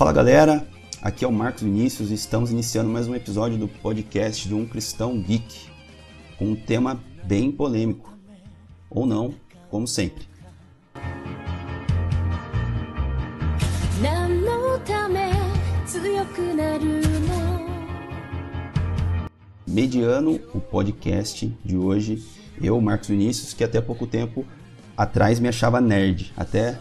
Fala galera, aqui é o Marcos Vinícius e estamos iniciando mais um episódio do podcast de um cristão geek com um tema bem polêmico, ou não, como sempre. Mediano o podcast de hoje, eu, Marcos Vinícius, que até pouco tempo atrás me achava nerd, até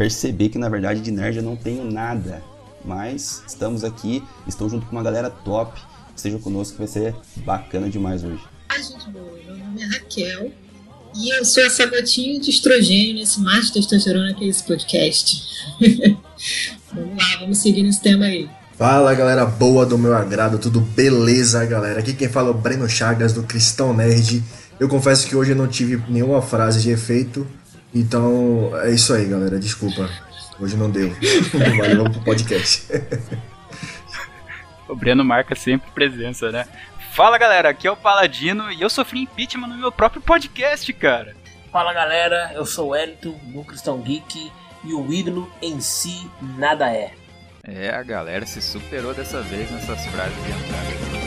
perceber que na verdade de nerd eu não tenho nada. Mas estamos aqui, estou junto com uma galera top. Esteja conosco vai ser bacana demais hoje. Ai, gente boa, meu nome é Raquel e eu sou essa gotinha de estrogênio nesse mar de testosterona que é esse podcast. vamos lá, vamos seguir nesse tema aí. Fala galera boa do meu agrado, tudo beleza galera? Aqui quem fala é o Breno Chagas do Cristão Nerd. Eu confesso que hoje eu não tive nenhuma frase de efeito, então é isso aí, galera. Desculpa. Hoje não deu. Valeu, vamos pro podcast. o Breno marca sempre presença, né? Fala galera, aqui é o Paladino e eu sofri impeachment no meu próprio podcast, cara. Fala galera, eu sou o Elton do Cristão Geek e o ídolo em si nada é. É, a galera se superou dessa vez nessas frases de entrada.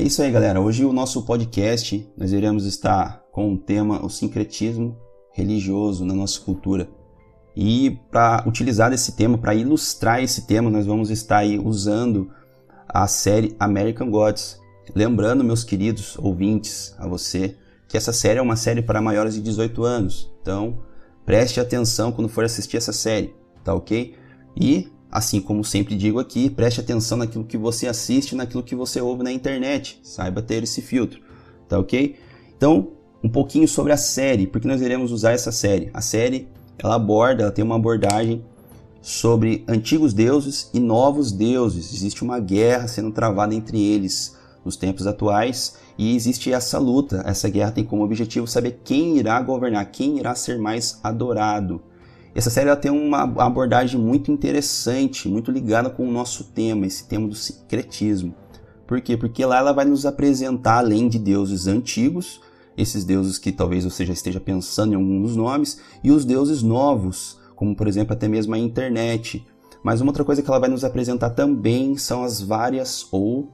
É isso aí, galera. Hoje o nosso podcast nós iremos estar com o tema o sincretismo religioso na nossa cultura. E para utilizar desse tema, para ilustrar esse tema, nós vamos estar aí usando a série American Gods. Lembrando, meus queridos ouvintes, a você, que essa série é uma série para maiores de 18 anos. Então, preste atenção quando for assistir essa série, tá ok? E Assim como sempre digo aqui, preste atenção naquilo que você assiste, naquilo que você ouve na internet. Saiba ter esse filtro, tá ok? Então, um pouquinho sobre a série, porque nós iremos usar essa série. A série, ela aborda, ela tem uma abordagem sobre antigos deuses e novos deuses. Existe uma guerra sendo travada entre eles nos tempos atuais e existe essa luta. Essa guerra tem como objetivo saber quem irá governar, quem irá ser mais adorado. Essa série ela tem uma abordagem muito interessante, muito ligada com o nosso tema, esse tema do secretismo. Por quê? Porque lá ela vai nos apresentar, além de deuses antigos, esses deuses que talvez você já esteja pensando em algum dos nomes, e os deuses novos, como por exemplo até mesmo a internet. Mas uma outra coisa que ela vai nos apresentar também são as várias ou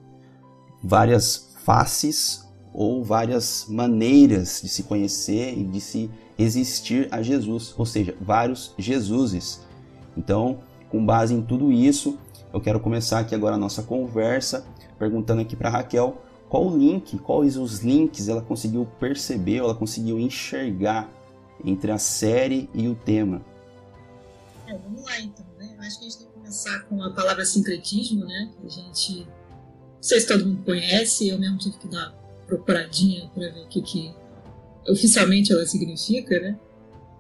várias faces ou várias maneiras de se conhecer e de se existir a Jesus, ou seja, vários Jesuses. Então, com base em tudo isso, eu quero começar aqui agora a nossa conversa, perguntando aqui para Raquel qual o link, quais os links ela conseguiu perceber, ela conseguiu enxergar entre a série e o tema. É, vamos lá então, né? Eu acho que a gente tem que começar com a palavra sincretismo, né? A gente, não sei se todo mundo conhece, eu mesmo tive que dar procuradinha para ver o que, que oficialmente ela significa, né?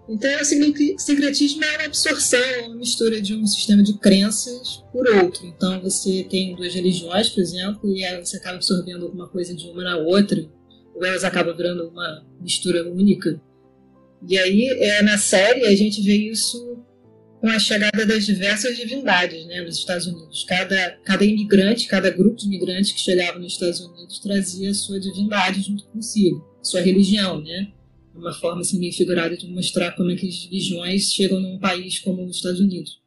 Então, o sincretismo é uma absorção, uma mistura de um sistema de crenças por outro. Então, você tem duas religiões, por exemplo, e você acaba absorvendo alguma coisa de uma na outra, ou elas acabam virando uma mistura única. E aí, é, na série, a gente vê isso com a chegada das diversas divindades né, nos Estados Unidos. Cada, cada imigrante, cada grupo de imigrantes que chegava nos Estados Unidos trazia a sua divindade junto consigo, sua religião, né? Uma forma assim, meio figurada de mostrar como é que as religiões chegam num país como os Estados Unidos.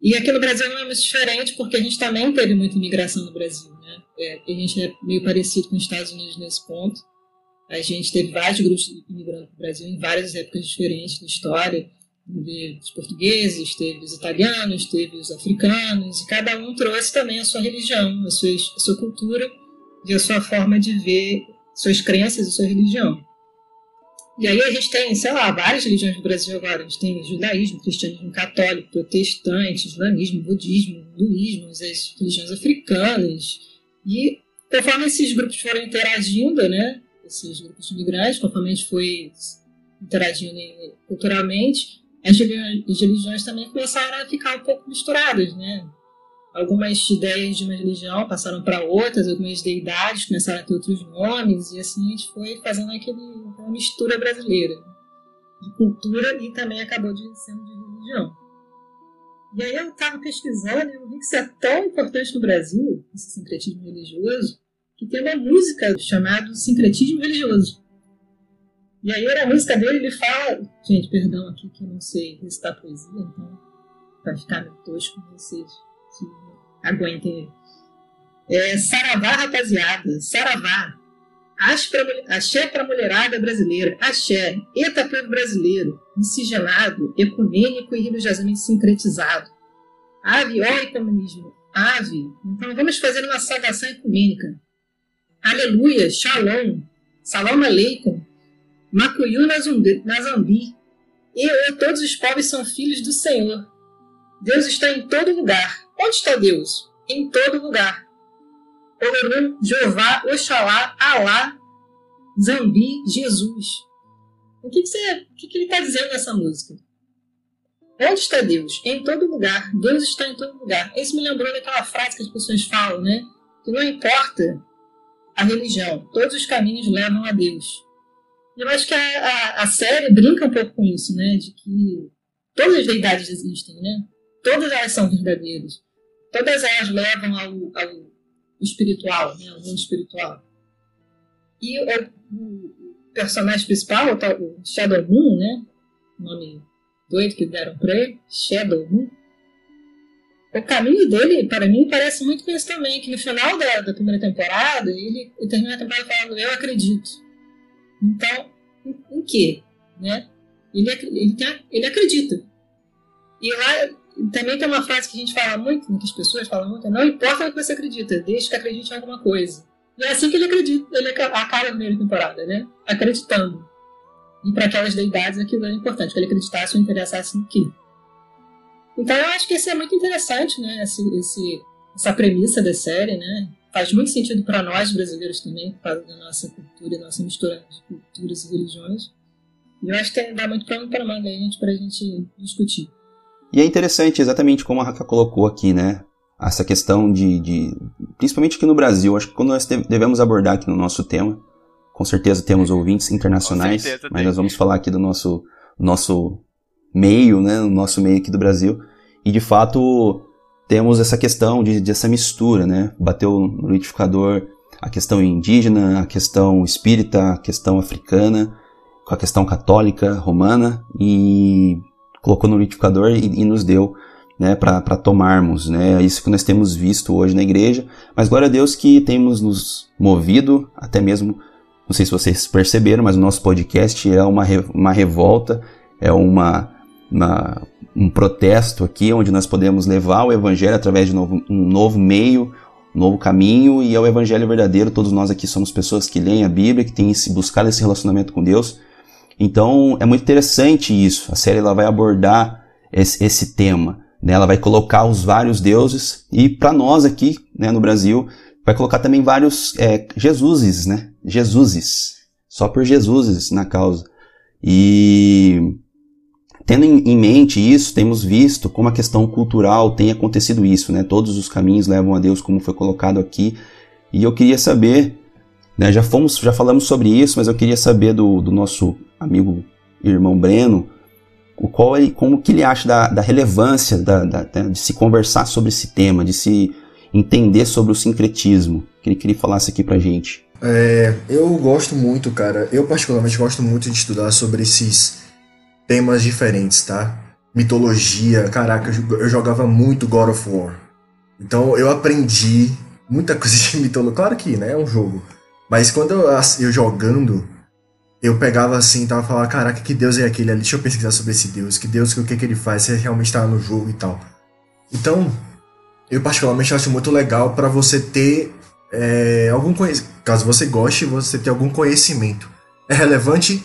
E aqui no Brasil não é muito diferente, porque a gente também teve muita imigração no Brasil. Né? É, a gente é meio parecido com os Estados Unidos nesse ponto. A gente teve vários grupos imigrando no Brasil em várias épocas diferentes da história teve os portugueses, teve os italianos, teve os africanos, e cada um trouxe também a sua religião, a sua, a sua cultura e a sua forma de ver suas crenças e sua religião. E aí a gente tem, sei lá, várias religiões no Brasil agora. A gente tem judaísmo, cristianismo católico, protestante, islamismo, budismo, hinduísmo, as religiões africanas. E conforme esses grupos foram interagindo, né, esses grupos de migrantes, conforme a gente foi interagindo culturalmente, as religiões também começaram a ficar um pouco misturadas, né? Algumas ideias de uma religião passaram para outras, algumas deidades começaram a ter outros nomes, e assim a gente foi fazendo aquele, aquela mistura brasileira. de cultura e também acabou de sendo de religião. E aí eu estava pesquisando e eu vi que isso é tão importante no Brasil, esse sincretismo religioso, que tem uma música chamada Sincretismo Religioso. E aí na música dele ele fala, gente, perdão aqui que eu não sei recitar poesia, então vai ficar tosco vocês se aguentem. É, saravá, rapaziada, saravá. Axé pra mulherada brasileira, axé, eta povo brasileiro, miscigenado, ecumênico e religiosamente sincretizado. Ave, ó e comunismo, ave. Então vamos fazer uma saudação ecumênica. Aleluia, shalom, salam aleikum, macuyu nazambi. E todos os povos são filhos do Senhor. Deus está em todo lugar. Onde está Deus? Em todo lugar. Olorum, Jeová, Oxalá, Alá, Zambi, Jesus. O que, que, você, o que, que ele está dizendo nessa música? Onde está Deus? Em todo lugar. Deus está em todo lugar. Isso me lembrou daquela frase que as pessoas falam, né? Que não importa a religião, todos os caminhos levam a Deus. Eu acho que a, a, a série brinca um pouco com isso, né? De que todas as deidades existem, né? Todas elas são verdadeiras. Todas elas levam ao, ao espiritual, né? ao mundo espiritual. E o, o personagem principal, o Shadow Moon, né? Nome doido que deram para ele, Shadow Moon. O caminho dele, para mim, parece muito com isso também, que no final da, da primeira temporada, ele, ele termina a temporada falando, eu acredito. Então, em, em quê? Né? Ele, ele, tem, ele acredita. E lá também tem uma frase que a gente fala muito, que as pessoas falam muito, não importa o que você acredita, desde que acredite em alguma coisa. E é assim que ele acredita, ele acaba na primeira temporada, né? Acreditando. E para aquelas deidades aquilo é importante, que ele acreditasse ou interessasse no quê. Então eu acho que isso é muito interessante, né? Esse, esse, essa premissa da série, né? Faz muito sentido para nós brasileiros também, por causa da nossa cultura e nossa mistura de culturas e religiões. E eu acho que dá muito pano para manga aí para a gente discutir. E é interessante, exatamente como a Rafa colocou aqui, né? Essa questão de, de, Principalmente aqui no Brasil, acho que quando nós devemos abordar aqui no nosso tema, com certeza temos ouvintes internacionais, certeza, mas nós vamos falar aqui do nosso, nosso meio, né? O nosso meio aqui do Brasil. E de fato temos essa questão de, dessa mistura, né? Bateu no liquidificador a questão indígena, a questão espírita, a questão africana, com a questão católica, romana, e colocou no liquidificador e, e nos deu né, para tomarmos. Né? É isso que nós temos visto hoje na igreja. Mas glória a Deus que temos nos movido, até mesmo, não sei se vocês perceberam, mas o nosso podcast é uma, uma revolta, é uma, uma, um protesto aqui, onde nós podemos levar o evangelho através de novo, um novo meio, um novo caminho, e é o evangelho verdadeiro. Todos nós aqui somos pessoas que leem a Bíblia, que têm esse, buscado esse relacionamento com Deus. Então é muito interessante isso. A série ela vai abordar esse, esse tema. Né? Ela vai colocar os vários deuses e para nós aqui né, no Brasil vai colocar também vários é, Jesuses, né? Jesuses, só por Jesuses na causa. E tendo em mente isso, temos visto como a questão cultural tem acontecido isso, né? Todos os caminhos levam a Deus, como foi colocado aqui. E eu queria saber, né? Já fomos, já falamos sobre isso, mas eu queria saber do, do nosso amigo irmão Breno, o qual ele, como que ele acha da, da relevância da, da, de se conversar sobre esse tema, de se entender sobre o sincretismo. Queria que ele falasse aqui pra gente. É, eu gosto muito, cara. Eu particularmente gosto muito de estudar sobre esses temas diferentes, tá? Mitologia, caraca, eu jogava muito God of War. Então eu aprendi muita coisa de mitologia. Claro que, né, é um jogo. Mas quando eu, eu jogando, eu pegava assim tava falando, caraca, que Deus é aquele ali? Deixa eu pesquisar sobre esse Deus. Que Deus, o que, que ele faz? Se ele realmente tá no jogo e tal. Então, eu particularmente acho muito legal para você ter é, algum conhecimento. Caso você goste, você ter algum conhecimento. É relevante?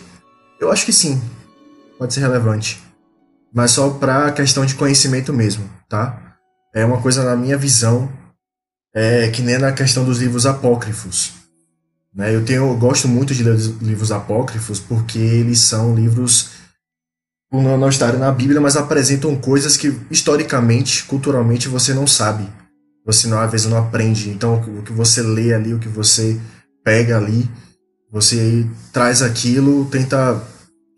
Eu acho que sim. Pode ser relevante. Mas só pra questão de conhecimento mesmo, tá? É uma coisa na minha visão. É que nem na questão dos livros apócrifos. Né? Eu, tenho, eu gosto muito de ler livros apócrifos porque eles são livros não estarem na Bíblia, mas apresentam coisas que historicamente, culturalmente, você não sabe. Você não, às vezes não aprende. Então, o que você lê ali, o que você pega ali, você traz aquilo, tenta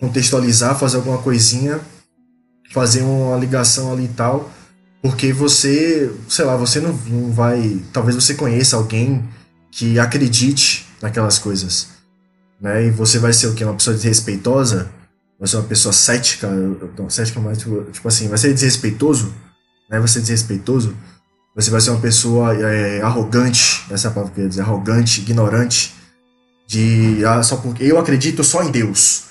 contextualizar, fazer alguma coisinha, fazer uma ligação ali e tal, porque você, sei lá, você não, não vai. Talvez você conheça alguém que acredite naquelas coisas, né? E você vai ser o quê? Uma pessoa desrespeitosa? Vai ser uma pessoa cética? Não, cética mais, tipo, tipo assim, vai ser desrespeitoso? Né? Vai ser desrespeitoso? Você vai ser uma pessoa é, arrogante, essa é a palavra que eu ia dizer, arrogante, ignorante, de ah, só porque eu acredito só em Deus.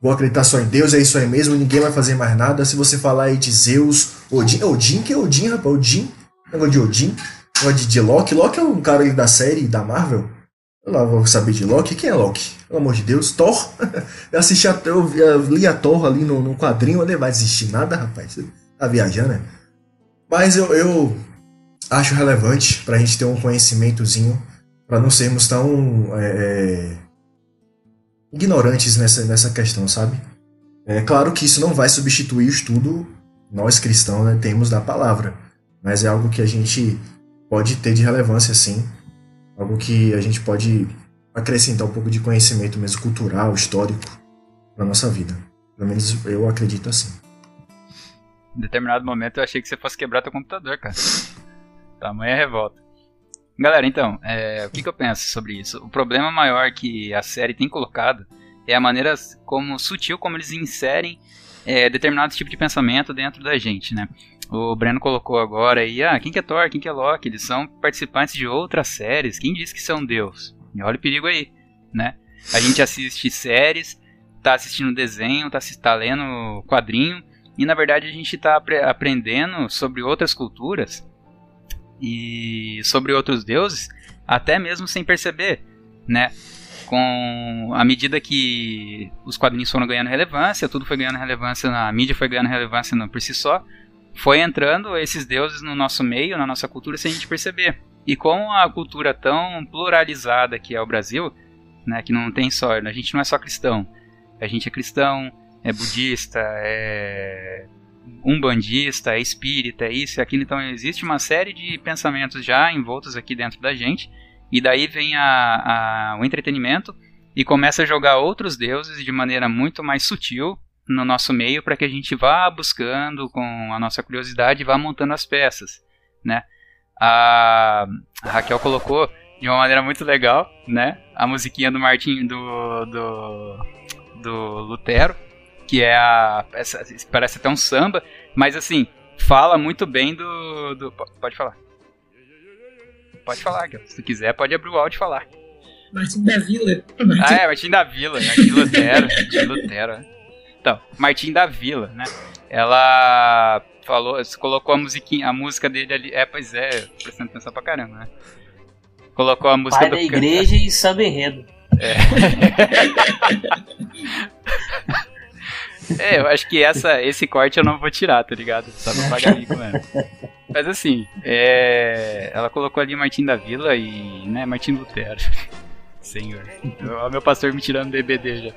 Vou acreditar só em Deus, é isso aí mesmo, ninguém vai fazer mais nada. Se você falar aí de Zeus, Odin, Odin, que é Odin, rapaz? Odin? Negócio de Odin? Negócio de, de Loki? Loki é um cara aí da série da Marvel? Lá vou saber de Loki. Quem é Loki? Pelo amor de Deus. Thor? eu assisti a, eu, li a Thor ali no, no quadrinho, ele vai existir nada, rapaz. Tá viajando, né? Mas eu, eu acho relevante pra gente ter um conhecimentozinho, para não sermos tão. É, é ignorantes nessa, nessa questão, sabe? É claro que isso não vai substituir o estudo nós cristãos né, temos da palavra, mas é algo que a gente pode ter de relevância, sim, algo que a gente pode acrescentar um pouco de conhecimento mesmo cultural, histórico para nossa vida. Pelo menos eu acredito assim. Em determinado momento eu achei que você fosse quebrar teu computador, cara. Tamanha revolta. Galera, então, é, o que, que, eu penso sobre isso? O problema maior que a série tem colocado é a maneira como sutil como eles inserem é, determinado tipo de pensamento dentro da gente, né? O Breno colocou agora aí, ah, quem que é Thor, quem que é Loki? Eles são participantes de outras séries. Quem diz que são Deus? E olha o perigo aí, né? A gente assiste séries, tá assistindo desenho, tá, tá lendo quadrinho, e na verdade a gente tá aprendendo sobre outras culturas e sobre outros deuses, até mesmo sem perceber, né? Com a medida que os quadrinhos foram ganhando relevância, tudo foi ganhando relevância, a mídia foi ganhando relevância não, por si só, foi entrando esses deuses no nosso meio, na nossa cultura, sem a gente perceber. E com a cultura tão pluralizada que é o Brasil, né, que não tem só, a gente não é só cristão, a gente é cristão, é budista, é umbandista, é espírita, é isso e aquilo. Então existe uma série de pensamentos já envoltos aqui dentro da gente. E daí vem a, a, o entretenimento e começa a jogar outros deuses de maneira muito mais sutil no nosso meio para que a gente vá buscando com a nossa curiosidade e vá montando as peças, né? A, a Raquel colocou de uma maneira muito legal, né? A musiquinha do Martin do, do, do Lutero, que é a. Essa, parece até um samba, mas assim, fala muito bem do. do pode falar. Pode falar, se tu quiser, pode abrir o áudio e falar. Martim da Vila. Martim. Ah, é, Martim da Vila, Martim Lutero. Martim Lutero. Então, Martim da Vila, né? Ela falou, colocou a musiquinha, a música dele ali. É, pois é, prestando atenção pra caramba, né? Colocou a música Pai do da igreja can... e samba enredo. É. É, eu acho que essa, esse corte eu não vou tirar, tá ligado? Só pra pagar ali com ela. Mas assim, é, ela colocou ali Martim da Vila e, né, Martim Lutero. Senhor. Olha meu pastor me tirando do EBD já.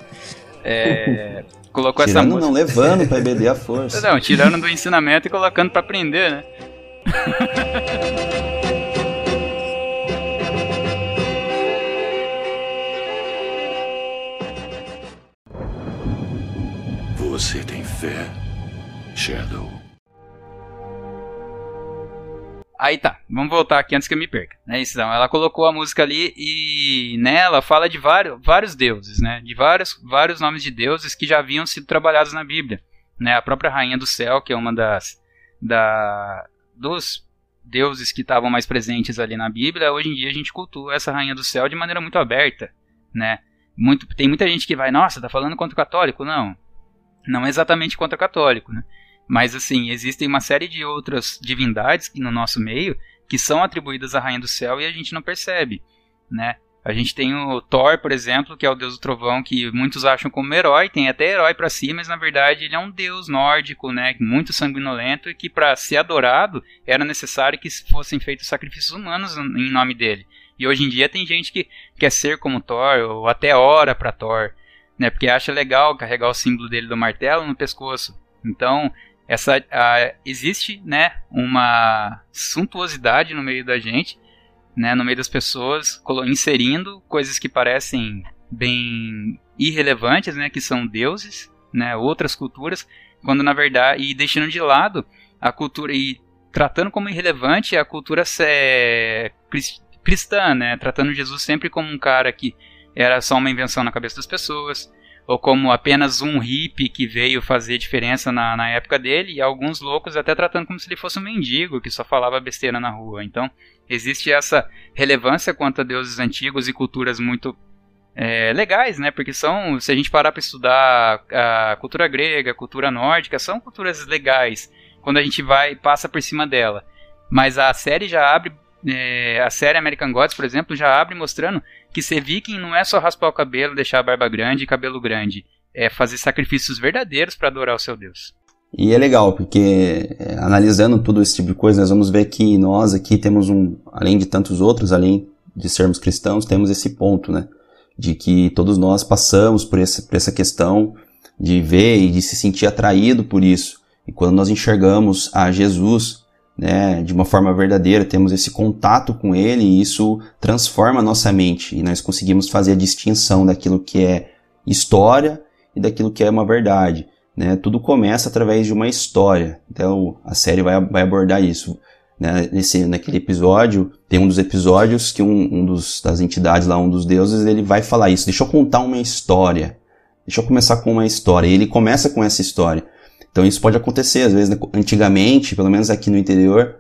É, colocou tirando, essa música. não, levando pra EBD a força. Não, tirando do ensinamento e colocando pra aprender, né? Aí tá, vamos voltar aqui antes que eu me perca. Né? Então, ela colocou a música ali e nela fala de vários, vários deuses, né? De vários, vários nomes de deuses que já haviam sido trabalhados na Bíblia. Né? A própria Rainha do Céu, que é uma das da, dos deuses que estavam mais presentes ali na Bíblia, hoje em dia a gente cultua essa Rainha do Céu de maneira muito aberta, né? Muito, tem muita gente que vai, nossa, tá falando contra o católico? Não, não exatamente contra católico, né? Mas assim, existem uma série de outras divindades no nosso meio que são atribuídas à Rainha do Céu e a gente não percebe, né? A gente tem o Thor, por exemplo, que é o deus do trovão, que muitos acham como herói, tem até herói para si, mas na verdade ele é um deus nórdico, né, muito sanguinolento e que para ser adorado era necessário que fossem feitos sacrifícios humanos em nome dele. E hoje em dia tem gente que quer ser como Thor ou até ora para Thor né? Porque acha legal carregar o símbolo dele do martelo no pescoço. Então, essa existe, né, uma suntuosidade no meio da gente, né, no meio das pessoas, inserindo coisas que parecem bem irrelevantes, né, que são deuses, né, outras culturas, quando na verdade e deixando de lado a cultura e tratando como irrelevante a cultura é, cristã, né, tratando Jesus sempre como um cara que era só uma invenção na cabeça das pessoas, ou como apenas um hippie que veio fazer diferença na, na época dele, e alguns loucos até tratando como se ele fosse um mendigo que só falava besteira na rua. Então, existe essa relevância quanto a deuses antigos e culturas muito é, legais, né? Porque são, se a gente parar para estudar a cultura grega, a cultura nórdica, são culturas legais quando a gente vai passa por cima dela. Mas a série já abre, é, a série American Gods, por exemplo, já abre mostrando que ser viking não é só raspar o cabelo, deixar a barba grande e cabelo grande, é fazer sacrifícios verdadeiros para adorar o seu Deus. E é legal, porque é, analisando tudo esse tipo de coisa, nós vamos ver que nós aqui temos um, além de tantos outros, além de sermos cristãos, temos esse ponto, né? De que todos nós passamos por essa, por essa questão de ver e de se sentir atraído por isso. E quando nós enxergamos a Jesus, né, de uma forma verdadeira, temos esse contato com Ele e isso transforma a nossa mente e nós conseguimos fazer a distinção daquilo que é história e daquilo que é uma verdade. Né? Tudo começa através de uma história. Então a série vai, vai abordar isso. Né? Nesse, naquele episódio, tem um dos episódios que um, um dos, das entidades lá, um dos deuses, ele vai falar isso. Deixa eu contar uma história. Deixa eu começar com uma história. E ele começa com essa história. Então isso pode acontecer, às vezes, né? antigamente, pelo menos aqui no interior,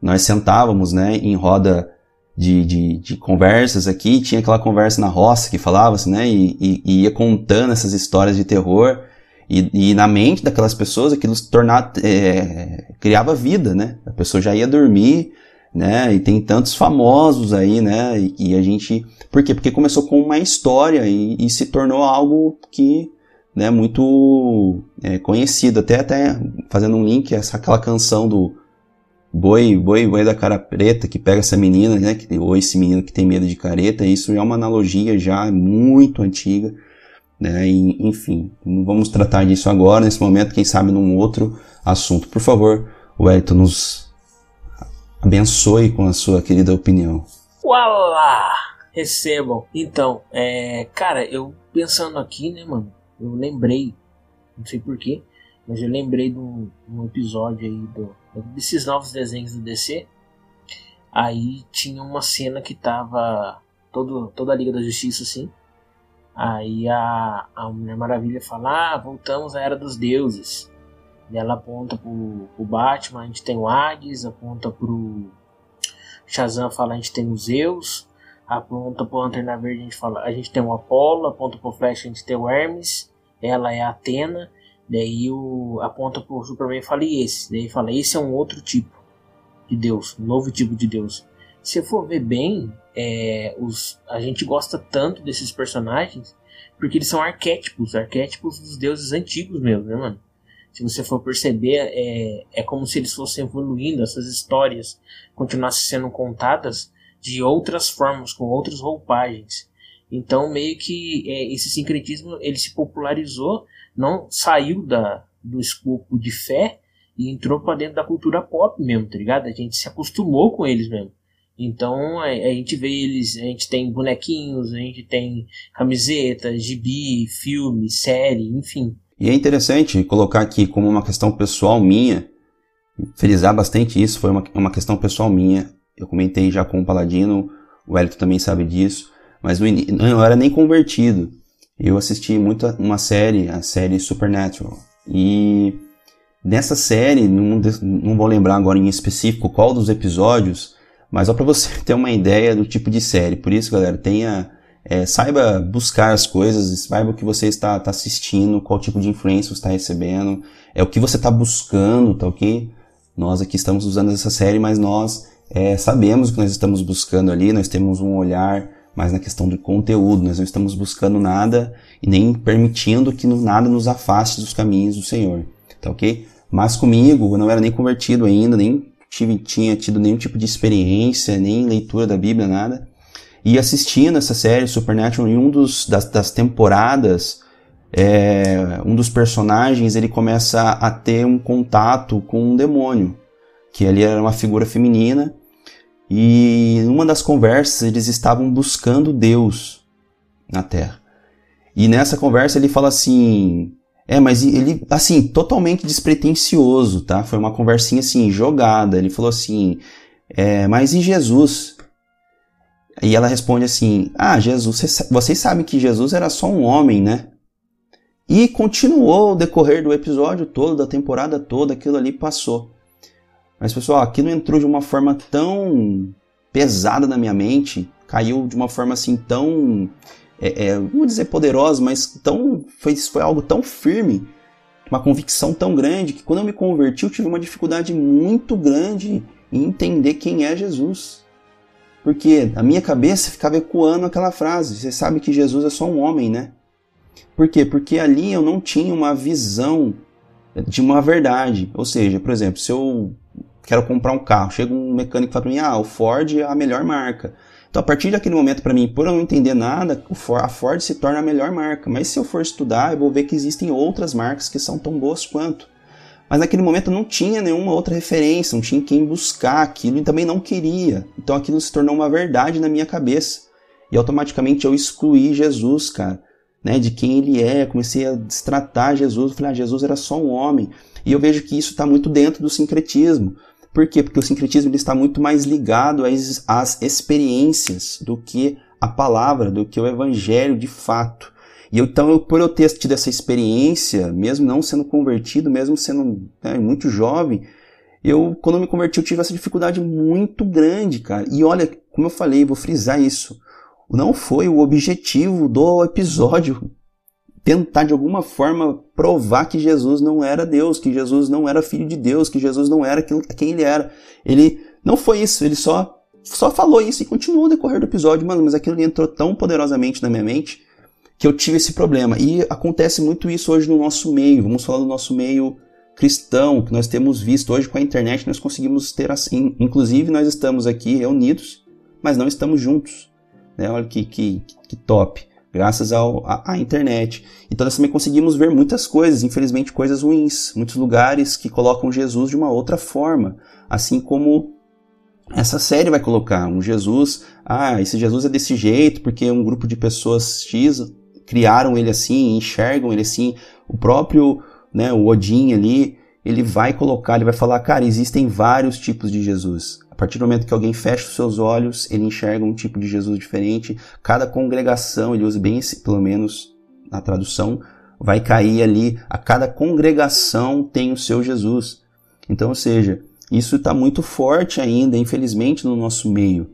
nós sentávamos, né, em roda de, de, de, conversas aqui, tinha aquela conversa na roça que falava-se, né, e, e, e, ia contando essas histórias de terror, e, e na mente daquelas pessoas aquilo se tornava, é, criava vida, né? A pessoa já ia dormir, né? E tem tantos famosos aí, né? E, a gente, por quê? Porque começou com uma história e se tornou algo que, né? Muito é, conhecido. Até até fazendo um link essa aquela canção do Boi, boi, boi da cara preta que pega essa menina, né? Que, ou esse menino que tem medo de careta. Isso é uma analogia já muito antiga né? E, enfim, não vamos tratar disso agora, nesse momento, quem sabe num outro assunto. Por favor, Wellington, nos abençoe com a sua querida opinião. Uala! Recebam. Então, é, cara, eu pensando aqui, né, mano, eu lembrei, não sei porquê, mas eu lembrei de um, um episódio aí do, desses novos desenhos do DC. Aí tinha uma cena que tava todo, toda a Liga da Justiça, assim, Aí a, a Mulher Maravilha fala: ah, voltamos à Era dos Deuses. E ela aponta pro, pro Batman, a gente tem o Hades, aponta pro Shazam, fala: a gente tem os Zeus. Aponta pro Lanterna Verde, a gente fala: a gente tem o Apollo. Aponta pro Flash, a gente tem o Hermes. Ela é Atena. Daí o, aponta pro Superman e fala: e esse? Daí fala: esse é um outro tipo de Deus, um novo tipo de Deus. Se for ver bem, é, os, a gente gosta tanto desses personagens porque eles são arquétipos, arquétipos dos deuses antigos mesmo, né, mano? Se você for perceber, é, é como se eles fossem evoluindo, essas histórias continuassem sendo contadas de outras formas, com outras roupagens. Então, meio que é, esse sincretismo ele se popularizou, não saiu da, do escopo de fé e entrou para dentro da cultura pop mesmo, tá ligado? A gente se acostumou com eles mesmo. Então a, a, gente vê eles, a gente tem bonequinhos, a gente tem camisetas, gibi, filme, série, enfim. E é interessante colocar aqui como uma questão pessoal minha, frisar bastante isso, foi uma, uma questão pessoal minha. Eu comentei já com o Paladino, o Elito também sabe disso, mas eu não era nem convertido. Eu assisti muito uma série, a série Supernatural. E nessa série, não, não vou lembrar agora em específico qual dos episódios, mas só para você ter uma ideia do tipo de série. Por isso, galera, tenha é, saiba buscar as coisas, saiba o que você está, está assistindo, qual tipo de influência você está recebendo, é o que você está buscando, tá ok? Nós aqui estamos usando essa série, mas nós é, sabemos o que nós estamos buscando ali, nós temos um olhar mais na questão do conteúdo, nós não estamos buscando nada e nem permitindo que nada nos afaste dos caminhos do Senhor, tá ok? Mas comigo, eu não era nem convertido ainda, nem tive, tinha tido nenhum tipo de experiência, nem leitura da Bíblia, nada. E assistindo essa série Supernatural, em um dos, das, das temporadas, é, um dos personagens ele começa a ter um contato com um demônio, que ali era uma figura feminina, e numa das conversas eles estavam buscando Deus na Terra. E nessa conversa ele fala assim: É, mas ele, assim, totalmente despretensioso, tá? Foi uma conversinha, assim, jogada. Ele falou assim, é, mas e Jesus? E ela responde assim, ah, Jesus, vocês sabem que Jesus era só um homem, né? E continuou o decorrer do episódio todo, da temporada toda, aquilo ali passou. Mas, pessoal, aquilo entrou de uma forma tão pesada na minha mente, caiu de uma forma assim tão é, é, não vou dizer poderosa, mas tão, foi, foi algo tão firme, uma convicção tão grande, que quando eu me converti eu tive uma dificuldade muito grande em entender quem é Jesus. Porque a minha cabeça ficava ecoando aquela frase: você sabe que Jesus é só um homem, né? Por quê? Porque ali eu não tinha uma visão de uma verdade. Ou seja, por exemplo, se eu quero comprar um carro, chega um mecânico e fala para mim: ah, o Ford é a melhor marca. Então, a partir daquele momento, para mim, por eu não entender nada, a Ford se torna a melhor marca. Mas se eu for estudar, eu vou ver que existem outras marcas que são tão boas quanto. Mas naquele momento não tinha nenhuma outra referência, não tinha quem buscar aquilo e também não queria. Então aquilo se tornou uma verdade na minha cabeça. E automaticamente eu excluí Jesus, cara, né, de quem ele é. Comecei a destratar Jesus. Falei, ah, Jesus era só um homem. E eu vejo que isso está muito dentro do sincretismo. Por quê? Porque o sincretismo ele está muito mais ligado às, às experiências do que a palavra, do que o evangelho de fato. E então, eu, por eu ter tido essa experiência, mesmo não sendo convertido, mesmo sendo né, muito jovem, eu, quando eu me converti, eu tive essa dificuldade muito grande, cara. E olha, como eu falei, vou frisar isso. Não foi o objetivo do episódio tentar de alguma forma provar que Jesus não era Deus, que Jesus não era filho de Deus, que Jesus não era quem ele era. Ele não foi isso, ele só só falou isso e continuou a decorrer do episódio, mano, mas aquilo entrou tão poderosamente na minha mente que eu tive esse problema. E acontece muito isso hoje no nosso meio. Vamos falar do nosso meio cristão, que nós temos visto hoje com a internet, nós conseguimos ter assim, inclusive nós estamos aqui reunidos, mas não estamos juntos. Né? Olha que, que, que top graças ao, à, à internet. Então nós também conseguimos ver muitas coisas, infelizmente coisas ruins, muitos lugares que colocam Jesus de uma outra forma, assim como essa série vai colocar um Jesus, ah, esse Jesus é desse jeito porque um grupo de pessoas X criaram ele assim, enxergam ele assim, o próprio, né, o Odin ali, ele vai colocar, ele vai falar, cara, existem vários tipos de Jesus. Partir do momento que alguém fecha os seus olhos, ele enxerga um tipo de Jesus diferente. Cada congregação, ele usa bem esse, pelo menos na tradução, vai cair ali. A cada congregação tem o seu Jesus. Então, ou seja, isso está muito forte ainda, infelizmente, no nosso meio.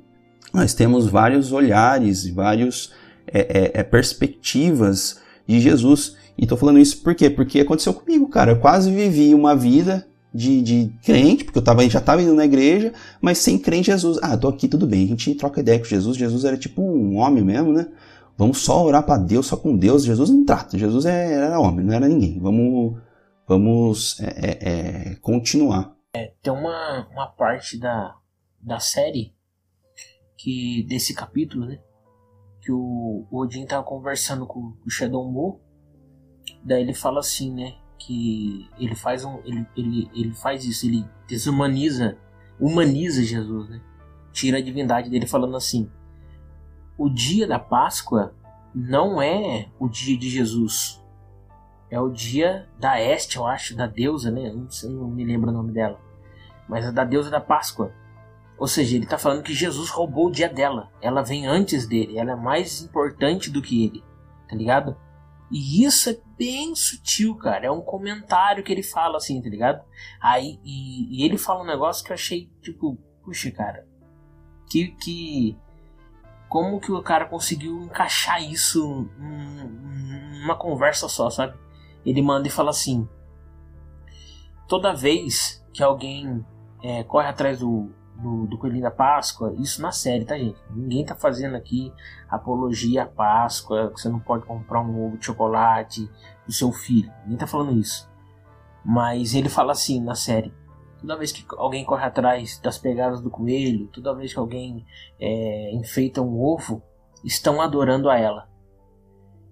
Nós temos vários olhares, várias é, é, é, perspectivas de Jesus. E estou falando isso por quê? Porque aconteceu comigo, cara. Eu quase vivi uma vida de, de crente, porque eu tava, já estava indo na igreja, mas sem crente Jesus. Ah, tô aqui, tudo bem, a gente troca ideia com Jesus. Jesus era tipo um homem mesmo, né? Vamos só orar para Deus, só com Deus. Jesus não trata, Jesus é, era homem, não era ninguém. Vamos, vamos é, é, é, continuar. É, tem uma, uma parte da, da série que desse capítulo, né? Que o, Odin tava conversando com o Shadow Mo. Daí ele fala assim, né? Que ele faz um ele, ele, ele faz isso, ele desumaniza, humaniza Jesus, né? Tira a divindade dele falando assim: "O dia da Páscoa não é o dia de Jesus. É o dia da Este, eu acho, da deusa, né? Não, sei, não me lembro o nome dela. Mas é da deusa da Páscoa. Ou seja, ele está falando que Jesus roubou o dia dela. Ela vem antes dele. Ela é mais importante do que ele. Tá ligado? E isso é bem sutil, cara. É um comentário que ele fala assim, tá ligado? Aí, e, e ele fala um negócio que eu achei, tipo, puxa, cara. Que, que. Como que o cara conseguiu encaixar isso numa conversa só, sabe? Ele manda e fala assim: Toda vez que alguém é, corre atrás do, do, do Coelhinho da Páscoa, isso na série, tá, gente? Ninguém tá fazendo aqui apologia à Páscoa, que você não pode comprar um ovo de chocolate do seu filho. Ninguém tá falando isso. Mas ele fala assim na série: toda vez que alguém corre atrás das pegadas do coelho, toda vez que alguém é, enfeita um ovo, estão adorando a ela.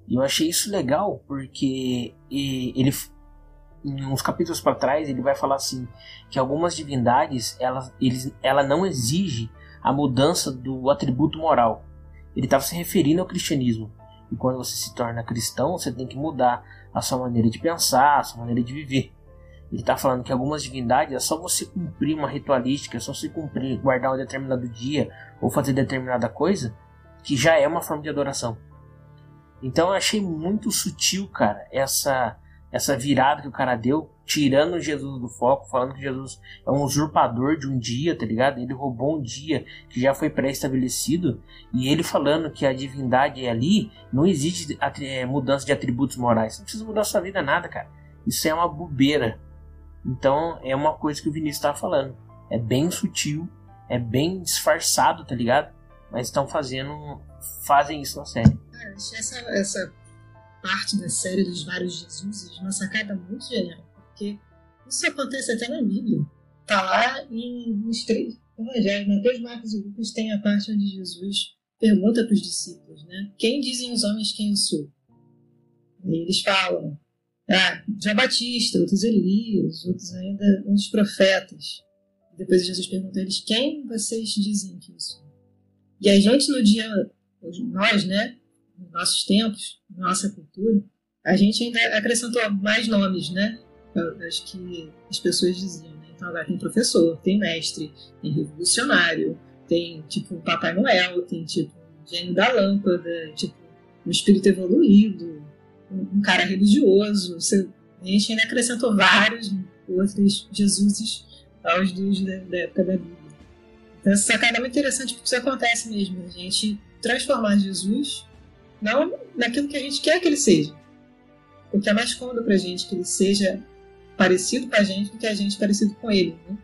E eu achei isso legal porque ele uns capítulos para trás, ele vai falar assim que algumas divindades ela, eles, ela não exige a mudança do atributo moral. Ele estava se referindo ao cristianismo. E quando você se torna cristão, você tem que mudar a sua maneira de pensar, a sua maneira de viver. Ele está falando que algumas divindades é só você cumprir uma ritualística, é só você cumprir, guardar um determinado dia ou fazer determinada coisa, que já é uma forma de adoração. Então eu achei muito sutil, cara, essa essa virada que o cara deu, tirando Jesus do foco, falando que Jesus é um usurpador de um dia, tá ligado? Ele roubou um dia que já foi pré-estabelecido, e ele falando que a divindade é ali, não existe é, mudança de atributos morais. Você não precisa mudar sua vida nada, cara. Isso é uma bobeira. Então é uma coisa que o Vinícius estava falando. É bem sutil, é bem disfarçado, tá ligado? Mas estão fazendo. fazem isso na série. essa, essa parte da série dos vários Jesuses uma sacada muito genial, porque isso acontece até na Bíblia. Tá lá em, nos três evangelhos, Mateus, Marcos e Lucas tem a parte onde Jesus pergunta para os discípulos, né? Quem dizem os homens quem eu sou? E eles falam, ah, João Batista, outros Elias, outros ainda uns profetas. Depois Jesus pergunta a eles, quem vocês dizem que eu sou? E a gente no dia, nós, né, nos nossos tempos, nossa cultura, a gente ainda acrescentou mais nomes, né? Acho que as pessoas diziam, né? Então agora tem professor, tem mestre, tem revolucionário, tem tipo Papai Noel, tem tipo gênio da lâmpada, tipo um espírito evoluído, um, cara religioso. A gente ainda acrescentou vários outros Jesuses aos dos da, da época da Bíblia. Então essa sacada é muito interessante porque isso acontece mesmo. A gente transformar Jesus não naquilo que a gente quer que ele seja. Porque é mais cômodo para a gente que ele seja parecido com a gente do que a gente parecido com ele. Né?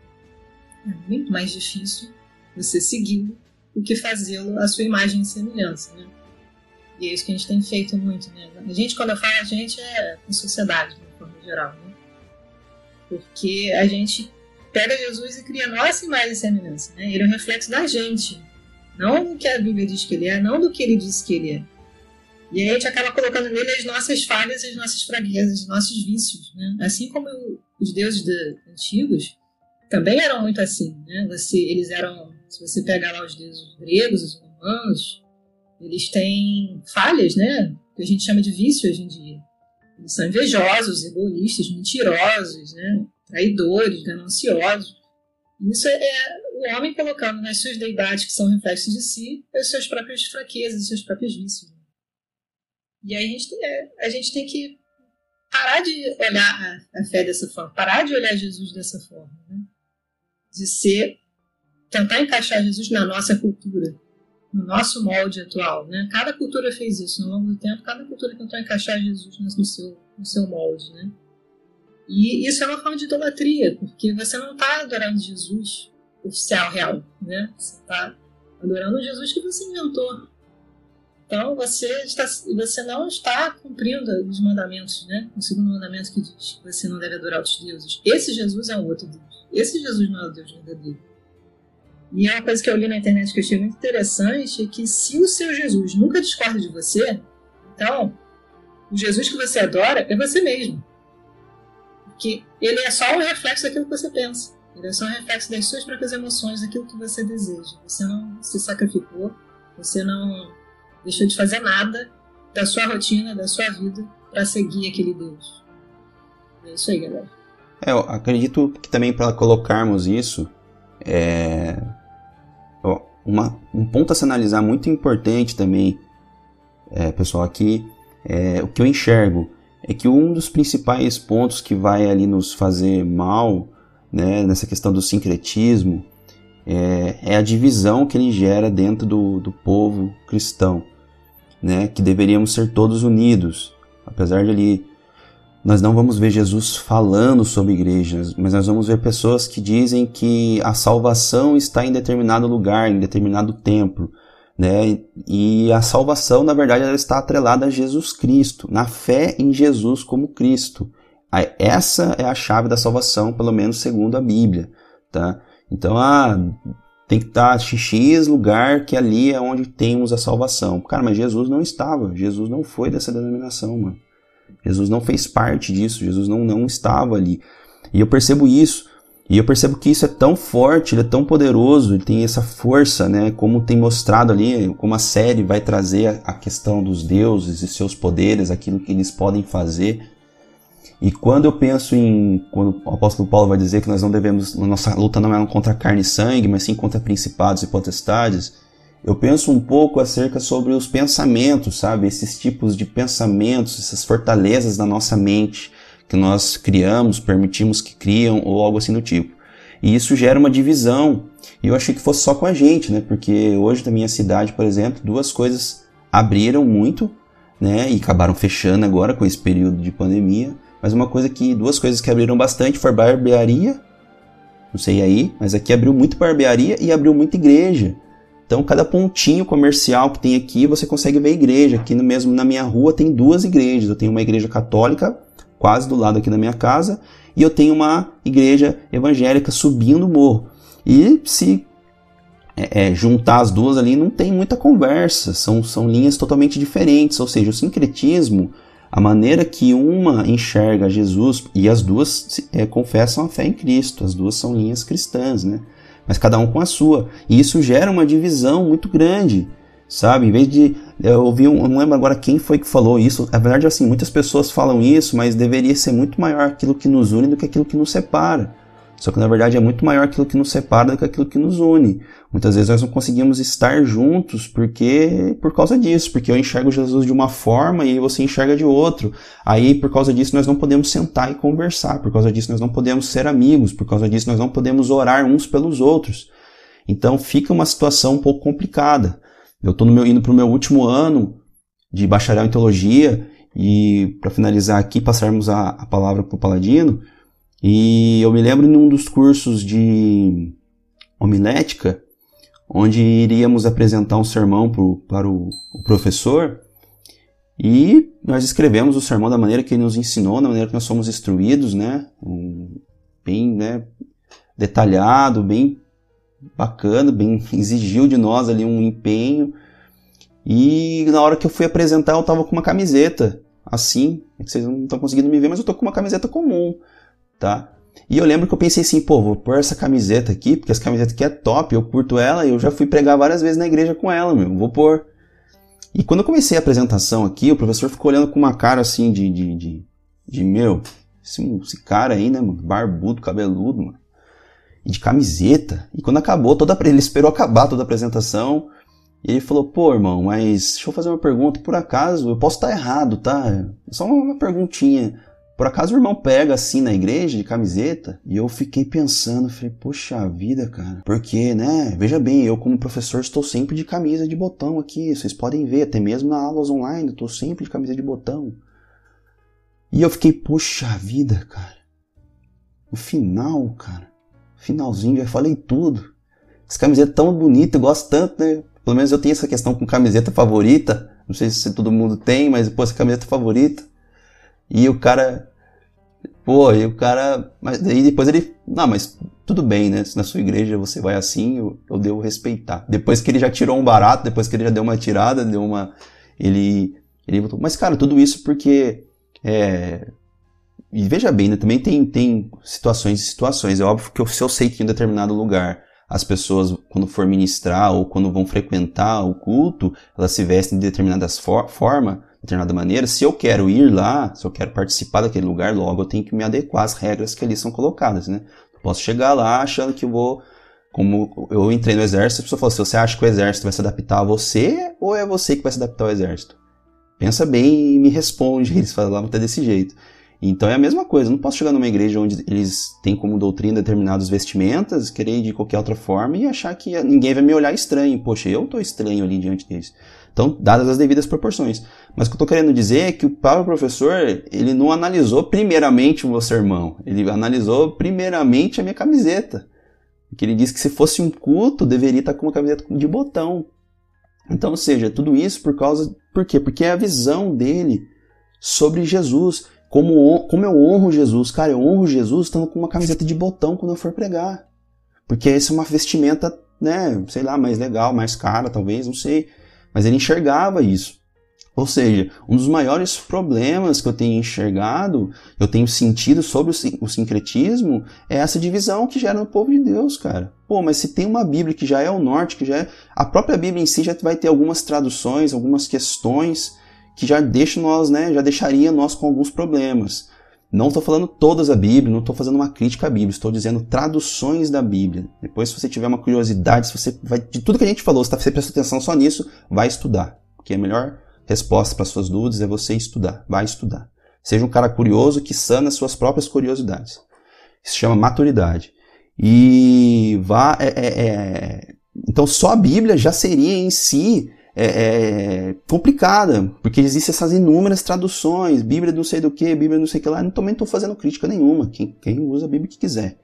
É muito mais difícil você segui-lo do que fazê-lo à sua imagem e semelhança. Né? E é isso que a gente tem feito muito. Né? A gente, quando eu falo a gente, é a sociedade, de forma geral. Né? Porque a gente pega Jesus e cria nossa imagem e semelhança. Né? Ele é um reflexo da gente. Não do que a Bíblia diz que ele é, não do que ele diz que ele é. E aí a gente acaba colocando nele as nossas falhas, as nossas fraquezas, os nossos vícios. Né? Assim como os deuses de, antigos também eram muito assim. Né? Você, eles eram, se você pegar lá os deuses gregos, os romanos, eles têm falhas, né? que a gente chama de vício hoje em dia. Eles são invejosos, egoístas, mentirosos, né? traidores, gananciosos. Isso é, é o homem colocando nas suas deidades, que são reflexos de si, as suas próprias fraquezas, os seus próprios vícios. E aí a gente, é, a gente tem que parar de olhar a, a, fé dessa forma, parar de olhar Jesus dessa forma, né? de ser, tentar encaixar Jesus na nossa cultura, no nosso molde atual. Né? Cada cultura fez isso, ao longo do tempo, cada cultura tentou encaixar Jesus no seu, no seu molde. Né? E isso é uma forma de idolatria, porque você não está adorando Jesus oficial, real, né? Você está adorando Jesus que você inventou, então você, está, você não está cumprindo os mandamentos, né? O segundo mandamento que diz que você não deve adorar outros deuses. Esse Jesus é um outro Deus. Esse Jesus não é o Deus verdadeiro. E é uma coisa que eu li na internet que eu achei muito interessante, é que se o seu Jesus nunca discorda de você, então o Jesus que você adora é você mesmo. Porque ele é só um reflexo daquilo que você pensa. Ele é só um reflexo das suas próprias emoções, daquilo que você deseja. Você não se sacrificou, você não deixou de fazer nada da sua rotina, da sua vida, para seguir aquele Deus. É isso aí, galera. É, eu acredito que também para colocarmos isso, é, uma, um ponto a se analisar muito importante também, é, pessoal, aqui, é, o que eu enxergo é que um dos principais pontos que vai ali nos fazer mal, né, nessa questão do sincretismo, é, é, a divisão que ele gera dentro do, do povo cristão né, que deveríamos ser todos unidos. Apesar de ali nós não vamos ver Jesus falando sobre igrejas, mas nós vamos ver pessoas que dizem que a salvação está em determinado lugar, em determinado templo, né? E a salvação, na verdade, ela está atrelada a Jesus Cristo, na fé em Jesus como Cristo. Essa é a chave da salvação, pelo menos segundo a Bíblia, tá? Então, ah, tem que estar XX lugar que ali é onde temos a salvação. Cara, mas Jesus não estava. Jesus não foi dessa denominação, mano. Jesus não fez parte disso. Jesus não, não estava ali. E eu percebo isso E eu percebo que isso é tão forte, ele é tão poderoso, ele tem essa força, né? Como tem mostrado ali, como a série vai trazer a questão dos deuses e seus poderes, aquilo que eles podem fazer. E quando eu penso em, quando o apóstolo Paulo vai dizer que nós não devemos, nossa luta não é contra carne e sangue, mas sim contra principados e potestades, eu penso um pouco acerca sobre os pensamentos, sabe? Esses tipos de pensamentos, essas fortalezas da nossa mente que nós criamos, permitimos que criam ou algo assim do tipo. E isso gera uma divisão. E eu achei que fosse só com a gente, né? Porque hoje na minha cidade, por exemplo, duas coisas abriram muito, né? E acabaram fechando agora com esse período de pandemia. Mas uma coisa que duas coisas que abriram bastante foi barbearia. Não sei aí, mas aqui abriu muito barbearia e abriu muita igreja. Então, cada pontinho comercial que tem aqui, você consegue ver igreja. Aqui no mesmo na minha rua tem duas igrejas. Eu tenho uma igreja católica quase do lado aqui da minha casa, e eu tenho uma igreja evangélica subindo o morro. E se é, é, juntar as duas ali, não tem muita conversa, são, são linhas totalmente diferentes. Ou seja, o sincretismo, a maneira que uma enxerga Jesus, e as duas é, confessam a fé em Cristo, as duas são linhas cristãs, né? Mas cada um com a sua. E isso gera uma divisão muito grande sabe? Em vez de eu ouvi, um, eu não lembro agora quem foi que falou isso. Na verdade, assim, muitas pessoas falam isso, mas deveria ser muito maior aquilo que nos une do que aquilo que nos separa. Só que na verdade é muito maior aquilo que nos separa do que aquilo que nos une. Muitas vezes nós não conseguimos estar juntos porque por causa disso, porque eu enxergo Jesus de uma forma e você enxerga de outro. Aí por causa disso nós não podemos sentar e conversar, por causa disso nós não podemos ser amigos, por causa disso nós não podemos orar uns pelos outros. Então fica uma situação um pouco complicada. Eu estou indo para o meu último ano de bacharel em teologia e para finalizar aqui passarmos a, a palavra para o Paladino. E eu me lembro num dos cursos de homilética, onde iríamos apresentar um sermão pro, para o, o professor e nós escrevemos o sermão da maneira que ele nos ensinou, da maneira que nós somos instruídos, né? Um, bem né, detalhado, bem bacana, bem exigiu de nós ali um empenho. E na hora que eu fui apresentar, eu tava com uma camiseta assim, é vocês não estão conseguindo me ver, mas eu tô com uma camiseta comum, tá? E eu lembro que eu pensei assim, pô, vou pôr essa camiseta aqui, porque essa camiseta aqui é top, eu curto ela e eu já fui pregar várias vezes na igreja com ela, meu, vou pôr. E quando eu comecei a apresentação aqui, o professor ficou olhando com uma cara assim de, de, de, de meu, esse, esse cara aí, né, mano, barbudo, cabeludo, mano e de camiseta. E quando acabou, toda ele esperou acabar toda a apresentação. E ele falou: Pô, irmão, mas deixa eu fazer uma pergunta. Por acaso, eu posso estar errado, tá? Só uma perguntinha. Por acaso o irmão pega assim na igreja de camiseta? E eu fiquei pensando, falei, poxa vida, cara. Porque, né? Veja bem, eu como professor estou sempre de camisa de botão aqui. Vocês podem ver, até mesmo na aulas online, eu estou sempre de camisa de botão. E eu fiquei, poxa vida, cara. No final, cara, finalzinho, já falei tudo. Essa camiseta é tão bonita, eu gosto tanto, né? Pelo menos eu tenho essa questão com camiseta favorita. Não sei se todo mundo tem, mas, pô, essa camiseta favorita. E o cara. Pô, e o cara. Mas aí depois ele. Não, mas tudo bem, né? Se na sua igreja você vai assim, eu, eu devo respeitar. Depois que ele já tirou um barato, depois que ele já deu uma tirada, deu uma. Ele. Ele. Mas, cara, tudo isso porque. É, e veja bem, né, também tem, tem situações e situações. É óbvio que eu, se eu sei que em determinado lugar as pessoas, quando for ministrar ou quando vão frequentar o culto, elas se vestem de determinada for forma, determinada maneira. Se eu quero ir lá, se eu quero participar daquele lugar, logo eu tenho que me adequar às regras que ali são colocadas, né? Posso chegar lá achando que eu vou como eu entrei no exército, a pessoa falou assim, você acha que o exército vai se adaptar a você ou é você que vai se adaptar ao exército? Pensa bem e me responde, eles falavam até desse jeito. Então é a mesma coisa, não posso chegar numa igreja onde eles têm como doutrina determinadas vestimentas, querer ir de qualquer outra forma e achar que ninguém vai me olhar estranho. Poxa, eu tô estranho ali diante deles. Então, dadas as devidas proporções. Mas o que eu tô querendo dizer é que o próprio professor, ele não analisou primeiramente o meu sermão, ele analisou primeiramente a minha camiseta. Porque ele disse que se fosse um culto, deveria estar com uma camiseta de botão. Então, ou seja, tudo isso por causa. Por quê? Porque é a visão dele sobre Jesus. Como, como eu honro Jesus? Cara, eu honro Jesus estando com uma camiseta de botão quando eu for pregar. Porque essa é uma vestimenta, né, sei lá, mais legal, mais cara, talvez, não sei. Mas ele enxergava isso. Ou seja, um dos maiores problemas que eu tenho enxergado, eu tenho sentido sobre o sincretismo, é essa divisão que gera no povo de Deus, cara. Pô, mas se tem uma Bíblia que já é o norte, que já é. A própria Bíblia em si já vai ter algumas traduções, algumas questões que já deixam nós, né? Já deixaria nós com alguns problemas. Não estou falando todas a Bíblia, não estou fazendo uma crítica à Bíblia, estou dizendo traduções da Bíblia. Depois, se você tiver uma curiosidade, se você vai. De tudo que a gente falou, se você prestou atenção só nisso, vai estudar. Porque é melhor resposta para suas dúvidas é você estudar. Vai estudar. Seja um cara curioso que sana suas próprias curiosidades. Isso se chama maturidade. E vá. É, é, é... Então, só a Bíblia já seria em si é, é, complicada, porque existem essas inúmeras traduções, Bíblia não sei do que, Bíblia não sei o que lá. Eu também estou fazendo crítica nenhuma. Quem, quem usa a Bíblia que quiser.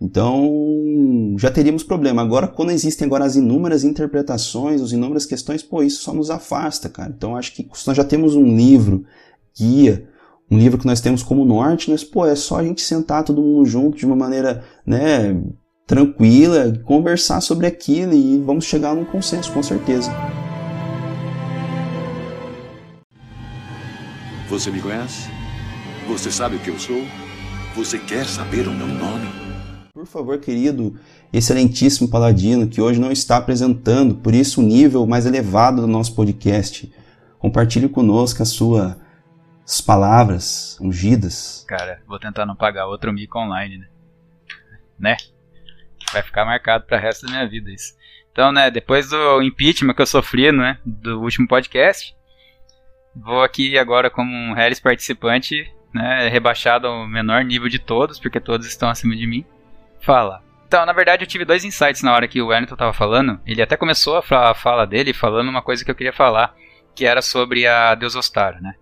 Então, já teríamos problema. Agora, quando existem agora as inúmeras interpretações, as inúmeras questões, pô, isso só nos afasta, cara. Então, acho que se nós já temos um livro, guia, um livro que nós temos como norte, nós, pô, é só a gente sentar todo mundo junto de uma maneira, né, tranquila, conversar sobre aquilo e vamos chegar num consenso, com certeza. Você me conhece? Você sabe o que eu sou? Você quer saber o meu nome? Por favor, querido, excelentíssimo Paladino, que hoje não está apresentando, por isso o nível mais elevado do nosso podcast. Compartilhe conosco as suas palavras ungidas. Cara, vou tentar não pagar outro mico online, né? Né? Vai ficar marcado para o resto da minha vida isso. Então, né, depois do impeachment que eu sofri, né, do último podcast, vou aqui agora como um Harris participante, né, rebaixado ao menor nível de todos, porque todos estão acima de mim. Fala. Então, na verdade, eu tive dois insights na hora que o Wellington tava falando. Ele até começou a, fala dele falando uma coisa que eu queria falar, que era sobre a Deus Ostara, né?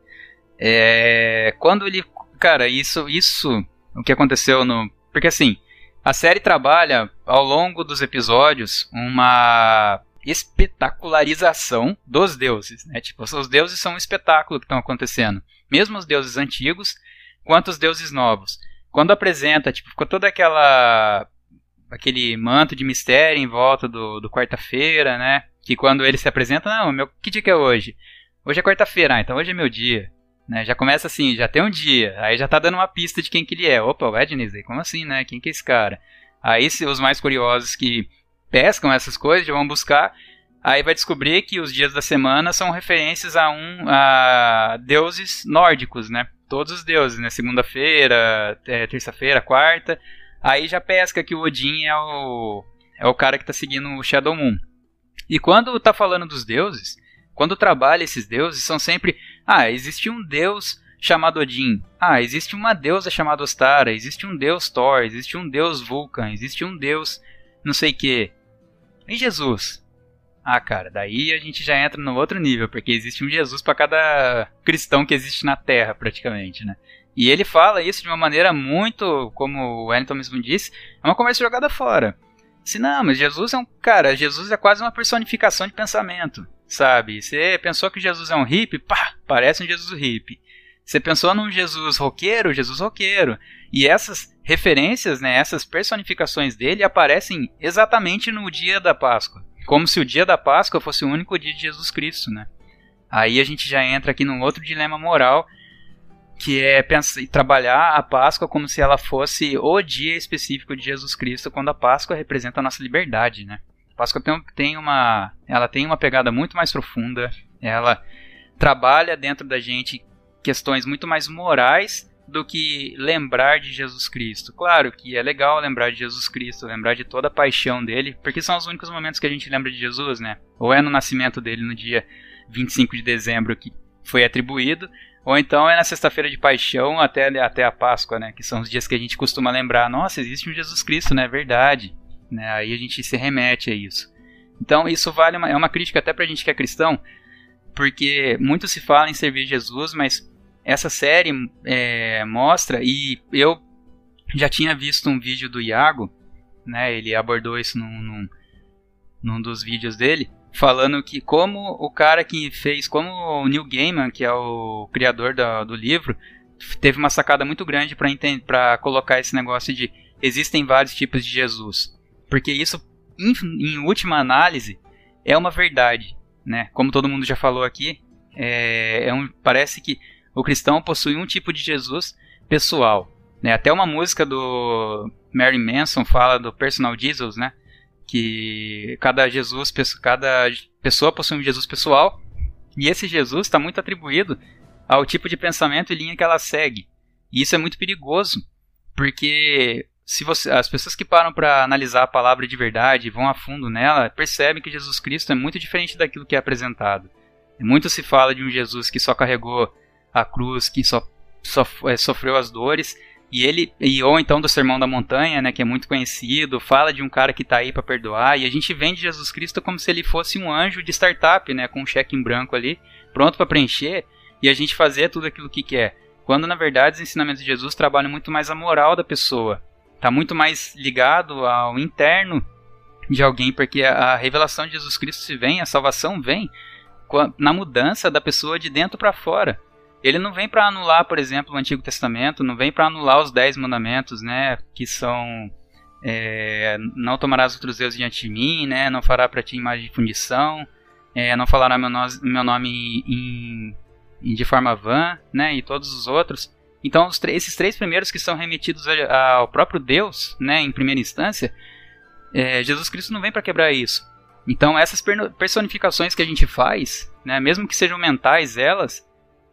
É, quando ele. Cara, isso, isso. O que aconteceu no. Porque assim, a série trabalha ao longo dos episódios uma espetacularização dos deuses, né? Tipo, os deuses são um espetáculo que estão acontecendo. Mesmo os deuses antigos, quanto os deuses novos. Quando apresenta, tipo, ficou toda aquela aquele manto de mistério em volta do, do quarta-feira, né? Que quando ele se apresenta, não, meu, que dia que é hoje? Hoje é quarta-feira, ah, então hoje é meu dia. Né? Já começa assim, já tem um dia, aí já tá dando uma pista de quem que ele é. Opa, o Edney, como assim, né? Quem que é esse cara? Aí os mais curiosos que pescam essas coisas vão buscar, aí vai descobrir que os dias da semana são referências a um a deuses nórdicos, né? todos os deuses, né? Segunda-feira, é, terça-feira, quarta. Aí já pesca que o Odin é o, é o cara que está seguindo o Shadow Moon. E quando tá falando dos deuses, quando trabalha esses deuses, são sempre. Ah, existe um deus chamado Odin. Ah, existe uma deusa chamada Ostara. Existe um deus Thor. Existe um deus Vulcan. Existe um deus não sei que. E Jesus? Ah, cara, daí a gente já entra no outro nível, porque existe um Jesus para cada cristão que existe na Terra, praticamente, né? E ele fala isso de uma maneira muito, como o Wellington mesmo disse, é uma conversa jogada fora. Se não, mas Jesus é um cara, Jesus é quase uma personificação de pensamento, sabe? Você pensou que Jesus é um hippie, pá, parece um Jesus hippie. Você pensou num Jesus roqueiro, Jesus roqueiro. E essas referências, né, essas personificações dele aparecem exatamente no dia da Páscoa como se o dia da Páscoa fosse o único dia de Jesus Cristo, né? Aí a gente já entra aqui num outro dilema moral, que é pensar, trabalhar a Páscoa como se ela fosse o dia específico de Jesus Cristo, quando a Páscoa representa a nossa liberdade, né? A Páscoa tem, tem uma, ela tem uma pegada muito mais profunda, ela trabalha dentro da gente questões muito mais morais do que lembrar de Jesus Cristo. Claro que é legal lembrar de Jesus Cristo, lembrar de toda a paixão dele, porque são os únicos momentos que a gente lembra de Jesus, né? Ou é no nascimento dele no dia 25 de dezembro que foi atribuído, ou então é na sexta-feira de paixão até, até a Páscoa, né? Que são os dias que a gente costuma lembrar, nossa, existe um Jesus Cristo, né? Verdade. Né? Aí a gente se remete a isso. Então isso vale uma, é uma crítica até pra gente que é cristão, porque muito se fala em servir Jesus, mas essa série é, mostra, e eu já tinha visto um vídeo do Iago, né, ele abordou isso num, num, num dos vídeos dele, falando que como o cara que fez, como o Neil Gaiman, que é o criador do, do livro, teve uma sacada muito grande para colocar esse negócio de existem vários tipos de Jesus. Porque isso, em, em última análise, é uma verdade. Né? Como todo mundo já falou aqui, é, é um, parece que o cristão possui um tipo de Jesus pessoal. Né? Até uma música do Mary Manson fala do personal Jesus, né? Que cada Jesus, cada pessoa possui um Jesus pessoal e esse Jesus está muito atribuído ao tipo de pensamento e linha que ela segue. E isso é muito perigoso, porque se você, as pessoas que param para analisar a palavra de verdade, vão a fundo nela, percebem que Jesus Cristo é muito diferente daquilo que é apresentado. Muito se fala de um Jesus que só carregou a cruz, que só, só é, sofreu as dores, e ele e ou então do Sermão da Montanha, né, que é muito conhecido, fala de um cara que está aí para perdoar, e a gente vende Jesus Cristo como se ele fosse um anjo de startup, né, com um cheque em branco ali, pronto para preencher, e a gente fazer tudo aquilo que quer. Quando na verdade os ensinamentos de Jesus trabalham muito mais a moral da pessoa, está muito mais ligado ao interno de alguém, porque a, a revelação de Jesus Cristo se vem, a salvação vem na mudança da pessoa de dentro para fora. Ele não vem para anular, por exemplo, o Antigo Testamento, não vem para anular os dez mandamentos, né, que são é, não tomarás outros deuses diante de mim, né, não fará para ti imagem de fundição, é, não falará meu, no, meu nome em, em, de forma vã, né, e todos os outros. Então, esses três primeiros que são remetidos ao próprio Deus, né, em primeira instância, é, Jesus Cristo não vem para quebrar isso. Então, essas personificações que a gente faz, né, mesmo que sejam mentais elas,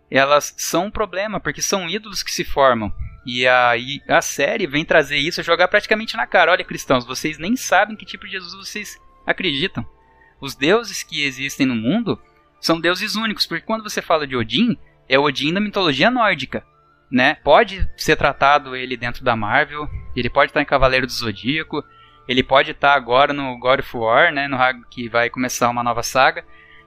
elas são um problema, porque são ídolos que se formam. E aí a série vem trazer isso, jogar praticamente na cara. Olha, cristãos, vocês nem sabem que tipo de Jesus vocês acreditam. Os deuses que existem no mundo são deuses únicos, porque quando você fala de Odin, é Odin da mitologia nórdica. Né? Pode ser tratado ele dentro da Marvel, ele pode estar em Cavaleiro do Zodíaco, ele pode estar agora no God of War, né, no que vai começar uma nova saga,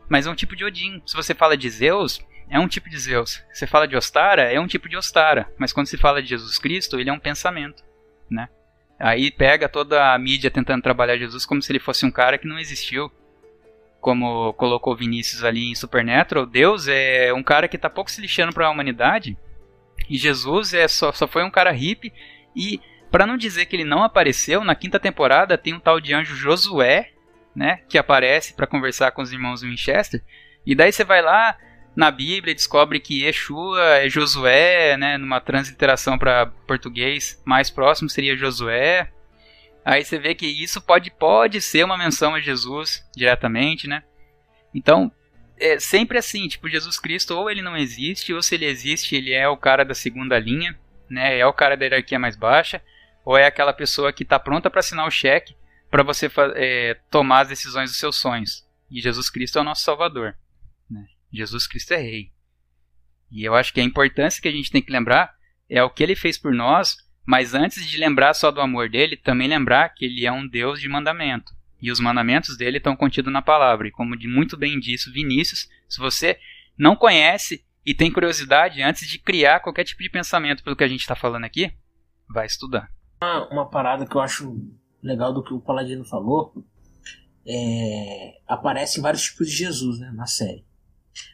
mas é um tipo de Odin. Se você fala de Zeus, é um tipo de Zeus. Se fala de Ostara, é um tipo de Ostara. Mas quando se fala de Jesus Cristo, ele é um pensamento, né? Aí pega toda a mídia tentando trabalhar Jesus como se ele fosse um cara que não existiu. Como colocou Vinícius ali em Supernatural, Deus é um cara que está pouco se lixando para a humanidade. E Jesus é só, só foi um cara hippie. E, para não dizer que ele não apareceu, na quinta temporada tem um tal de anjo Josué, né? Que aparece para conversar com os irmãos Winchester. E daí você vai lá, na Bíblia descobre que Yeshua é Josué, né, numa transliteração para português mais próximo seria Josué. Aí você vê que isso pode, pode ser uma menção a Jesus diretamente, né? Então, é sempre assim, tipo, Jesus Cristo ou ele não existe, ou se ele existe, ele é o cara da segunda linha, né? É o cara da hierarquia mais baixa, ou é aquela pessoa que está pronta para assinar o cheque para você é, tomar as decisões dos seus sonhos. E Jesus Cristo é o nosso Salvador. Né? Jesus Cristo é rei. E eu acho que a importância que a gente tem que lembrar é o que ele fez por nós, mas antes de lembrar só do amor dele, também lembrar que ele é um Deus de mandamento. E os mandamentos dele estão contidos na palavra. E como muito bem disse Vinícius, se você não conhece e tem curiosidade antes de criar qualquer tipo de pensamento pelo que a gente está falando aqui, vai estudar. Uma, uma parada que eu acho legal do que o Paladino falou é, aparecem vários tipos de Jesus né, na série.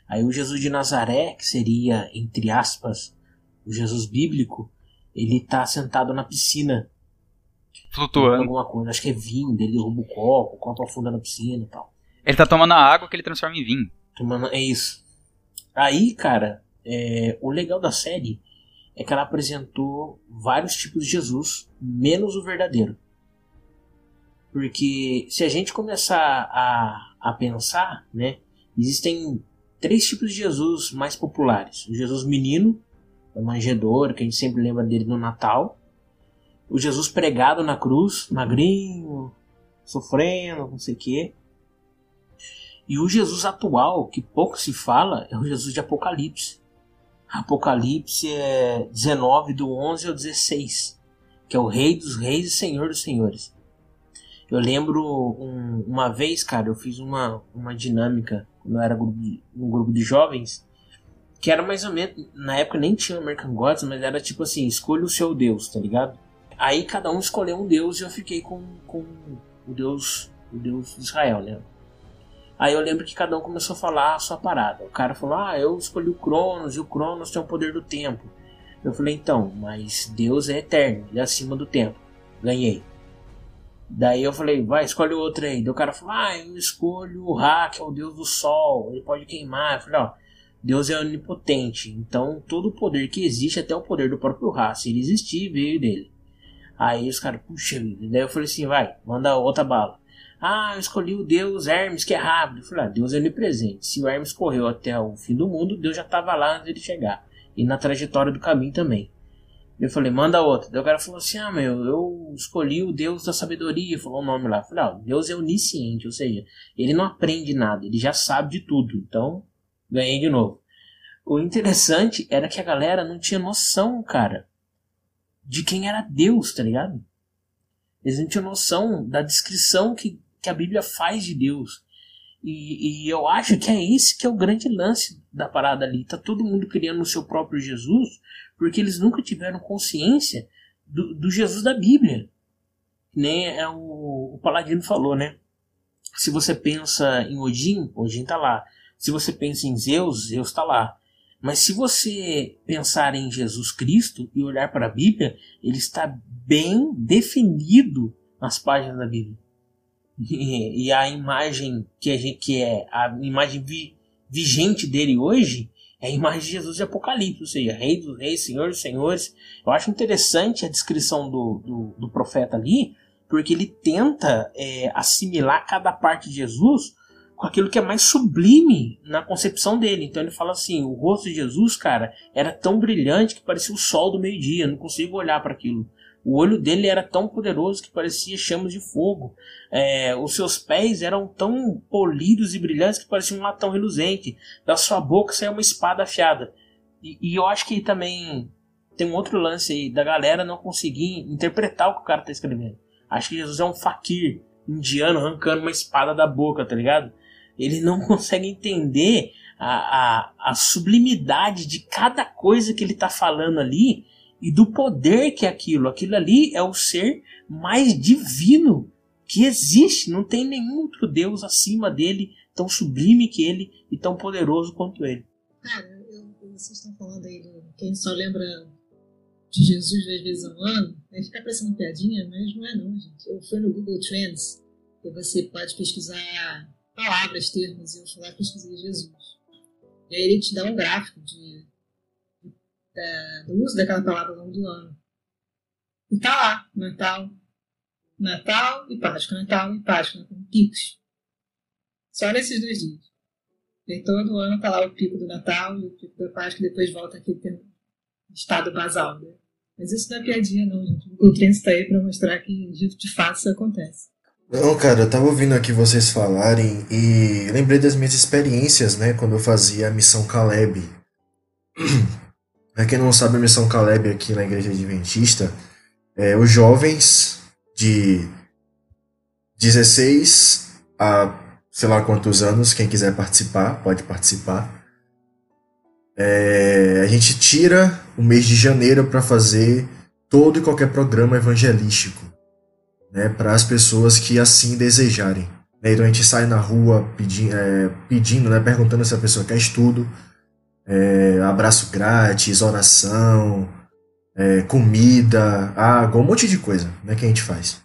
Aí o Jesus de Nazaré, que seria, entre aspas, o Jesus bíblico, ele tá sentado na piscina. Flutuando. Alguma coisa, acho que é vinho, ele derruba o copo, o copo afunda na piscina e tal. Ele tá tomando a água que ele transforma em vinho. Tomando, é isso. Aí, cara, é, o legal da série é que ela apresentou vários tipos de Jesus, menos o verdadeiro. Porque se a gente começar a, a pensar, né, existem três tipos de Jesus mais populares: o Jesus menino, a manjedoura, que a gente sempre lembra dele no Natal, o Jesus pregado na cruz, magrinho, sofrendo, não sei o quê. E o Jesus atual, que pouco se fala, é o Jesus de Apocalipse. Apocalipse é 19, do 11 ao 16, que é o Rei dos Reis e Senhor dos Senhores. Eu lembro um, uma vez, cara, eu fiz uma, uma dinâmica quando eu era grupo de, um grupo de jovens, que era mais ou menos, na época nem tinha American Gods, mas era tipo assim, escolha o seu Deus, tá ligado? Aí cada um escolheu um Deus e eu fiquei com, com o Deus o Deus de Israel, né? Aí eu lembro que cada um começou a falar a sua parada. O cara falou, ah, eu escolhi o Cronos, e o Cronos tem o poder do tempo. Eu falei, então, mas Deus é eterno, ele é acima do tempo. Ganhei. Daí eu falei, vai, escolhe outro aí. Daí o cara falou, ah, eu escolho o Ra, que é o deus do sol, ele pode queimar. Eu falei, ó, Deus é onipotente, então todo o poder que existe, até o poder do próprio Ra, se ele existir, veio dele. Aí os caras, puxa vida. Daí eu falei assim, vai, manda outra bala. Ah, eu escolhi o Deus Hermes, que é rápido. Eu falei, ah, Deus é onipresente. Se o Hermes correu até o fim do mundo, Deus já estava lá antes de chegar. E na trajetória do caminho também. Eu falei, manda outra. Daí o cara falou assim: Ah, meu, eu escolhi o Deus da sabedoria. Falou o nome lá. Eu falei, ah, Deus é onisciente, ou seja, ele não aprende nada, ele já sabe de tudo. Então, ganhei de novo. O interessante era que a galera não tinha noção, cara, de quem era Deus, tá ligado? Eles não tinham noção da descrição que, que a Bíblia faz de Deus. E, e, eu acho que é esse que é o grande lance da parada ali. Tá todo mundo criando o seu próprio Jesus, porque eles nunca tiveram consciência do, do Jesus da Bíblia. Nem é o, o Paladino falou, né? Se você pensa em Odin, Odin tá lá. Se você pensa em Zeus, Zeus está lá. Mas se você pensar em Jesus Cristo e olhar para a Bíblia, ele está bem definido nas páginas da Bíblia. E, a imagem que, a gente, que é a imagem vi, vigente dele hoje é a imagem de Jesus de Apocalipse, ou seja, Rei dos Reis, Senhor dos Senhores. Eu acho interessante a descrição do, do, do profeta ali, porque ele tenta é, assimilar cada parte de Jesus com aquilo que é mais sublime na concepção dele. Então ele fala assim: o rosto de Jesus, cara, era tão brilhante que parecia o sol do meio-dia. Não consigo olhar para aquilo. O olho dele era tão poderoso que parecia chamas de fogo. É, os seus pés eram tão polidos e brilhantes que pareciam um latão reluzente. Da sua boca saía uma espada afiada. E, e, eu acho que também tem um outro lance aí da galera não conseguir interpretar o que o cara está escrevendo. Acho que Jesus é um fakir indiano arrancando uma espada da boca, tá ligado? Ele não consegue entender a, a, a sublimidade de cada coisa que ele está falando ali e do poder que é aquilo. Aquilo ali é o ser mais divino que existe. Não tem nenhum outro Deus acima dele, tão sublime que ele e tão poderoso quanto ele. Cara, eu, vocês estão falando aí quem só lembra de Jesus duas vezes ao ano, aí fica parecendo piadinha, mas não é não, gente. Eu fui no Google Trends e você pode pesquisar palavras, termos, e eu fui lá pesquisei Jesus. E aí ele te dá um gráfico de, de, do uso daquela palavra ao longo do ano. E tá lá, Natal, Natal e Páscoa, Natal e Páscoa, com picos. Só nesses dois dias. E todo ano tá lá o pico do Natal e o pico da Páscoa, e depois volta aqui tem estado basal. Né? Mas isso não é piadinha, não, gente. O Google Trends está aí para mostrar que de fato isso acontece. Não, cara, eu tava ouvindo aqui vocês falarem e lembrei das minhas experiências, né, quando eu fazia a missão Caleb. pra quem não sabe, a missão Caleb aqui na Igreja Adventista é os jovens de 16 a sei lá quantos anos, quem quiser participar, pode participar. É, a gente tira o mês de janeiro para fazer todo e qualquer programa evangelístico né, para as pessoas que assim desejarem. Né? Então a gente sai na rua pedi é, pedindo, né, perguntando se a pessoa quer estudo, é, abraço grátis, oração, é, comida, água, um monte de coisa né, que a gente faz.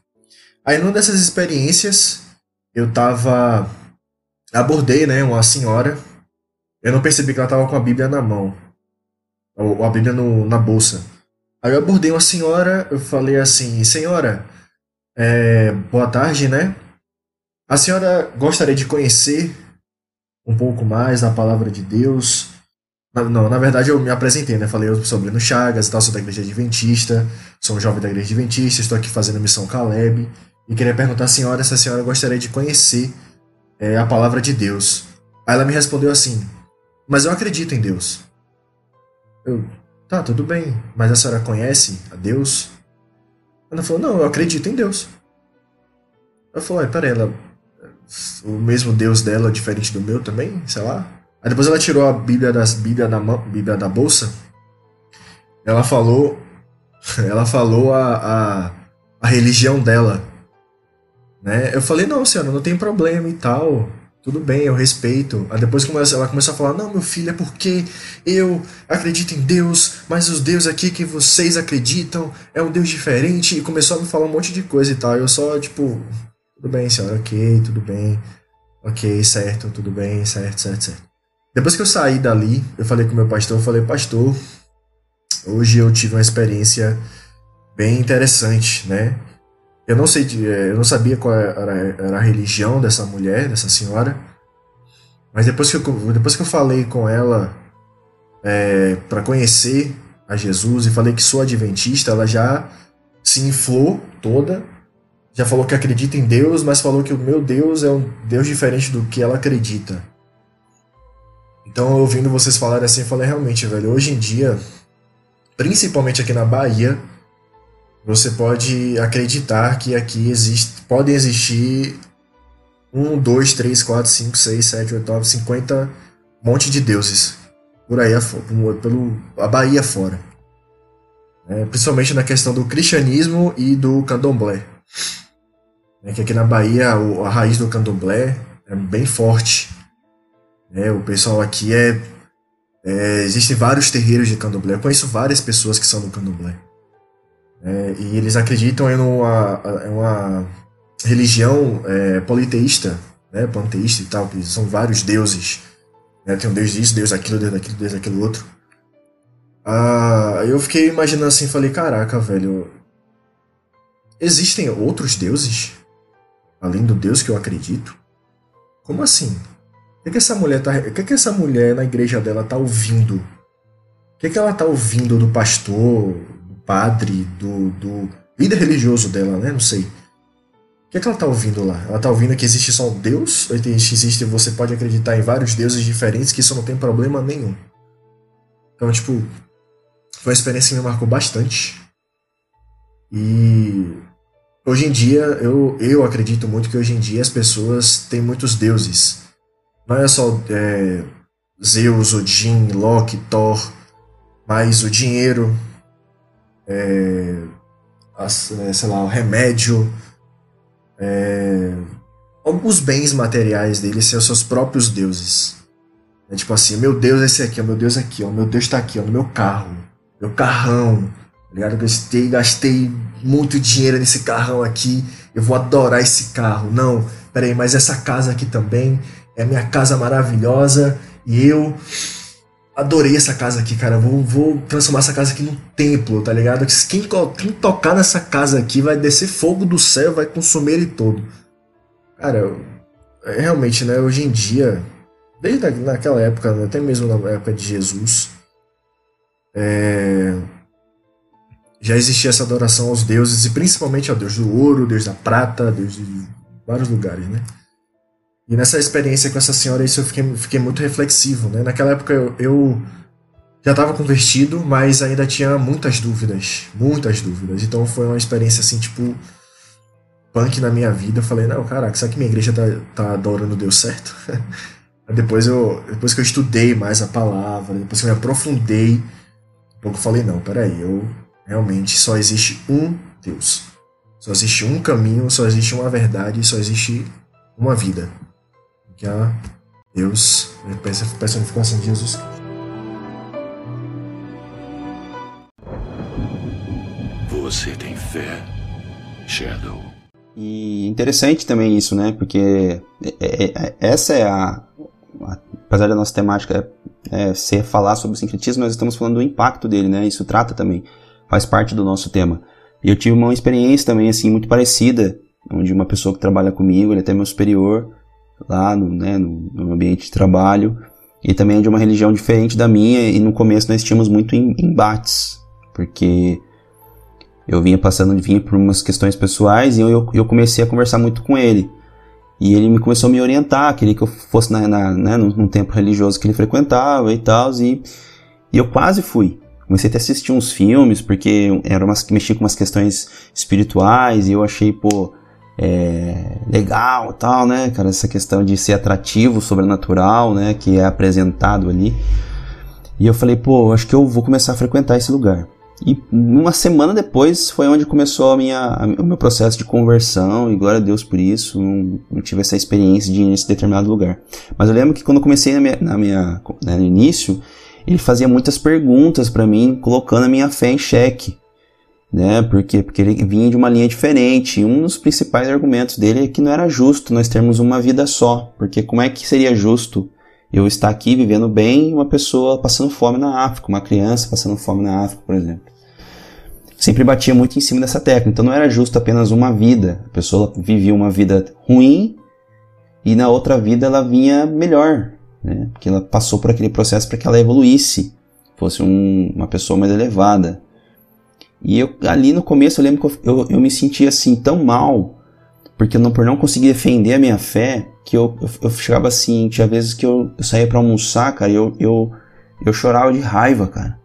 Aí numa dessas experiências, eu tava. abordei né, uma senhora, eu não percebi que ela tava com a Bíblia na mão, ou a Bíblia no, na bolsa. Aí eu abordei uma senhora, eu falei assim: Senhora, é, boa tarde, né? A senhora gostaria de conhecer um pouco mais da palavra de Deus? Não, na verdade eu me apresentei, né? Falei, eu sou Breno Chagas, tal, sou da igreja adventista, sou um jovem da igreja adventista, estou aqui fazendo missão Caleb e queria perguntar à senhora se a senhora gostaria de conhecer é, a palavra de Deus. Aí ela me respondeu assim, mas eu acredito em Deus. Eu, tá, tudo bem, mas a senhora conhece a Deus? Ela falou, não, eu acredito em Deus. Ela falou, peraí, ela. O mesmo Deus dela, diferente do meu também, sei lá. Aí depois ela tirou a Bíblia, das, Bíblia, da, Bíblia da bolsa. Ela falou. Ela falou a, a, a religião dela. Né? Eu falei, não, senhora, não tem problema e tal. Tudo bem, eu respeito. Aí depois ela começou a falar: Não, meu filho, é porque eu acredito em Deus, mas os deuses aqui que vocês acreditam é um Deus diferente. E começou a me falar um monte de coisa e tal. E eu só, tipo, tudo bem, senhora, ok, tudo bem. Ok, certo, tudo bem, certo, certo, certo. Depois que eu saí dali, eu falei com meu pastor, eu falei, pastor, hoje eu tive uma experiência bem interessante, né? Eu não sei, eu não sabia qual era, era a religião dessa mulher, dessa senhora, mas depois que eu, depois que eu falei com ela é, para conhecer a Jesus e falei que sou adventista, ela já se inflou toda, já falou que acredita em Deus, mas falou que o meu Deus é um Deus diferente do que ela acredita. Então, ouvindo vocês falarem assim, eu falei, realmente, velho, hoje em dia, principalmente aqui na Bahia, você pode acreditar que aqui existe, podem existir um, dois, três, quatro, cinco, seis, sete, oito, nove, cinquenta monte de deuses por aí pelo a Bahia fora. É, principalmente na questão do cristianismo e do candomblé. É que aqui na Bahia a raiz do candomblé é bem forte. É, o pessoal aqui é, é, Existem vários terreiros de candomblé. Eu conheço várias pessoas que são do candomblé. É, e eles acreditam em uma, em uma religião é, politeísta, né, panteísta e tal, que são vários deuses. Né, tem um deus disso, deus daquilo, deus daquilo, deus daquilo outro. Ah, eu fiquei imaginando assim, falei, caraca, velho, existem outros deuses além do Deus que eu acredito? Como assim? O que, que essa mulher tá, o que, que essa mulher na igreja dela tá ouvindo? O que, que ela tá ouvindo do pastor, padre, do, do líder religioso dela, né? Não sei. O que, é que ela tá ouvindo lá? Ela tá ouvindo que existe só um Deus? Ou existe, você pode acreditar em vários deuses diferentes que isso não tem problema nenhum? Então, tipo, foi uma experiência que me marcou bastante. E hoje em dia, eu, eu acredito muito que hoje em dia as pessoas têm muitos deuses. Não é só é, Zeus, Odin, Loki, Thor, mas o dinheiro, é, é, sei lá, o remédio, é, os bens materiais deles são os seus próprios deuses. É tipo assim, meu Deus esse aqui, meu Deus aqui, meu Deus está aqui, meu carro, meu carrão, tá ligado? Gastei, gastei muito dinheiro nesse carrão aqui, eu vou adorar esse carro. Não, peraí, mas essa casa aqui também é minha casa maravilhosa e eu adorei essa casa aqui, cara. Vou, vou transformar essa casa aqui num templo, tá ligado? Quem, quem tocar nessa casa aqui vai descer fogo do céu, vai consumir ele todo. Cara, é, realmente, né? Hoje em dia, desde naquela época, né, até mesmo na época de Jesus, é, já existia essa adoração aos deuses, e principalmente ao deus do ouro, deus da prata, deus de vários lugares, né? E nessa experiência com essa senhora, isso eu fiquei, fiquei muito reflexivo, né? Naquela época eu, eu já estava convertido, mas ainda tinha muitas dúvidas, muitas dúvidas. Então foi uma experiência assim, tipo, punk na minha vida. Eu falei, não, caraca, será que minha igreja tá, tá adorando Deus certo? depois, eu, depois que eu estudei mais a palavra, depois que eu me aprofundei, um pouco eu falei, não, peraí, eu realmente só existe um Deus. Só existe um caminho, só existe uma verdade, só existe uma vida que é Deus, a personificação de Jesus Cristo. Você tem fé, Shadow? E interessante também isso, né? Porque é, é, é, essa é a, a, Apesar da nossa temática é, ser falar sobre o sincretismo, nós estamos falando do impacto dele, né? Isso trata também, faz parte do nosso tema. E eu tive uma experiência também, assim, muito parecida, onde uma pessoa que trabalha comigo, ele é até meu superior, lá no, né, no, no, ambiente de trabalho, e também de uma religião diferente da minha, e no começo nós tínhamos muito embates, porque eu vinha passando, vinha por umas questões pessoais, e eu, eu comecei a conversar muito com ele. E ele me começou a me orientar, queria que eu fosse na, na, né, num, tempo religioso que ele frequentava e tal, e, e eu quase fui. Comecei a assistir uns filmes, porque era umas que mexiam com umas questões espirituais, e eu achei, pô, é, legal tal, né, cara? Essa questão de ser atrativo, sobrenatural, né? Que é apresentado ali. E eu falei, pô, acho que eu vou começar a frequentar esse lugar. E uma semana depois foi onde começou a minha, a, o meu processo de conversão, e glória a Deus por isso, não, não, tive essa experiência de ir nesse determinado lugar. Mas eu lembro que quando eu comecei na minha, na minha né, no início, ele fazia muitas perguntas para mim, colocando a minha fé em xeque né? Porque, porque ele vinha de uma linha diferente. E um dos principais argumentos dele é que não era justo nós termos uma vida só, porque como é que seria justo eu estar aqui vivendo bem uma pessoa passando fome na África, uma criança passando fome na África, por exemplo. Sempre batia muito em cima dessa técnica, então não era justo apenas uma vida. A pessoa vivia uma vida ruim e na outra vida ela vinha melhor, né? Porque ela passou por aquele processo para que ela evoluísse, fosse um, uma pessoa mais elevada. E eu ali no começo eu lembro que eu, eu, eu me sentia assim tão mal porque não, por não conseguir defender a minha fé, que eu, eu, eu chegava assim, tinha vezes que eu, eu saía para almoçar, cara, e eu, eu, eu chorava de raiva, cara.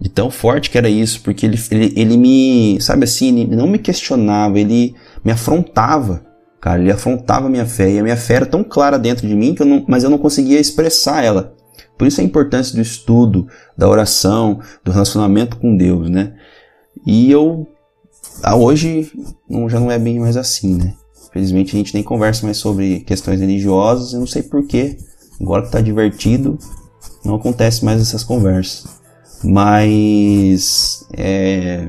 De tão forte que era isso, porque ele, ele, ele me, sabe assim, ele não me questionava, ele me afrontava, cara, ele afrontava a minha fé, e a minha fé era tão clara dentro de mim, que eu não, mas eu não conseguia expressar ela. Por isso a importância do estudo, da oração, do relacionamento com Deus, né? E eu ah, hoje não, já não é bem mais assim, né? Felizmente a gente nem conversa mais sobre questões religiosas, eu não sei porquê. Agora que tá divertido, não acontece mais essas conversas. Mas é,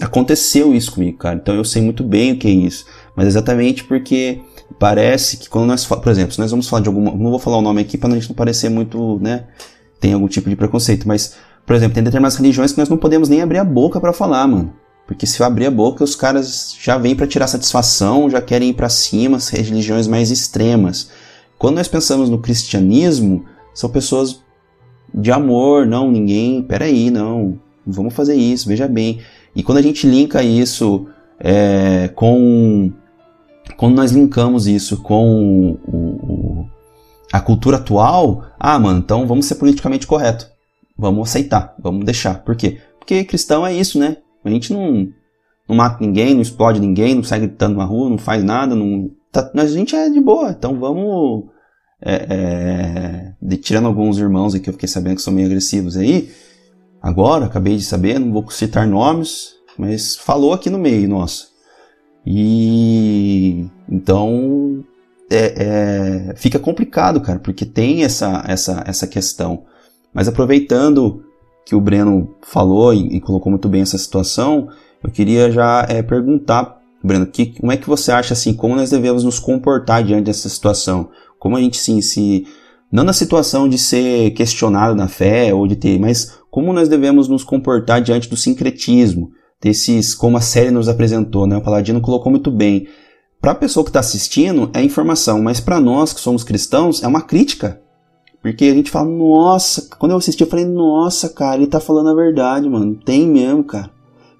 aconteceu isso comigo, cara. Então eu sei muito bem o que é isso. Mas exatamente porque parece que quando nós, por exemplo, se nós vamos falar de alguma, não vou falar o nome aqui para gente não parecer muito, né, tem algum tipo de preconceito, mas por exemplo, tem determinadas religiões que nós não podemos nem abrir a boca para falar, mano. Porque se eu abrir a boca, os caras já vêm para tirar satisfação, já querem ir para cima, as religiões mais extremas. Quando nós pensamos no cristianismo, são pessoas de amor, não, ninguém, peraí, não, vamos fazer isso, veja bem. E quando a gente linka isso é, com. Quando nós linkamos isso com o, o, a cultura atual, ah, mano, então vamos ser politicamente correto. Vamos aceitar, vamos deixar. Por quê? Porque cristão é isso, né? A gente não, não mata ninguém, não explode ninguém, não sai gritando na rua, não faz nada, não. Tá, a gente é de boa, então vamos. É, é, de, tirando alguns irmãos aqui, eu fiquei sabendo que são meio agressivos aí. Agora, acabei de saber, não vou citar nomes, mas falou aqui no meio, nossa. E então é, é, fica complicado, cara, porque tem essa, essa, essa questão. Mas aproveitando que o Breno falou e, e colocou muito bem essa situação, eu queria já é, perguntar, Breno, que, como é que você acha assim, como nós devemos nos comportar diante dessa situação? Como a gente sim se não na situação de ser questionado na fé ou de ter, mas como nós devemos nos comportar diante do sincretismo, desses, como a série nos apresentou, né? O Paladino colocou muito bem. Para a pessoa que está assistindo é informação, mas para nós que somos cristãos é uma crítica. Porque a gente fala, nossa, quando eu assisti eu falei, nossa, cara, ele tá falando a verdade, mano. Tem mesmo, cara.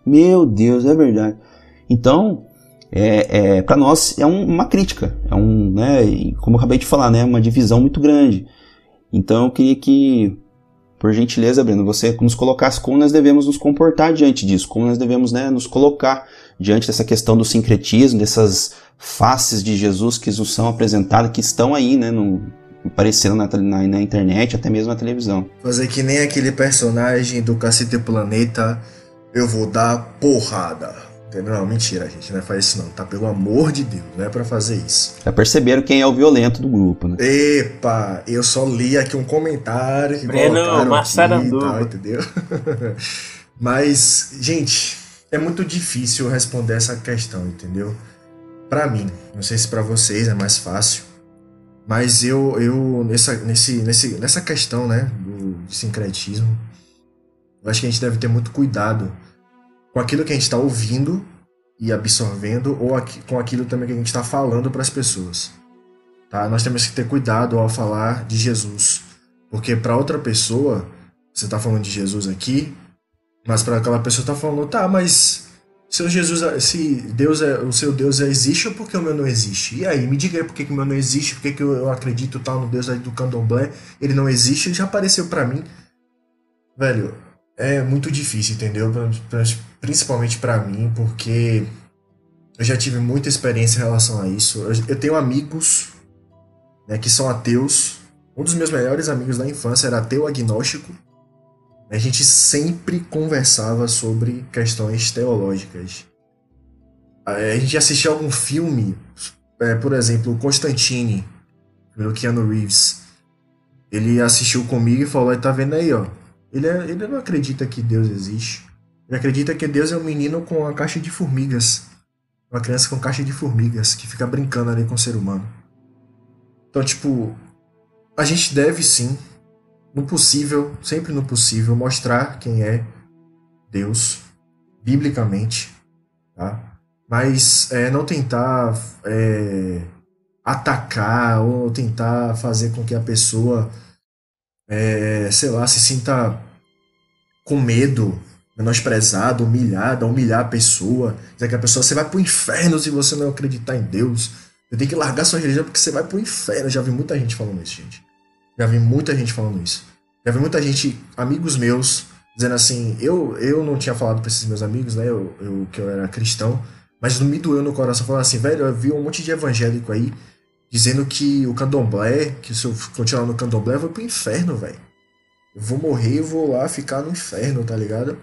Meu Deus, é verdade. Então, é, é para nós é um, uma crítica, é um, né, como eu acabei de falar, né, uma divisão muito grande. Então eu queria que, por gentileza, Breno, você nos colocasse como nós devemos nos comportar diante disso, como nós devemos, né, nos colocar diante dessa questão do sincretismo, dessas faces de Jesus que nos são apresentadas, que estão aí, né, no, aparecendo na, na, na, internet, até mesmo na televisão. Fazer que nem aquele personagem do Cacete Planeta, eu vou dar porrada. Entendeu? Não, mentira, gente, não é faz isso não, tá? Pelo amor de Deus, não é pra fazer isso. Já perceberam quem é o violento do grupo, né? Epa, eu só li aqui um comentário que Breno Massaranduba. Tá, entendeu? Mas, gente, é muito difícil responder essa questão, entendeu? Para mim, não sei se para vocês é mais fácil, mas eu, eu nessa, nesse, nesse, nessa questão né, do sincretismo, eu acho que a gente deve ter muito cuidado com aquilo que a gente está ouvindo e absorvendo, ou aqui, com aquilo também que a gente está falando para as pessoas. Tá? Nós temos que ter cuidado ao falar de Jesus, porque para outra pessoa, você está falando de Jesus aqui, mas para aquela pessoa está falando, tá, mas se Jesus, se Deus é, o seu Deus existe ou porque o meu não existe? E aí, me diga aí por que, o meu não existe, por que, que eu acredito tal no Deus do candomblé, ele não existe, ele já apareceu para mim. Velho, é muito difícil, entendeu? Principalmente para mim, porque eu já tive muita experiência em relação a isso. Eu tenho amigos né, que são ateus. Um dos meus melhores amigos da infância era ateu agnóstico a gente sempre conversava sobre questões teológicas. A gente assistia algum filme, é, por exemplo, Constantine, pelo Keanu Reeves. Ele assistiu comigo e falou: tá vendo aí, ó. Ele, é, ele não acredita que Deus existe. Ele acredita que Deus é um menino com uma caixa de formigas. Uma criança com caixa de formigas que fica brincando ali com o ser humano. Então, tipo, a gente deve sim, no possível, sempre no possível, mostrar quem é Deus, biblicamente, tá? Mas é, não tentar é, atacar ou tentar fazer com que a pessoa, é, sei lá, se sinta com medo, menosprezada, humilhada, humilhar a pessoa, dizer que a pessoa você vai pro inferno se você não acreditar em Deus. Você tem que largar sua religião porque você vai pro inferno. Já vi muita gente falando isso, gente. Já vi muita gente falando isso. Já vi muita gente, amigos meus, dizendo assim, eu, eu não tinha falado pra esses meus amigos, né, eu, eu, que eu era cristão, mas me doeu no coração falando assim, velho, eu vi um monte de evangélico aí dizendo que o candomblé, que se eu continuar no candomblé, eu vou pro inferno, velho. Eu vou morrer e vou lá ficar no inferno, tá ligado?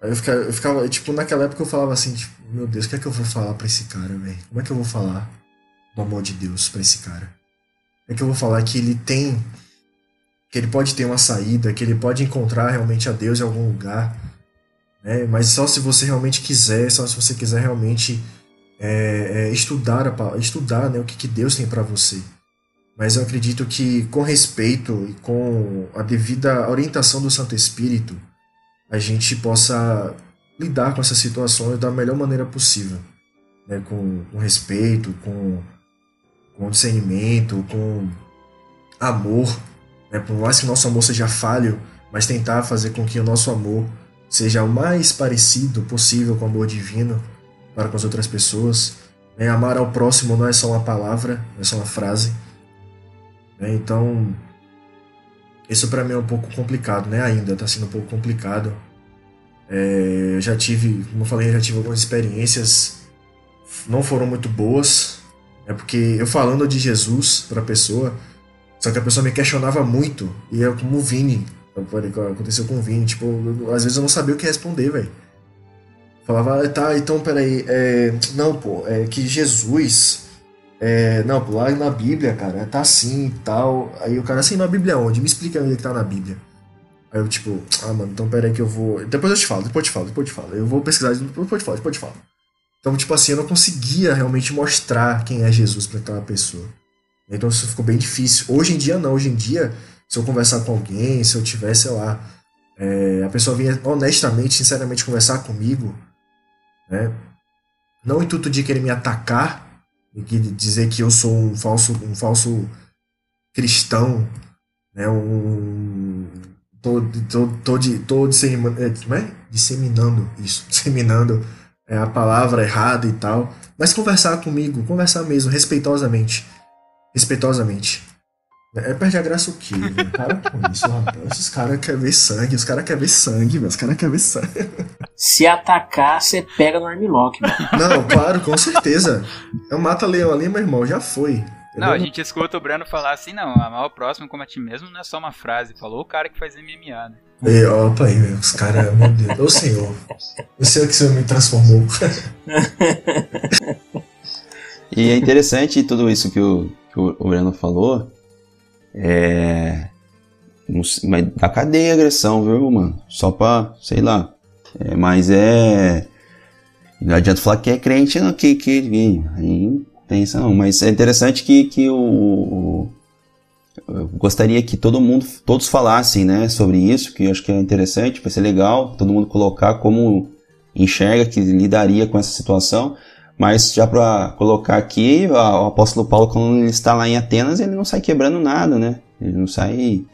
Aí eu ficava, eu ficava, tipo, naquela época eu falava assim, tipo, meu Deus, o que é que eu vou falar pra esse cara, velho? Como é que eu vou falar do amor de Deus pra esse cara? É que eu vou falar que ele tem, que ele pode ter uma saída, que ele pode encontrar realmente a Deus em algum lugar, né? Mas só se você realmente quiser, só se você quiser realmente é, é, estudar, a, estudar né, o que, que Deus tem para você. Mas eu acredito que com respeito e com a devida orientação do Santo Espírito, a gente possa lidar com essas situações da melhor maneira possível. Né, com, com respeito, com, com discernimento, com amor. Né, por mais que o nosso amor seja falho, mas tentar fazer com que o nosso amor seja o mais parecido possível com o amor divino para com as outras pessoas. Né? Amar ao próximo não é só uma palavra, não é só uma frase. Né? Então, isso para mim é um pouco complicado, né? Ainda está sendo um pouco complicado. É, eu já tive, como eu falei, eu já tive algumas experiências, não foram muito boas, é porque eu falando de Jesus para a pessoa, só que a pessoa me questionava muito, e eu como o Vini, aconteceu com o Vini, tipo, eu, às vezes eu não sabia o que responder, velho. Falava, ah, tá, então peraí, é, não, pô, é que Jesus, é, não, pô, lá na Bíblia, cara, tá assim e tal. Aí o cara, assim, na Bíblia onde? Me explica onde é que tá na Bíblia. Aí eu, tipo, ah, mano, então peraí que eu vou. Depois eu te falo, depois eu te falo, depois eu te falo. Eu vou pesquisar, depois eu te falo, depois eu te falo. Então, tipo assim, eu não conseguia realmente mostrar quem é Jesus para aquela pessoa. Então isso ficou bem difícil. Hoje em dia, não. Hoje em dia, se eu conversar com alguém, se eu tiver, sei lá, é, a pessoa vinha honestamente, sinceramente conversar comigo, né? Não o intuito de querer me atacar e dizer que eu sou um falso, um falso cristão, né? Um tô, tô, tô, tô, é, é? disseminando isso, disseminando é, a palavra errada e tal, mas conversar comigo, conversar mesmo, respeitosamente, respeitosamente. É, perde a graça o quê? Para com isso, rapaz. Esses caras querem ver sangue, os caras querem ver sangue, velho. Os caras querem ver sangue. Se atacar, você pega no armlock, mano. Não, claro, com certeza. Eu mato leão ali, meu irmão, já foi. Não, a gente escuta o Breno falar assim, não, amar o próximo como a ti mesmo não é só uma frase. Falou o cara que faz MMA, né? E, opa aí, os caras, meu Deus, ô senhor, o que o senhor me transformou. e é interessante tudo isso que o, que o Breno falou, é. Mas dá cadeia agressão, viu, mano? Só pra, sei lá. É, mas é. Não adianta falar que é crente, não, que, que, aí pensa não. Mas é interessante que, que o, eu gostaria que todo mundo, todos falassem, né, sobre isso, que eu acho que é interessante, vai ser legal, todo mundo colocar como enxerga que lidaria com essa situação. Mas já para colocar aqui, o apóstolo Paulo, quando ele está lá em Atenas, ele não sai quebrando nada, né? Ele não sai.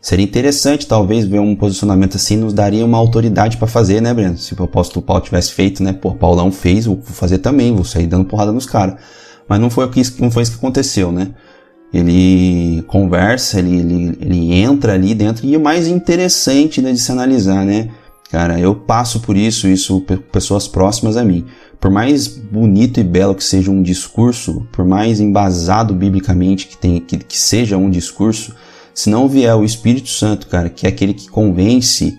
Seria interessante, talvez, ver um posicionamento assim, nos daria uma autoridade para fazer, né, Breno? Se o apóstolo Paulo tivesse feito, né? Pô, Paulão fez, vou fazer também, vou sair dando porrada nos caras. Mas não foi, isso, não foi isso que aconteceu, né? Ele conversa, ele, ele, ele entra ali dentro, e o mais interessante né, de se analisar, né? Cara, eu passo por isso, isso pessoas próximas a mim. Por mais bonito e belo que seja um discurso, por mais embasado biblicamente que, tem, que, que seja um discurso, se não vier o Espírito Santo, cara, que é aquele que convence,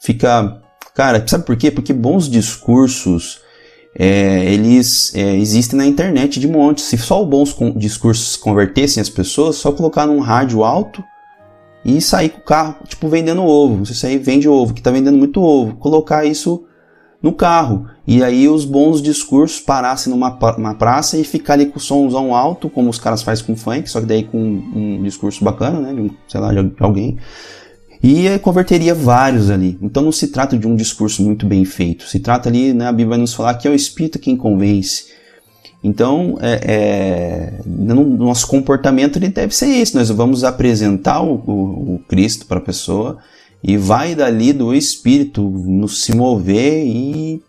fica. Cara, sabe por quê? Porque bons discursos é, eles é, existem na internet de monte. Se só os bons discursos convertessem as pessoas, só colocar num rádio alto e sair com o carro, tipo, vendendo ovo. Você sair vende ovo, que tá vendendo muito ovo. Colocar isso no carro. E aí os bons discursos parassem numa uma praça e ficar ali com o somzão alto, como os caras fazem com funk, só que daí com um discurso bacana, né? De um, sei lá, de alguém. E converteria vários ali. Então não se trata de um discurso muito bem feito. Se trata ali, né, a Bíblia vai nos falar que é o Espírito quem convence. Então, é, é, no nosso comportamento ele deve ser isso. Nós vamos apresentar o, o, o Cristo para a pessoa e vai dali do Espírito nos se mover e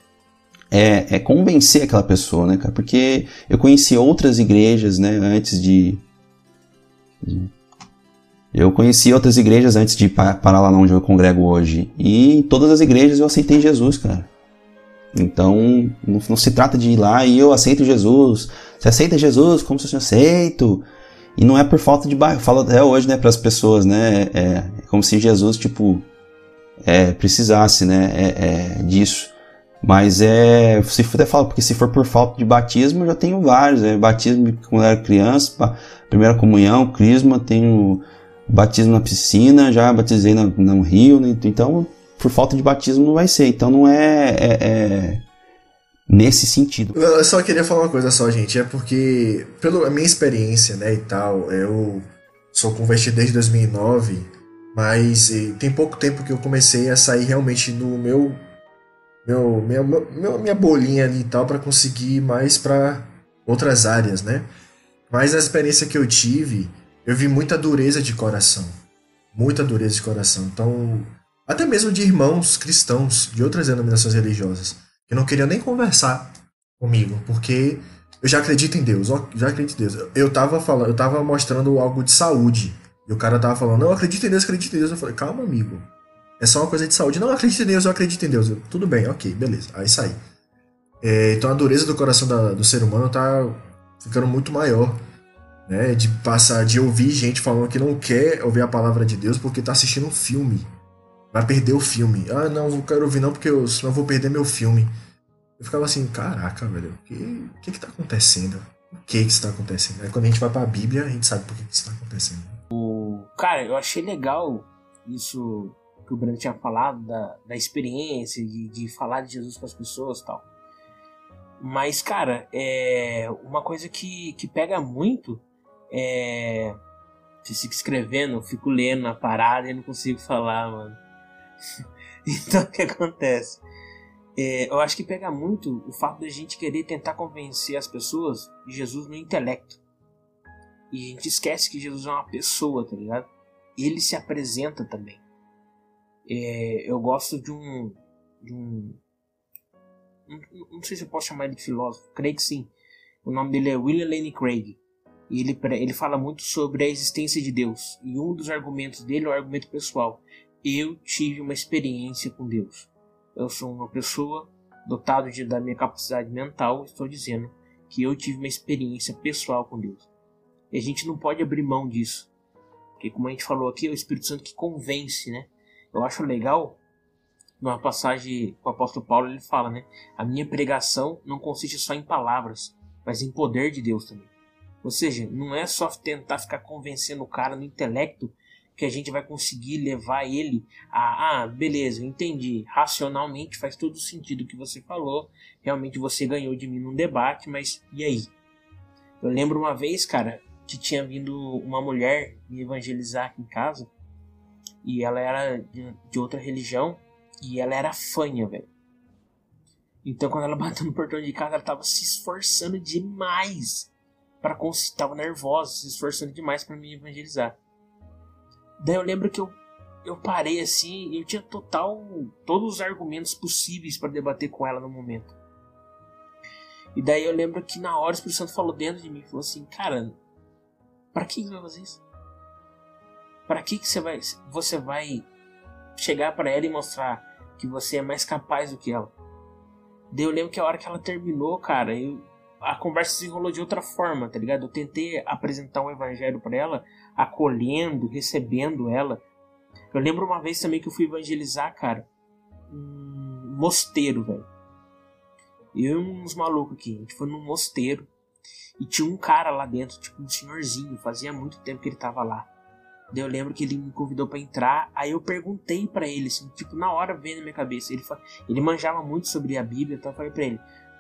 é, é, convencer aquela pessoa, né, cara? Porque eu conheci outras igrejas, né, antes de, de eu conheci outras igrejas antes de parar lá onde eu congrego hoje. E em todas as igrejas eu aceitei Jesus, cara. Então, não, não, se trata de ir lá e eu aceito Jesus. Você aceita Jesus como se eu aceito. E não é por falta de bairro. Falo até hoje, né, para as pessoas, né? É, é, como se Jesus, tipo, é, precisasse, né, é, é, disso. Mas é, se até falo, porque se for por falta de batismo, eu já tenho vários. É, batismo quando eu era criança, primeira comunhão, crisma, tenho batismo na piscina, já batizei no, no rio, né? então por falta de batismo não vai ser. Então não é, é, é, nesse sentido. Eu só queria falar uma coisa só, gente, é porque pela minha experiência, né, e tal, eu sou convertido desde 2009, mas tem pouco tempo que eu comecei a sair realmente no meu meu minha, meu, minha bolinha ali e tal para conseguir mais para outras áreas, né? Mas a experiência que eu tive eu vi muita dureza de coração. Muita dureza de coração. Então, até mesmo de irmãos cristãos de outras denominações religiosas, que não queriam nem conversar comigo, porque eu já acredito em Deus, já acredito em Deus. Eu tava falando, eu tava mostrando algo de saúde, e o cara tava falando, não, acredito em Deus, acredito em Deus. Eu falei, calma, amigo. É só uma coisa de saúde. Não, acredito em Deus, eu acredito em Deus. Eu, Tudo bem, ok, beleza. Aí saí. É, então a dureza do coração da, do ser humano tá ficando muito maior né? De passar, de ouvir gente falando que não quer ouvir a palavra de Deus porque tá assistindo um filme. Vai perder o filme. Ah, não, não quero ouvir não porque eu, senão eu vou perder meu filme. Eu ficava assim, caraca, velho, o que, que que tá acontecendo? O que que está acontecendo? Aí quando a gente vai pra Bíblia, a gente sabe por que que está acontecendo. O... Cara, eu achei legal isso que o Breno tinha falado, da, da experiência, de, de falar de Jesus com as pessoas tal. Mas, cara, é uma coisa que, que pega muito é. Você fica escrevendo, eu fico lendo a parada e não consigo falar, mano. então o que acontece? É, eu acho que pega muito o fato da gente querer tentar convencer as pessoas de Jesus no intelecto. E a gente esquece que Jesus é uma pessoa, tá ligado? Ele se apresenta também. É, eu gosto de um. De um não, não sei se eu posso chamar ele de filósofo, creio que sim. O nome dele é William Lane Craig. E ele, ele fala muito sobre a existência de Deus. E um dos argumentos dele é o argumento pessoal. Eu tive uma experiência com Deus. Eu sou uma pessoa dotada de, da minha capacidade mental, estou dizendo que eu tive uma experiência pessoal com Deus. E a gente não pode abrir mão disso. Porque como a gente falou aqui, é o Espírito Santo que convence, né? Eu acho legal numa passagem com o apóstolo Paulo ele fala, né? A minha pregação não consiste só em palavras, mas em poder de Deus também. Ou seja, não é só tentar ficar convencendo o cara no intelecto que a gente vai conseguir levar ele a, ah, beleza, entendi, racionalmente faz todo sentido o que você falou, realmente você ganhou de mim num debate, mas e aí? Eu lembro uma vez, cara, que tinha vindo uma mulher me evangelizar aqui em casa e ela era de, outra religião e ela era fanha, velho. Então quando ela bateu no portão de casa, ela tava se esforçando demais para tava nervosa, se esforçando demais para me evangelizar. Daí eu lembro que eu, eu parei assim, eu tinha total todos os argumentos possíveis para debater com ela no momento. E daí eu lembro que na hora o Espírito Santo falou dentro de mim, falou assim, cara, para que você vai fazer isso? Para que que você vai você vai chegar para ela e mostrar que você é mais capaz do que ela? Daí eu lembro que a hora que ela terminou, cara, eu a conversa se enrolou de outra forma, tá ligado? Eu tentei apresentar um evangelho para ela, acolhendo, recebendo ela. Eu lembro uma vez também que eu fui evangelizar, cara, um mosteiro, velho. Eu e uns malucos aqui, a gente foi num mosteiro e tinha um cara lá dentro, tipo um senhorzinho, fazia muito tempo que ele tava lá. Daí eu lembro que ele me convidou para entrar, aí eu perguntei para ele, assim, tipo, na hora veio na minha cabeça. Ele, ele manjava muito sobre a Bíblia, então eu falei pra ele: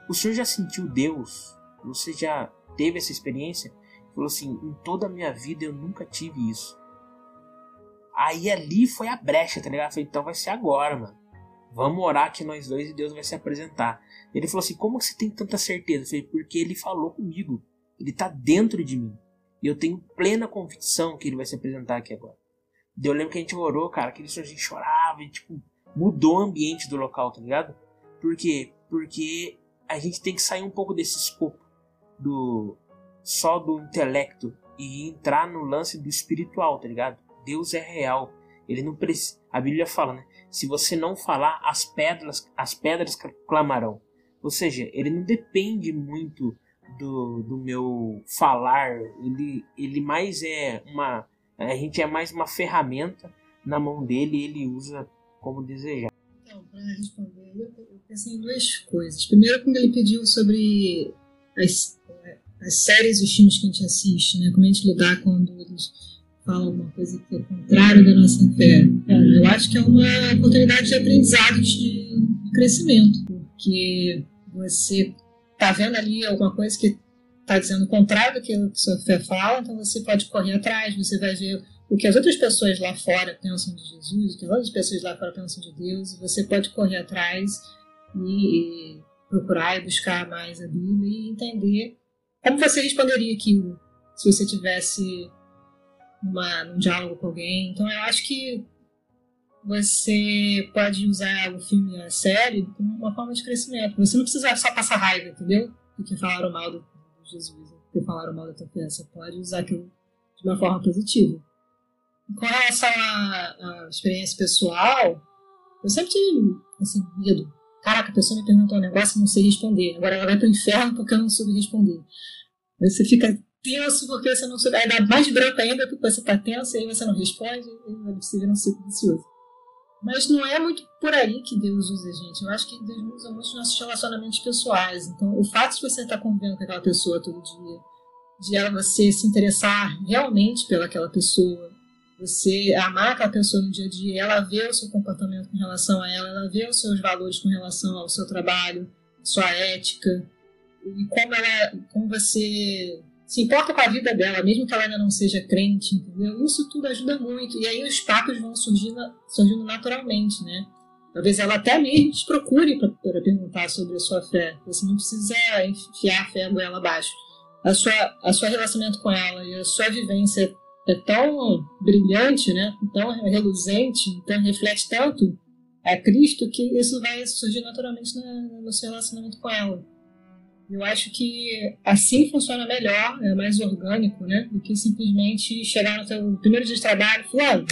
O senhor já sentiu Deus? Você já teve essa experiência? Ele falou assim: Em toda a minha vida eu nunca tive isso. Aí ali foi a brecha, tá ligado? Eu falei: Então vai ser agora, mano. Vamos orar que nós dois e Deus vai se apresentar. Ele falou assim: Como que você tem tanta certeza? Eu falei: Porque ele falou comigo. Ele tá dentro de mim. E eu tenho plena convicção que ele vai se apresentar aqui agora. Eu lembro que a gente orou, cara, que a gente chorava e, tipo, mudou o ambiente do local, tá ligado? Por quê? Porque a gente tem que sair um pouco desse escopo do só do intelecto e entrar no lance do espiritual, tá ligado? Deus é real. Ele não precisa. A Bíblia fala, né? Se você não falar, as pedras, as pedras clamarão. Ou seja, ele não depende muito do, do meu falar, ele, ele mais é uma. A gente é mais uma ferramenta na mão dele e ele usa como desejar. Então, para responder, eu pensei em duas coisas. Primeiro, quando ele pediu sobre as, as séries e os filmes que a gente assiste, né? como a gente lidar quando eles falam uma coisa que é contrária da nossa fé. eu acho que é uma oportunidade de aprendizado, de crescimento, porque você tá vendo ali alguma coisa que está dizendo o contrário do que sua fé fala, então você pode correr atrás, você vai ver o que as outras pessoas lá fora pensam de Jesus, o que as outras pessoas lá fora pensam de Deus, e você pode correr atrás e, procurar e buscar mais a Bíblia e entender como você responderia aquilo se você tivesse numa, num diálogo com alguém. Então eu acho que você pode usar o filme e a série como uma forma de crescimento. Você não precisa só passar raiva, entendeu? Porque falaram mal do, do Jesus, porque falaram mal da tua fé. Você pode usar aquilo de uma forma positiva. Com relação à, à experiência pessoal, eu sempre tive assim, medo. Caraca, a pessoa me perguntou um negócio e não sei responder. Agora ela vai pro inferno porque eu não soube responder. Aí você fica tenso porque você não soube. Aí dá mais branco ainda porque você tá tenso e aí você não responde e você vira um ciclo vicioso. Mas não é muito por aí que Deus usa a gente. Eu acho que Deus usa muito os nossos relacionamentos pessoais. Então, o fato de você estar convivendo com aquela pessoa todo dia, de ela você se interessar realmente pelaquela pessoa, você amar aquela pessoa no dia a dia, ela vê o seu comportamento com relação a ela, ela vê os seus valores com relação ao seu trabalho, sua ética, e como ela, como você se importa com a vida dela, mesmo que ela ainda não seja crente, entendeu? Isso tudo ajuda muito. E aí os papos vão surgindo, surgindo naturalmente, né? Talvez ela até mesmo te procure para perguntar sobre a sua fé. Você não precisa enfiar a fé goela abaixo. A sua, a sua relacionamento com ela e a sua vivência é tão brilhante, né? tão reluzente, então reflete tanto a Cristo que isso vai surgir naturalmente no seu relacionamento com ela. Eu acho que assim funciona melhor, é mais orgânico, né? Do que simplesmente chegar no seu primeiro dia de trabalho e falar,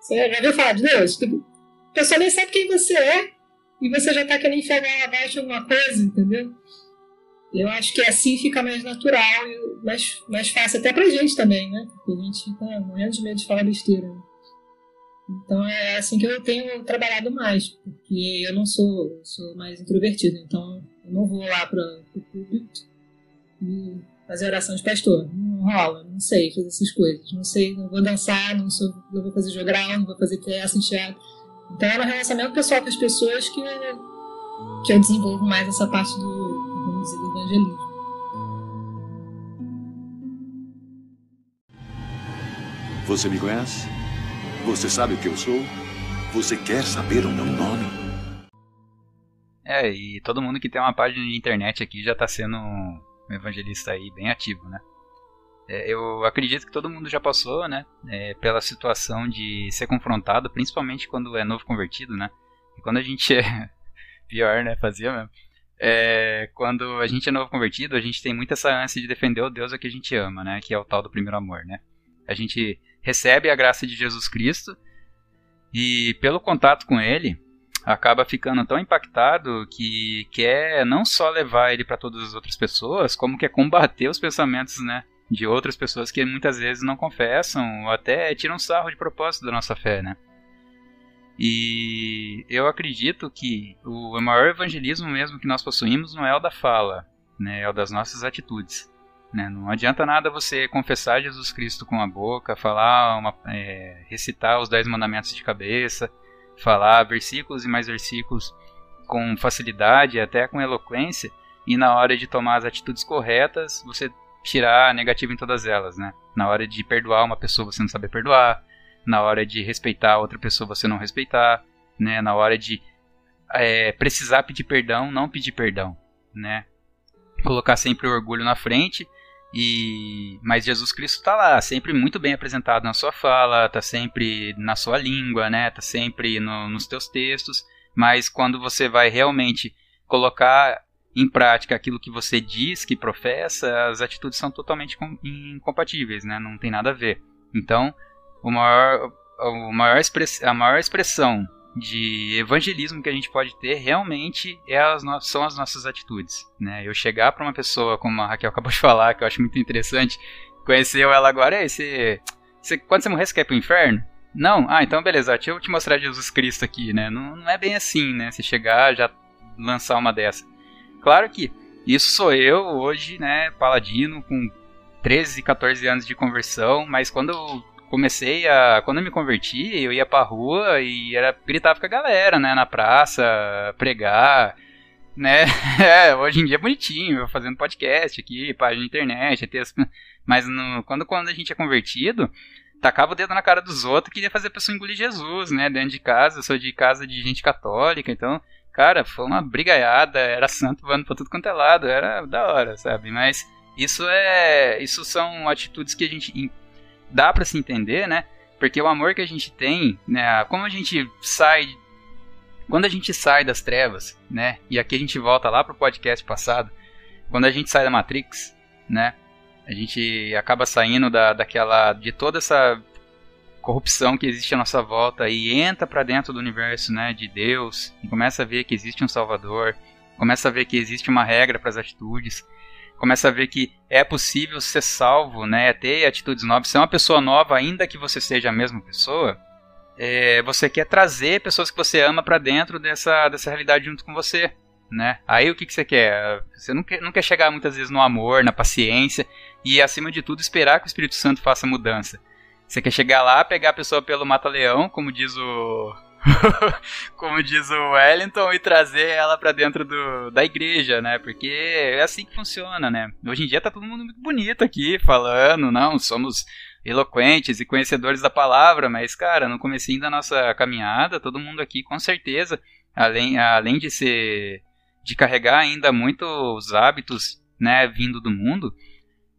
você já viu falar de Deus? A pessoa nem sabe quem você é e você já está querendo enfiar ela abaixo alguma coisa, entendeu? Eu acho que assim fica mais natural e mais, mais fácil até pra gente também, né? Porque a gente fica morrendo de medo de falar besteira. Então é assim que eu tenho trabalhado mais, porque eu não sou, sou mais introvertido, então eu não vou lá para o público e fazer oração de pastor. Não rola, não sei fazer essas coisas. Não sei, não vou dançar, não, sou, não vou fazer jogral, não vou fazer peça teatro. Então é no relacionamento pessoal com as pessoas que, que eu desenvolvo mais essa parte do evangelismo. Você me conhece? Você sabe o que eu sou? Você quer saber o meu nome? É, e todo mundo que tem uma página de internet aqui já está sendo um evangelista aí bem ativo, né? É, eu acredito que todo mundo já passou, né? É, pela situação de ser confrontado, principalmente quando é novo convertido, né? E quando a gente é. Pior, né? Fazia mesmo. É, quando a gente é novo convertido, a gente tem muita essa ânsia de defender o Deus a que a gente ama, né? Que é o tal do primeiro amor, né? A gente recebe a graça de Jesus Cristo e pelo contato com ele acaba ficando tão impactado que quer não só levar ele para todas as outras pessoas, como quer combater os pensamentos, né, de outras pessoas que muitas vezes não confessam ou até tiram sarro de propósito da nossa fé, né? E eu acredito que o maior evangelismo mesmo que nós possuímos não é o da fala, né, é o das nossas atitudes. Né? Não adianta nada você confessar Jesus Cristo com a boca, falar, uma, é, recitar os dez mandamentos de cabeça, falar versículos e mais versículos com facilidade, até com eloquência, e na hora de tomar as atitudes corretas, você tirar negativo em todas elas, né? Na hora de perdoar uma pessoa, você não saber perdoar, na hora de respeitar outra pessoa, você não respeitar, né? Na hora de é, precisar pedir perdão, não pedir perdão, né? Colocar sempre o orgulho na frente e mas Jesus Cristo está lá, sempre muito bem apresentado na sua fala, está sempre na sua língua, né? Tá sempre no, nos teus textos, mas quando você vai realmente colocar em prática aquilo que você diz, que professa, as atitudes são totalmente incompatíveis, né? Não tem nada a ver. Então, o maior, o maior a maior expressão de evangelismo que a gente pode ter realmente é as são as nossas atitudes. Né? Eu chegar para uma pessoa, como a Raquel acabou de falar, que eu acho muito interessante, conheceu ela agora, e você, você, quando você morrer, você quer ir pro inferno? Não? Ah, então beleza, deixa eu te mostrar Jesus Cristo aqui, né? Não, não é bem assim, né? Se chegar, já lançar uma dessa. Claro que isso sou eu hoje, né, paladino, com 13, 14 anos de conversão, mas quando eu comecei a. Quando eu me converti, eu ia pra rua e era gritava com a galera, né, na praça, pregar. Né? É, hoje em dia é bonitinho, fazendo podcast aqui, página na internet, texto, mas no, quando, quando a gente é convertido, tacava o dedo na cara dos outros, queria fazer a pessoa engolir Jesus, né? Dentro de casa, eu sou de casa de gente católica, então Cara, foi uma brigaiada, era santo voando pra tudo quanto é lado, era da hora, sabe? Mas isso é. Isso são atitudes que a gente dá para se entender, né? Porque o amor que a gente tem, né? Como a gente sai. Quando a gente sai das trevas, né? E aqui a gente volta lá pro podcast passado. Quando a gente sai da Matrix, né? A gente acaba saindo da, daquela. de toda essa corrupção que existe à nossa volta e entra para dentro do universo, né, de Deus, e começa a ver que existe um Salvador, começa a ver que existe uma regra para as atitudes, começa a ver que é possível ser salvo, né, ter atitudes novas, ser uma pessoa nova, ainda que você seja a mesma pessoa, é, você quer trazer pessoas que você ama para dentro dessa, dessa realidade junto com você, né? Aí o que, que você quer? Você não quer, não quer chegar muitas vezes no amor, na paciência e, acima de tudo, esperar que o Espírito Santo faça mudança. Você quer chegar lá, pegar a pessoa pelo mata-leão, como diz o. como diz o Wellington, e trazer ela para dentro do, da igreja, né? Porque é assim que funciona, né? Hoje em dia tá todo mundo muito bonito aqui, falando, não, somos eloquentes e conhecedores da palavra, mas, cara, no comecinho da nossa caminhada, todo mundo aqui, com certeza, além, além de ser. de carregar ainda muitos hábitos, né, vindo do mundo,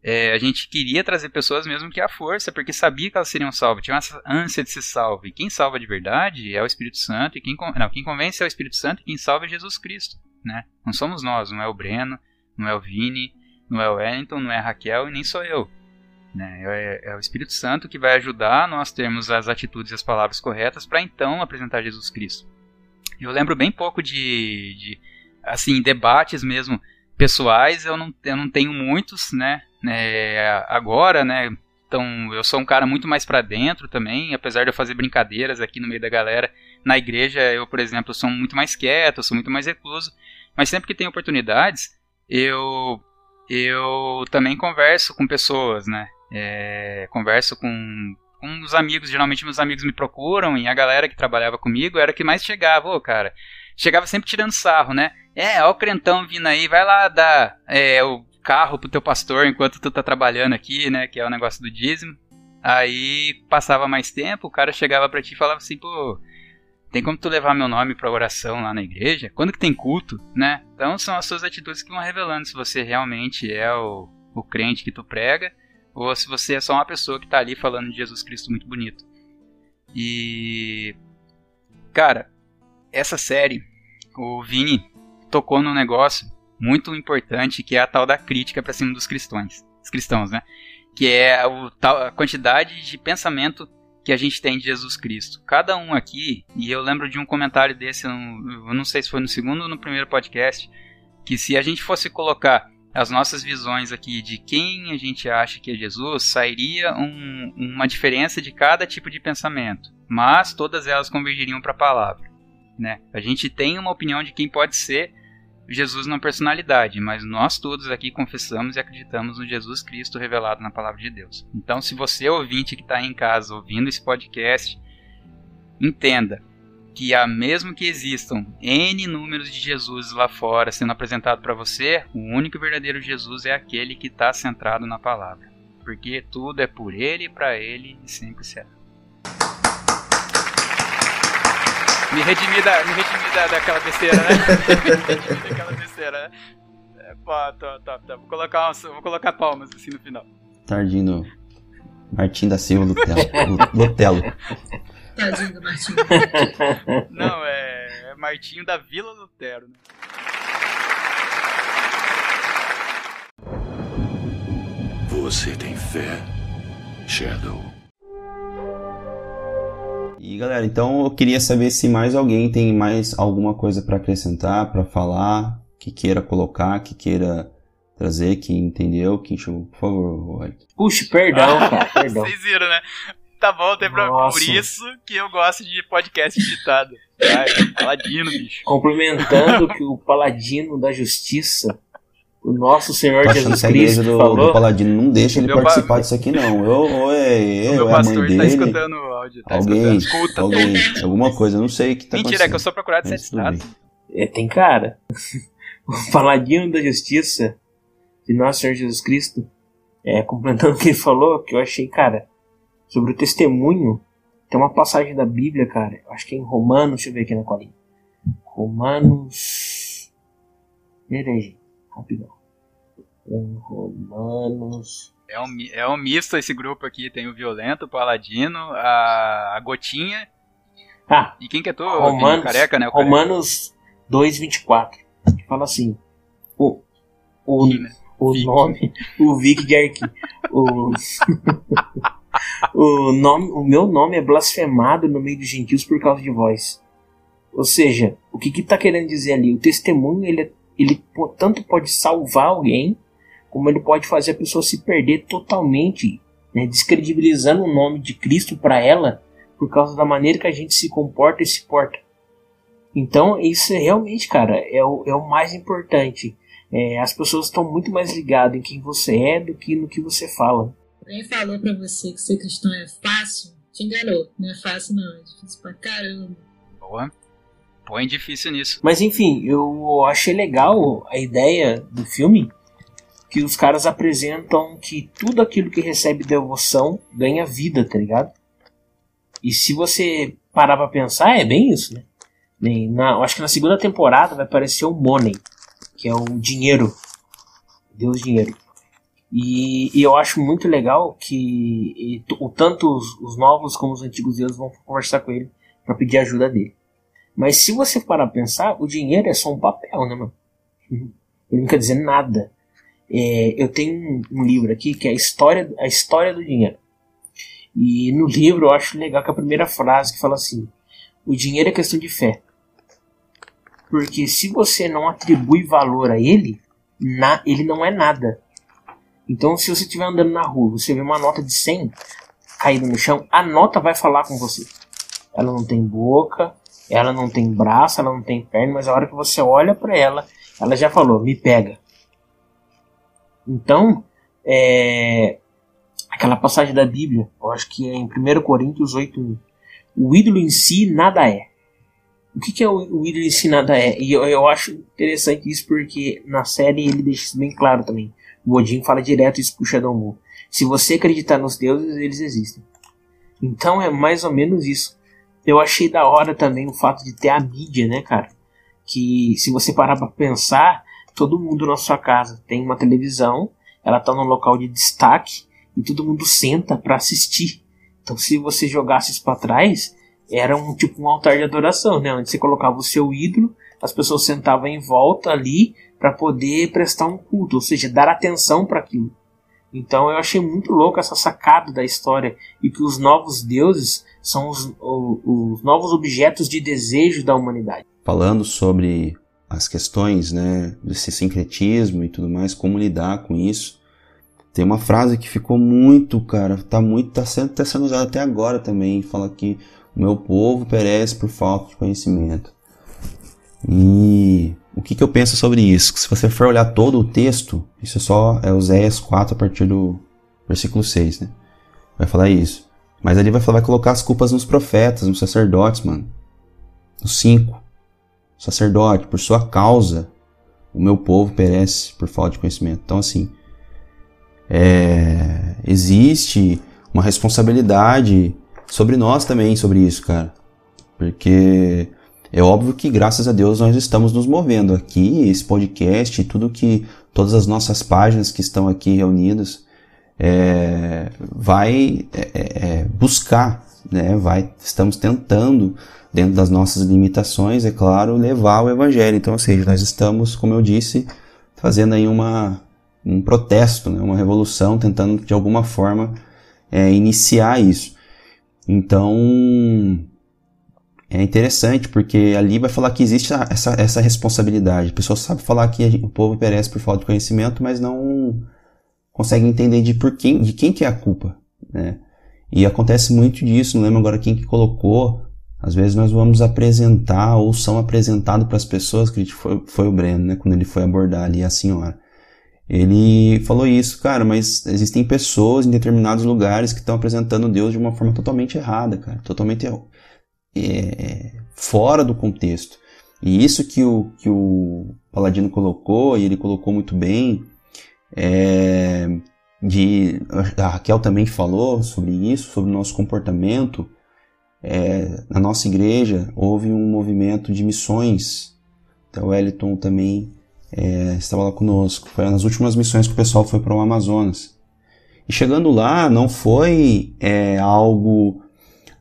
é, a gente queria trazer pessoas mesmo que a força, porque sabia que elas seriam salvas, tinha essa ânsia de ser salvo. E quem salva de verdade é o Espírito Santo, e quem, não, quem convence é o Espírito Santo, e quem salva é Jesus Cristo. Né? Não somos nós, não é o Breno, não é o Vini, não é o Wellington, não é a Raquel e nem sou eu. Né? É, é o Espírito Santo que vai ajudar nós termos as atitudes e as palavras corretas para então apresentar Jesus Cristo. Eu lembro bem pouco de, de assim debates mesmo pessoais, eu não, eu não tenho muitos, né? é, agora, né? Então, eu sou um cara muito mais para dentro também, apesar de eu fazer brincadeiras aqui no meio da galera. Na igreja, eu, por exemplo, sou muito mais quieto, sou muito mais recluso, mas sempre que tem oportunidades, eu eu também converso com pessoas, né? É, converso com, com os amigos, geralmente meus amigos me procuram e a galera que trabalhava comigo era que mais chegava, ô cara, chegava sempre tirando sarro, né? É, ó o crentão vindo aí, vai lá dar é, o carro pro teu pastor enquanto tu tá trabalhando aqui, né? Que é o negócio do dízimo. Aí passava mais tempo, o cara chegava para ti e falava assim, pô, tem como tu levar meu nome pra oração lá na igreja? Quando que tem culto, né? Então são as suas atitudes que vão revelando se você realmente é o, o crente que tu prega ou se você é só uma pessoa que tá ali falando de Jesus Cristo muito bonito. E. Cara, essa série, o Vini tocou num negócio muito importante, que é a tal da crítica para cima dos cristãos, dos cristãos, né? Que é o, tal, a quantidade de pensamento que a gente tem de Jesus Cristo. Cada um aqui, e eu lembro de um comentário desse, eu não sei se foi no segundo ou no primeiro podcast, que se a gente fosse colocar as nossas visões aqui de quem a gente acha que é Jesus, sairia um, uma diferença de cada tipo de pensamento, mas todas elas convergiriam para a palavra. Né? A gente tem uma opinião de quem pode ser Jesus na personalidade, mas nós todos aqui confessamos e acreditamos no Jesus Cristo revelado na palavra de Deus. Então, se você ouvinte que está em casa ouvindo esse podcast, entenda que há mesmo que existam N números de Jesus lá fora sendo apresentado para você, o único verdadeiro Jesus é aquele que está centrado na palavra. Porque tudo é por ele, para ele e sempre será. Me redimi, da, me redimi da, daquela besteira, né? me daquela besteira, né? É, pô, top, top, top. Vou colocar, vou colocar palmas assim no final. Tardino. Martim da Silva Lutelo. Lutelo. Tadinho do Martinho. Não, é, é Martinho da Vila Lutero, né? Você tem fé, Shadow? E galera, então eu queria saber se mais alguém tem mais alguma coisa para acrescentar, para falar, que queira colocar, que queira trazer, que entendeu, que enxugou. Por favor, olha. Puxa, perdão, cara, perdão. Vocês viram, né? Tá bom, tem problema. Por isso que eu gosto de podcast editado. Ai, paladino, bicho. Complementando que o paladino da justiça, o nosso Senhor Tô Jesus que a igreja Cristo do, falou. do Paladino não deixa ele Meu participar pa- disso aqui, não. Eu, ou é, eu, meu é a mãe pastor tá dele. escutando o áudio. Tá alguém, escutando. Escuta. alguém, alguma coisa, não sei o que tá Mentira, é que eu acontecendo. sou procurado sete tudo estados. É, tem cara. o paladino da justiça de nosso Senhor Jesus Cristo, é, complementando o que ele falou, que eu achei, cara, sobre o testemunho, tem uma passagem da Bíblia, cara, eu acho que é em Romanos, deixa eu ver aqui na colinha. Romanos. Pera aí, rapidão. Romanos. É um, é um misto esse grupo aqui. Tem o Violento, o Paladino, a, a Gotinha. Ah, E quem que é tu? Romanos, O careca, né? O. Romanos 2,24. Que fala assim: o, o, Aqui, né? o Vic. nome, o Vic Arqui, o, o, nome, o meu nome é blasfemado no meio dos gentios por causa de vós. Ou seja, o que que tá querendo dizer ali? O testemunho, ele, é- ele tanto pode salvar alguém, como ele pode fazer a pessoa se perder totalmente, né, descredibilizando o nome de Cristo para ela, por causa da maneira que a gente se comporta e se porta. Então, isso é realmente, cara, é o, é o mais importante. É, as pessoas estão muito mais ligadas em quem você é do que no que você fala. Alguém falou pra você que ser cristão é fácil, te enganou. Não é fácil, não. É difícil pra caramba. Boa. Põe difícil nisso. Mas enfim, eu achei legal a ideia do filme que os caras apresentam que tudo aquilo que recebe devoção ganha vida, tá ligado? E se você parar pra pensar, é bem isso, né? Na, acho que na segunda temporada vai aparecer o Money, que é o dinheiro. Deus dinheiro. E, e eu acho muito legal que o, tanto os, os novos como os antigos deuses vão conversar com ele para pedir ajuda dele. Mas se você parar pra pensar, o dinheiro é só um papel, né, mano? Ele não quer dizer nada. É, eu tenho um, livro aqui que é a história, a história do dinheiro. E no livro eu acho legal que a primeira frase que fala assim: o dinheiro é questão de fé. Porque se você não atribui valor a ele, na, ele não é nada. Então, se você estiver andando na rua, você vê uma nota de 100 caída no chão, a nota vai falar com você. Ela não tem boca, ela não tem braço, ela não tem perna, mas a hora que você olha para ela, ela já falou: me pega. Então, é, aquela passagem da Bíblia, eu acho que é em 1 Coríntios 8, o ídolo em si nada é. O que, que é o, o ídolo em si nada é? E eu, eu acho interessante isso porque na série ele deixa isso bem claro também. O Odin fala direto isso pro Shadow Moon. Se você acreditar nos deuses, eles existem. Então é mais ou menos isso. Eu achei da hora também o fato de ter a mídia, né, cara? Que se você parar pra pensar, todo mundo na sua casa tem uma televisão, ela tá num local de destaque e todo mundo senta pra assistir. Então se você jogasse isso pra trás, era um tipo um altar de adoração, né? Onde você colocava o seu ídolo, as pessoas sentavam em volta ali para poder prestar um culto, ou seja, dar atenção para aquilo. Então eu achei muito louco essa sacada da história e que os novos deuses são os, o- os novos objetos de desejo da humanidade. Falando sobre as questões, né, desse sincretismo e tudo mais, como lidar com isso. Tem uma frase que ficou muito, cara, tá muito, tá sendo, tá sendo usada até agora também, fala que o meu povo perece por falta de conhecimento. E o que, que eu penso sobre isso? Se você for olhar todo o texto, isso é só é Oséias 4 a partir do versículo 6, né? Vai falar isso. Mas ali vai, falar, vai colocar as culpas nos profetas, nos sacerdotes, mano. Nos cinco. Sacerdote, por sua causa, o meu povo perece por falta de conhecimento. Então, assim, é, existe uma responsabilidade sobre nós também sobre isso, cara. Porque é óbvio que, graças a Deus, nós estamos nos movendo aqui, esse podcast, tudo que, todas as nossas páginas que estão aqui reunidas, é, vai é, é, é, buscar, né? vai, estamos tentando, dentro das nossas limitações, é claro, levar o Evangelho. Então, ou seja, nós estamos, como eu disse, fazendo aí uma, um protesto, né? uma revolução, tentando de alguma forma é, iniciar isso. Então, é interessante porque ali vai falar que existe essa, essa responsabilidade. A pessoa sabe falar que o povo perece por falta de conhecimento, mas não consegue entender de por quem, de quem que é a culpa, né? E acontece muito disso, não lembro agora quem que colocou. Às vezes nós vamos apresentar ou são apresentados para as pessoas, que foi, foi o Breno, né? Quando ele foi abordar ali a senhora. Ele falou isso, cara, mas existem pessoas em determinados lugares que estão apresentando Deus de uma forma totalmente errada, cara. Totalmente é, fora do contexto. E isso que o, que o Paladino colocou, e ele colocou muito bem, é, de, a Raquel também falou sobre isso, sobre o nosso comportamento. É, na nossa igreja houve um movimento de missões. Então o Wellington também é, estava lá conosco. Foi nas últimas missões que o pessoal foi para o Amazonas. E chegando lá, não foi é, algo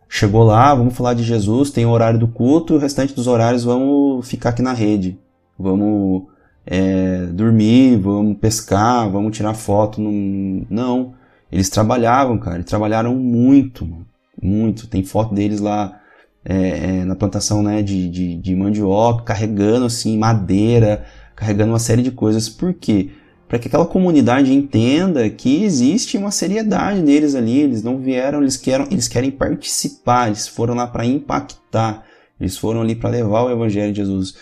Chegou lá, vamos falar de Jesus, tem o horário do culto, o restante dos horários vamos ficar aqui na rede. Vamos é, dormir, vamos pescar, vamos tirar foto. Não. Eles trabalhavam, cara. Eles trabalharam muito, muito. Tem foto deles lá é, é, na plantação né, de, de, de mandioca, carregando assim madeira, carregando uma série de coisas. Por quê? para que aquela comunidade entenda que existe uma seriedade neles ali, eles não vieram, eles querem, eles querem participar, eles foram lá para impactar, eles foram ali para levar o evangelho de Jesus.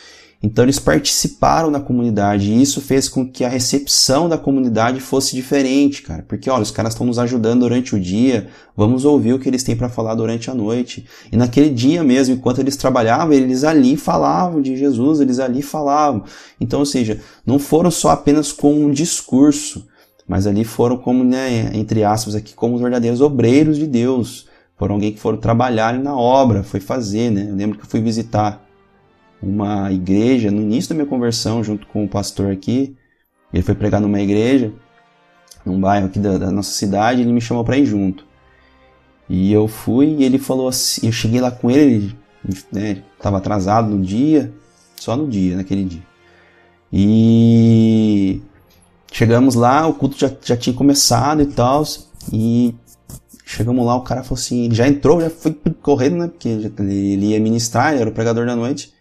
Então eles participaram da comunidade e isso fez com que a recepção da comunidade fosse diferente, cara. Porque olha, os caras estão nos ajudando durante o dia, vamos ouvir o que eles têm para falar durante a noite. E naquele dia mesmo, enquanto eles trabalhavam, eles ali falavam de Jesus, eles ali falavam. Então, ou seja, não foram só apenas com um discurso, mas ali foram como, né, entre aspas aqui, como os verdadeiros obreiros de Deus. Foram alguém que foram trabalhar na obra, foi fazer, né? Eu lembro que eu fui visitar uma igreja no início da minha conversão, junto com o pastor aqui. Ele foi pregar numa igreja, num bairro aqui da, da nossa cidade, ele me chamou para ir junto. E eu fui e ele falou assim, eu cheguei lá com ele, ele né, tava atrasado no dia, só no dia, naquele dia. E chegamos lá, o culto já, já tinha começado e tal, e chegamos lá, o cara falou assim, ele já entrou, já foi correndo, né, porque ele ia ministrar, ele era o pregador da noite.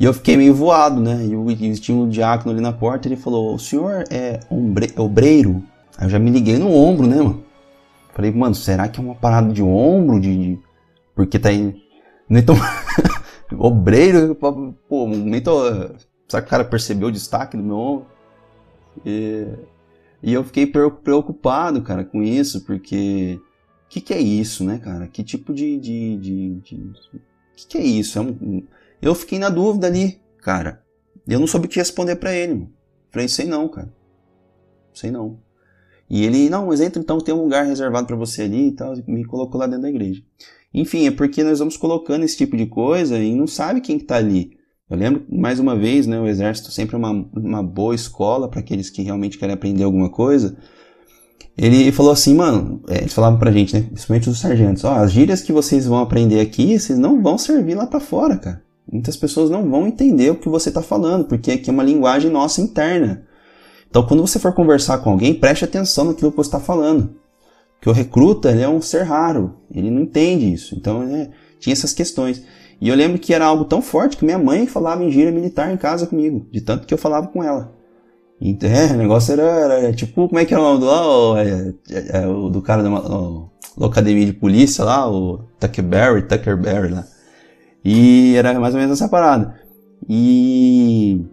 E eu fiquei meio voado, né? E, e tinha um diácono ali na porta, ele falou, o senhor é ombre, obreiro? Aí eu já me liguei no ombro, né, mano? Falei, mano, será que é uma parada de ombro? De, de... Porque tá aí. Nem tão. obreiro, pô, nem tô. Será que o cara percebeu o destaque do meu ombro? E, e eu fiquei preocupado, cara, com isso, porque. O que, que é isso, né, cara? Que tipo de. de, de, de... O que, que é isso? É um, eu fiquei na dúvida ali, cara. Eu não soube o que responder para ele. Mano. Falei, sei não, cara. Sei não. E ele, não, mas entra então, tem um lugar reservado para você ali e tal. me colocou lá dentro da igreja. Enfim, é porque nós vamos colocando esse tipo de coisa e não sabe quem que tá ali. Eu lembro, mais uma vez, né, o exército sempre é uma, uma boa escola para aqueles que realmente querem aprender alguma coisa. Ele falou assim, mano, é, eles falavam pra gente, né, principalmente os sargentos, ó, as gírias que vocês vão aprender aqui, vocês não vão servir lá para fora, cara. Muitas pessoas não vão entender o que você está falando, porque aqui é uma linguagem nossa interna. Então, quando você for conversar com alguém, preste atenção naquilo que você está falando. Porque o recruta ele é um ser raro, ele não entende isso. Então, né, tinha essas questões. E eu lembro que era algo tão forte que minha mãe falava em gíria militar em casa comigo, de tanto que eu falava com ela. Então, é, o negócio era, era tipo, como é que era o nome do lá? É, é, é, do cara da, academia de polícia lá, o Tucker Berry, Tucker Berry lá. E era mais ou menos essa parada. E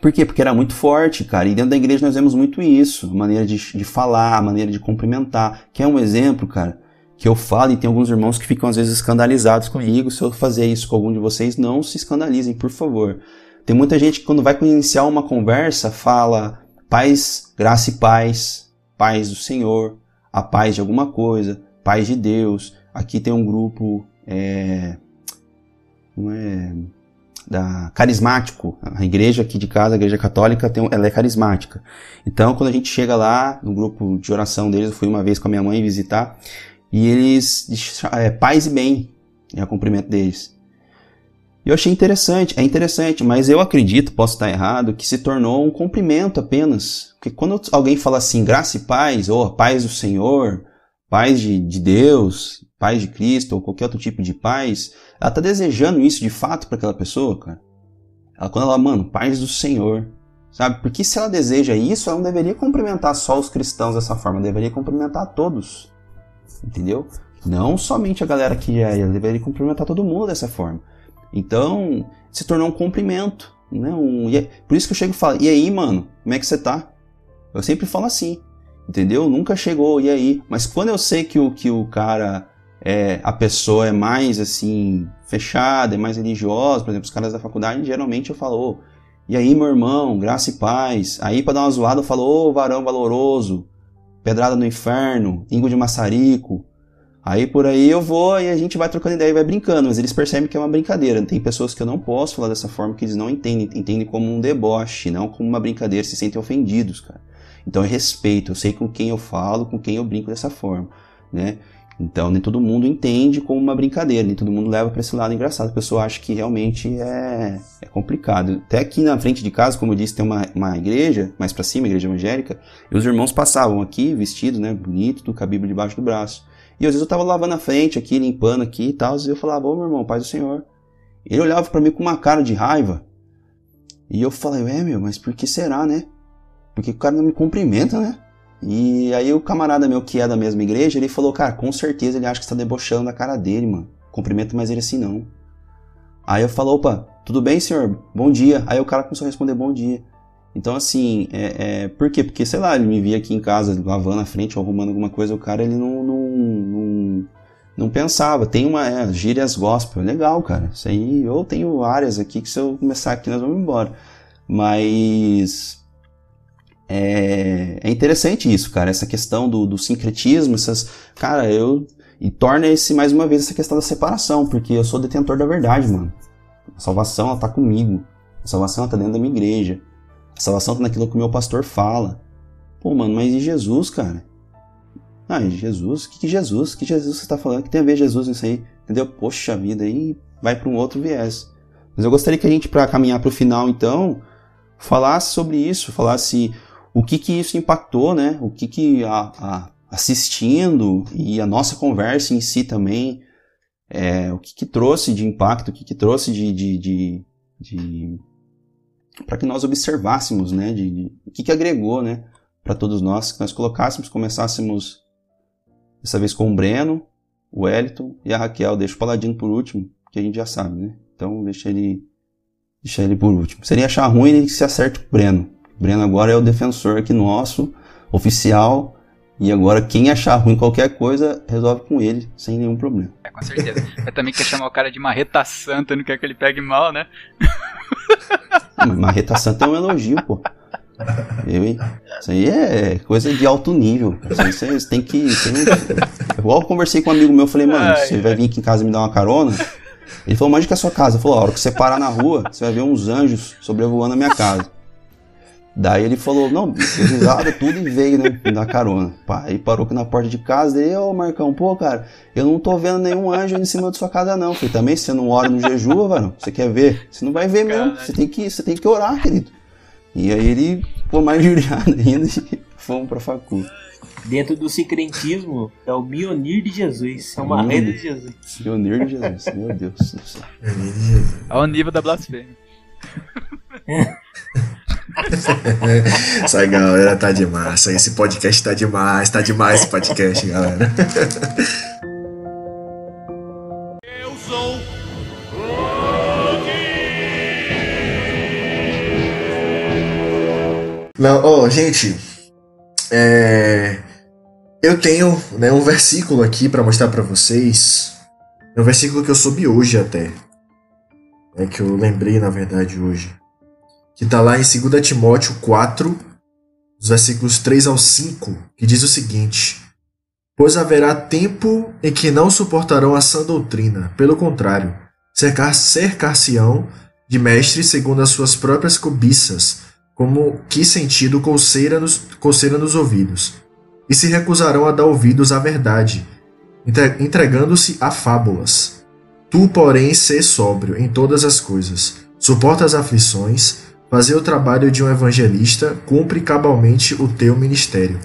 Por quê? Porque era muito forte, cara. E dentro da igreja nós vemos muito isso. A maneira de, de falar, maneira de cumprimentar. Que é um exemplo, cara, que eu falo e tem alguns irmãos que ficam às vezes escandalizados comigo. Se eu fazer isso com algum de vocês, não se escandalizem, por favor. Tem muita gente que quando vai iniciar uma conversa fala paz, graça e paz, paz do Senhor, a paz de alguma coisa, paz de Deus. Aqui tem um grupo é, não é da carismático. A igreja aqui de casa, a igreja católica, tem, ela é carismática. Então, quando a gente chega lá no grupo de oração deles, eu fui uma vez com a minha mãe visitar, e eles é, paz e bem é o cumprimento deles. Eu achei interessante, é interessante, mas eu acredito, posso estar errado, que se tornou um cumprimento apenas. Porque quando alguém fala assim, graça e paz, ou paz do Senhor, paz de, de Deus, paz de Cristo, ou qualquer outro tipo de paz, ela tá desejando isso de fato para aquela pessoa, cara. Ela, quando ela, mano, paz do Senhor, sabe? Porque se ela deseja isso, ela não deveria cumprimentar só os cristãos dessa forma, deveria cumprimentar todos, entendeu? Não somente a galera que é, ela deveria cumprimentar todo mundo dessa forma. Então, se tornou um cumprimento, né? Um, é, por isso que eu chego e falo, e aí, mano, como é que você tá? Eu sempre falo assim, entendeu? Nunca chegou, e aí? Mas quando eu sei que o, que o cara é, a pessoa é mais assim fechada, é mais religiosa, por exemplo, os caras da faculdade, geralmente eu falo, oh, e aí meu irmão, graça e paz. Aí para dar uma zoada eu falo, ô oh, varão valoroso, pedrada no inferno, ingo de maçarico. Aí por aí eu vou e a gente vai trocando ideia e vai brincando, mas eles percebem que é uma brincadeira. Tem pessoas que eu não posso falar dessa forma que eles não entendem, entendem como um deboche, não como uma brincadeira, se sentem ofendidos, cara. Então é respeito, eu sei com quem eu falo, com quem eu brinco dessa forma, né? Então, nem todo mundo entende como uma brincadeira, nem todo mundo leva para esse lado engraçado. A pessoa acha que realmente é, é complicado. Até aqui na frente de casa, como eu disse, tem uma, uma igreja, mais para cima, igreja evangélica, e os irmãos passavam aqui, vestidos, né, bonito, com a Bíblia debaixo do braço. E às vezes eu tava lavando a frente aqui, limpando aqui e tal, e eu falava, ô meu irmão, paz do Senhor. Ele olhava para mim com uma cara de raiva. E eu falei, é meu, mas por que será, né? Porque o cara não me cumprimenta, né? E aí o camarada meu que é da mesma igreja, ele falou, cara, com certeza ele acha que está debochando da cara dele, mano. Cumprimento mais ele assim não. Aí eu falo, opa, tudo bem, senhor? Bom dia. Aí o cara começou a responder bom dia. Então, assim, é, é, por quê? Porque, sei lá, ele me via aqui em casa lavando a frente ou arrumando alguma coisa, o cara, ele não, não, não, não pensava. Tem uma, é, gírias gospel, legal, cara. Isso aí, eu tenho áreas aqui que se eu começar aqui, nós vamos embora. Mas, é, é interessante isso, cara, essa questão do, do sincretismo, essas. Cara, eu. E torna esse, mais uma vez, essa questão da separação, porque eu sou detentor da verdade, mano. A salvação, ela tá comigo. A salvação, ela tá dentro da minha igreja. A salvação tá naquilo que o meu pastor fala. Pô, mano, mas e Jesus, cara? Ah, Jesus? Que, que Jesus? Que Jesus você tá falando? Que tem a ver Jesus nisso aí? Entendeu? Poxa vida, aí vai para um outro viés. Mas eu gostaria que a gente, para caminhar para o final, então, falasse sobre isso, falasse o que que isso impactou, né? O que que a, a, assistindo e a nossa conversa em si também, é, o que que trouxe de impacto, o que que trouxe de, de, de, de para que nós observássemos, né? De, o que que agregou, né? Para todos nós, que nós colocássemos, começássemos dessa vez com o Breno, o Wellington e a Raquel. Deixa o Paladino por último, que a gente já sabe, né? Então deixa ele, deixa ele por último. Seria achar ruim ele que se acerte com o Breno. Breno agora é o defensor aqui nosso, oficial, e agora quem achar ruim qualquer coisa, resolve com ele, sem nenhum problema. É, com certeza. Mas também quer chamar o cara de marreta santa, não quer que ele pegue mal, né? Marreta santa é um elogio, pô. Eu, hein? Isso aí é coisa de alto nível. Isso aí você tem que. Você não... Igual eu conversei com um amigo meu, eu falei, mano, você vai vir aqui em casa me dar uma carona? Ele falou, onde que é a sua casa? Ele falou, a hora que você parar na rua, você vai ver uns anjos sobrevoando a minha casa. Daí ele falou, não, risada tudo e veio, né, na carona. Pá, aí parou aqui na porta de casa, daí, ô Marcão, pô, cara, eu não tô vendo nenhum anjo em cima da sua casa não. Falei, também, você não ora no jejum, varão, você quer ver? Você não vai ver mesmo, você tem que, você tem que orar, querido. E aí ele ficou mais juriado ainda e fomos pra facu. Dentro do secretismo, é o Mionir de Jesus, é uma rede de Jesus. Mionir de Jesus, meu Deus do céu. Ao nível da blasfêmia. Essa galera tá demais. Esse podcast tá demais. Tá demais esse podcast, galera. Eu sou Não, ó, gente, é, eu tenho né, um versículo aqui para mostrar para vocês. É um versículo que eu soube hoje até. É que eu lembrei, na verdade, hoje. Que tá lá em 2 Timóteo 4, os versículos 3 ao 5, que diz o seguinte: Pois haverá tempo em que não suportarão a sã doutrina, pelo contrário, cercar-se-ão de mestres segundo as suas próprias cobiças, como que sentido coceira nos, coceira nos ouvidos, e se recusarão a dar ouvidos à verdade, entregando-se a fábulas. Tu, porém, sê sóbrio em todas as coisas, suporta as aflições, fazer o trabalho de um evangelista, cumpre cabalmente o teu ministério.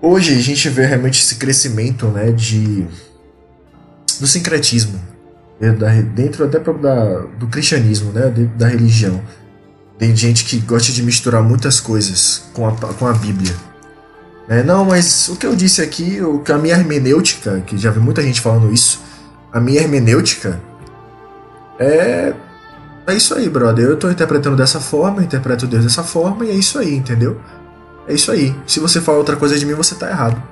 Hoje a gente vê realmente esse crescimento né, de do sincretismo dentro até da, do cristianismo, né, da religião. Tem gente que gosta de misturar muitas coisas com a, com a Bíblia. É, não, mas o que eu disse aqui, o que a minha hermenêutica, que já vi muita gente falando isso, a minha hermenêutica é é isso aí, brother. Eu estou interpretando dessa forma, eu interpreto Deus dessa forma e é isso aí, entendeu? É isso aí. Se você falar outra coisa de mim, você tá errado.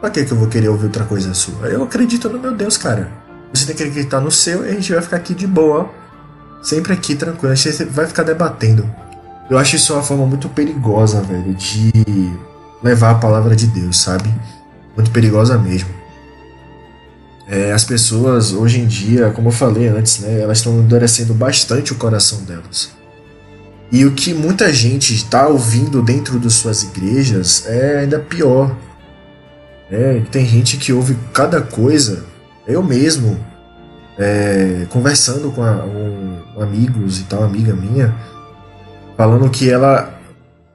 Pra que, que eu vou querer ouvir outra coisa sua? Eu acredito no meu Deus, cara. Você tem que acreditar no seu e a gente vai ficar aqui de boa, sempre aqui tranquilo. A gente vai ficar debatendo. Eu acho isso uma forma muito perigosa, velho, de levar a palavra de Deus, sabe? Muito perigosa mesmo. É, as pessoas hoje em dia, como eu falei antes, né, elas estão endurecendo bastante o coração delas. E o que muita gente está ouvindo dentro de suas igrejas é ainda pior. É, tem gente que ouve cada coisa eu mesmo, é, conversando com, a, com, amigos e tal, amiga minha, falando que ela,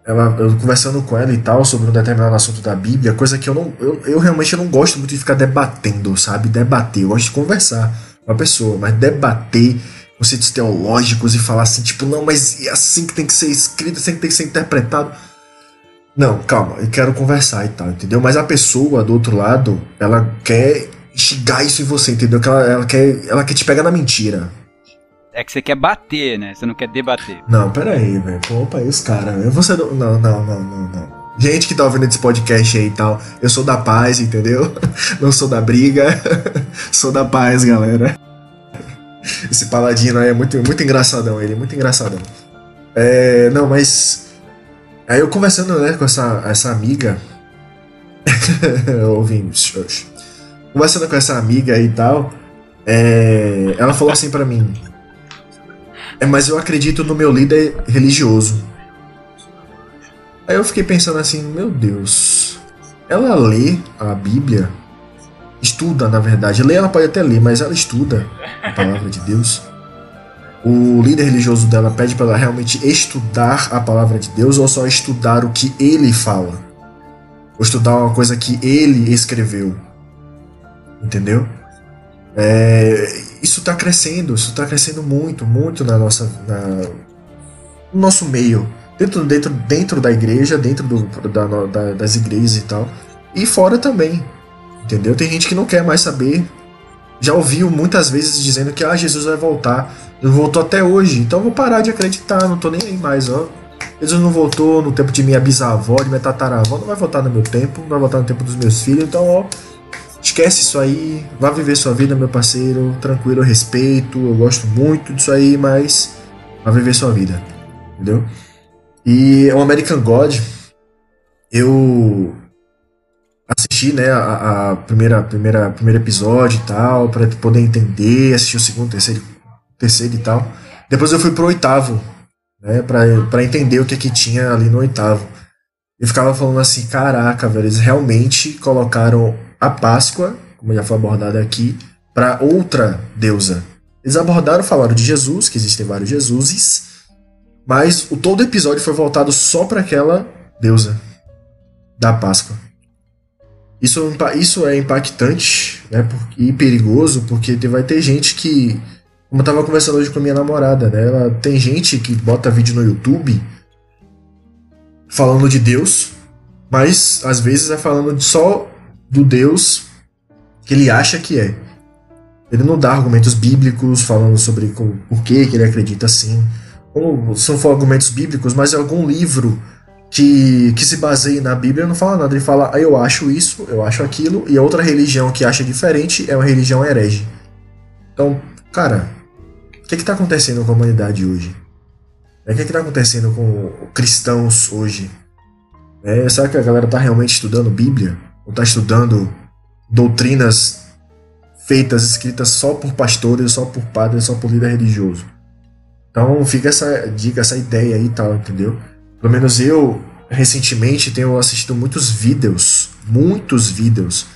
ela, eu conversando com ela e tal sobre um determinado assunto da Bíblia, coisa que eu não, eu, eu realmente não gosto muito de ficar debatendo, sabe? Debater, eu gosto de conversar com a pessoa, mas debater conceitos teológicos e falar assim, tipo, não, mas é assim que tem que ser escrito, assim que tem que ser interpretado. Não, calma, eu quero conversar e tal, entendeu? Mas a pessoa do outro lado, ela quer instigar isso em você, entendeu? Que ela, ela, quer, ela quer te pegar na mentira. É que você quer bater, né? Você não quer debater. Não, pera aí, velho. Opa, aí os caras. Você não, não, não, não, não, não. Gente que tá ouvindo esse podcast aí e tal, eu sou da paz, entendeu? Não sou da briga, sou da paz, galera. Esse paladino aí é muito, muito engraçadão, ele é muito engraçadão. É, não, mas. Aí eu conversando né, com essa, essa amiga. ouvindo conversando com essa amiga e tal, é, ela falou assim para mim: é, mas eu acredito no meu líder religioso. Aí eu fiquei pensando assim, meu Deus, ela lê a Bíblia, estuda na verdade, lê ela pode até ler, mas ela estuda a palavra de Deus. O líder religioso dela pede para ela realmente estudar a palavra de Deus ou só estudar o que ele fala? Ou estudar uma coisa que ele escreveu? entendeu? É, isso está crescendo, isso está crescendo muito, muito na nossa, na, no nosso meio, dentro, dentro, dentro da igreja, dentro do, da, da, das igrejas e tal, e fora também, entendeu? Tem gente que não quer mais saber, já ouviu muitas vezes dizendo que ah, Jesus vai voltar, não voltou até hoje, então vou parar de acreditar, não tô nem aí mais, ó. Jesus não voltou no tempo de minha bisavó, de minha tataravó, não vai voltar no meu tempo, não vai voltar no tempo dos meus filhos, então ó, Esquece isso aí, vá viver sua vida, meu parceiro, tranquilo, eu respeito, eu gosto muito disso aí, mas vá viver sua vida, entendeu? E o American God, eu assisti, né, a, a, primeira, primeira, primeiro episódio e tal, para poder entender, assistir o segundo, terceiro, terceiro e tal. Depois eu fui pro oitavo, né, para entender o que que tinha ali no oitavo. E ficava falando assim, caraca, velho, eles realmente colocaram a Páscoa, como já foi abordado aqui, para outra deusa. Eles abordaram, falaram de Jesus, que existem vários Jesuses, mas o todo episódio foi voltado só para aquela deusa da Páscoa. Isso, isso é impactante né, e perigoso, porque vai ter gente que, como eu estava conversando hoje com a minha namorada, né, ela, tem gente que bota vídeo no YouTube falando de Deus, mas às vezes é falando só do Deus que ele acha que é. Ele não dá argumentos bíblicos falando sobre por que, que ele acredita assim, não for argumentos bíblicos, mas algum livro que, que se baseie na Bíblia não fala nada. Ele fala, ah, eu acho isso, eu acho aquilo, e a outra religião que acha diferente é uma religião herege. Então, cara, o que está acontecendo com a humanidade hoje? É, o que está acontecendo com cristãos hoje? É, será que a galera está realmente estudando Bíblia? Ou está estudando doutrinas feitas, escritas só por pastores, só por padres, só por líder religioso? Então fica essa dica, essa ideia aí e tal, entendeu? Pelo menos eu, recentemente, tenho assistido muitos vídeos, muitos vídeos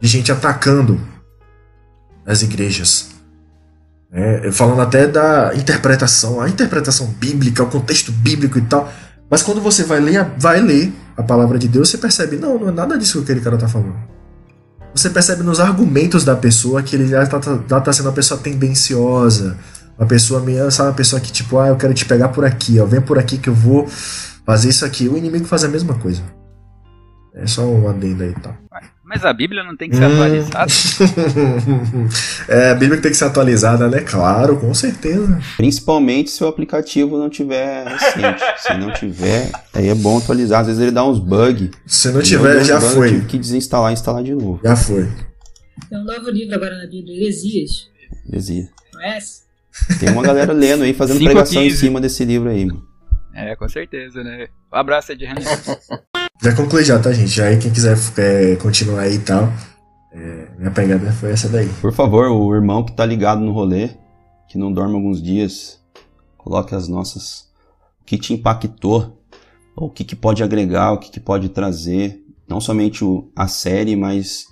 de gente atacando as igrejas. É, falando até da interpretação, a interpretação bíblica, o contexto bíblico e tal. Mas quando você vai ler, vai ler a palavra de Deus, você percebe, não, não é nada disso que aquele cara tá falando. Você percebe nos argumentos da pessoa que ele já tá, tá, tá sendo uma pessoa tendenciosa, uma pessoa meio, sabe, uma pessoa que tipo, ah, eu quero te pegar por aqui, ó, vem por aqui que eu vou fazer isso aqui. O inimigo faz a mesma coisa. É só um adendo aí tá. Mas a Bíblia não tem que ser hum. atualizada? é, a Bíblia tem que ser atualizada, né? Claro, com certeza. Principalmente se o aplicativo não tiver recente. se não tiver, aí é bom atualizar. Às vezes ele dá uns bugs. Se não tiver, já bug, foi. Tive que desinstalar e instalar de novo. Já foi. Tem um novo livro agora na Bíblia, Heresias. Heresias. Conhece? Tem uma galera lendo aí, fazendo pregação em cima desse livro aí, mano. É, com certeza, né? Um abraço, Ed Já concluí já, tá, gente? Aí quem quiser é, continuar aí e tal, é, minha pegada foi essa daí. Por favor, o irmão que tá ligado no rolê, que não dorme alguns dias, coloque as nossas... O que te impactou, o que, que pode agregar, o que, que pode trazer, não somente o, a série, mas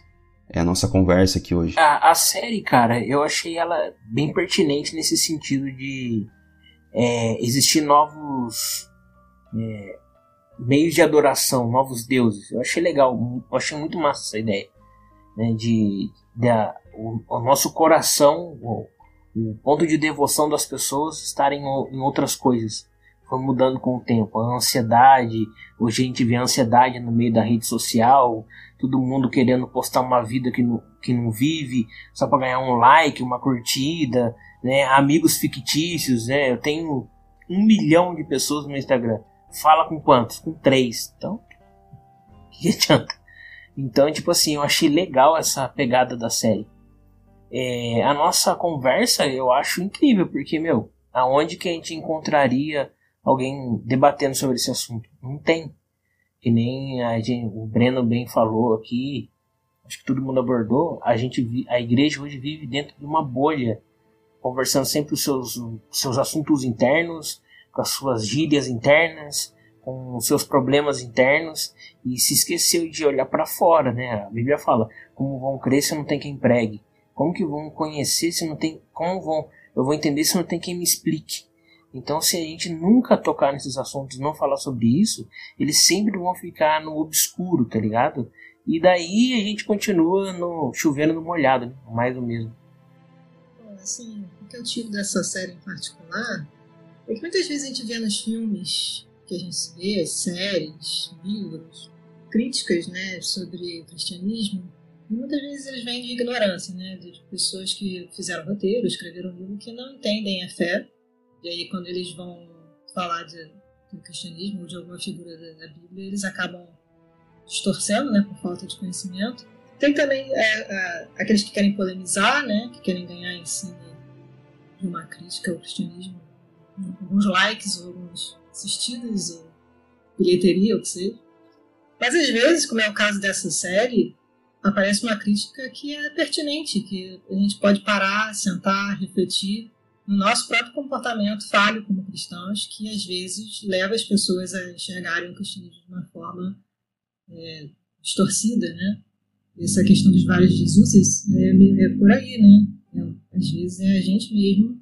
é a nossa conversa aqui hoje. A, a série, cara, eu achei ela bem pertinente nesse sentido de é, existir novos é, meios de adoração, novos deuses. Eu achei legal, eu achei muito massa essa ideia. Né, de, de a, o, o, nosso coração, o, o, ponto de devoção das pessoas estarem em outras coisas. Foi mudando com o tempo. A ansiedade, hoje a gente vê a ansiedade no meio da rede social, todo mundo querendo postar uma vida que não, que não vive, só para ganhar um like, uma curtida, né? amigos fictícios. Né? Eu tenho um milhão de pessoas no Instagram. Fala com quantos? Com três. Então, que adianta? Então, tipo assim, eu achei legal essa pegada da série. É, a nossa conversa eu acho incrível, porque, meu, aonde que a gente encontraria alguém debatendo sobre esse assunto? Não tem. Que nem a gente, o Breno bem falou aqui, acho que todo mundo abordou, a gente a igreja hoje vive dentro de uma bolha, conversando sempre os seus, seus assuntos internos, com as suas gírias internas, com os seus problemas internos e se esqueceu de olhar para fora, né? A Bíblia fala: como vão crer se não tem quem pregue? Como que vão conhecer se não tem como vão eu vou entender se não tem quem me explique? Então, se a gente nunca tocar nesses assuntos, não falar sobre isso, eles sempre vão ficar no obscuro, tá ligado? E daí a gente continua no chovendo no molhado, né? mais do mesmo. Bom, assim, o que eu tive dessa série em particular é que muitas vezes a gente vê nos filmes que a gente vê, séries, livros, críticas né, sobre o cristianismo, e muitas vezes eles vêm de ignorância, né, de pessoas que fizeram roteiro, escreveram livro que não entendem a fé, e aí quando eles vão falar de, do cristianismo ou de alguma figura da, da, Bíblia, eles acabam distorcendo, né, por falta de conhecimento. Tem também é, aqueles que querem polemizar, né, que querem ganhar em cima de uma crítica ao cristianismo alguns likes, ou algumas assistidas, ou bilheteria, ou que seja. Mas às vezes, como é o caso dessa série, aparece uma crítica que é pertinente, que a gente pode parar, sentar, refletir no nosso próprio comportamento falho como cristãos, que às vezes leva as pessoas a enxergarem o cristianismo de uma forma é, distorcida, né? Essa questão dos vários Jesus é, é por aí, né? É, às vezes é a gente mesmo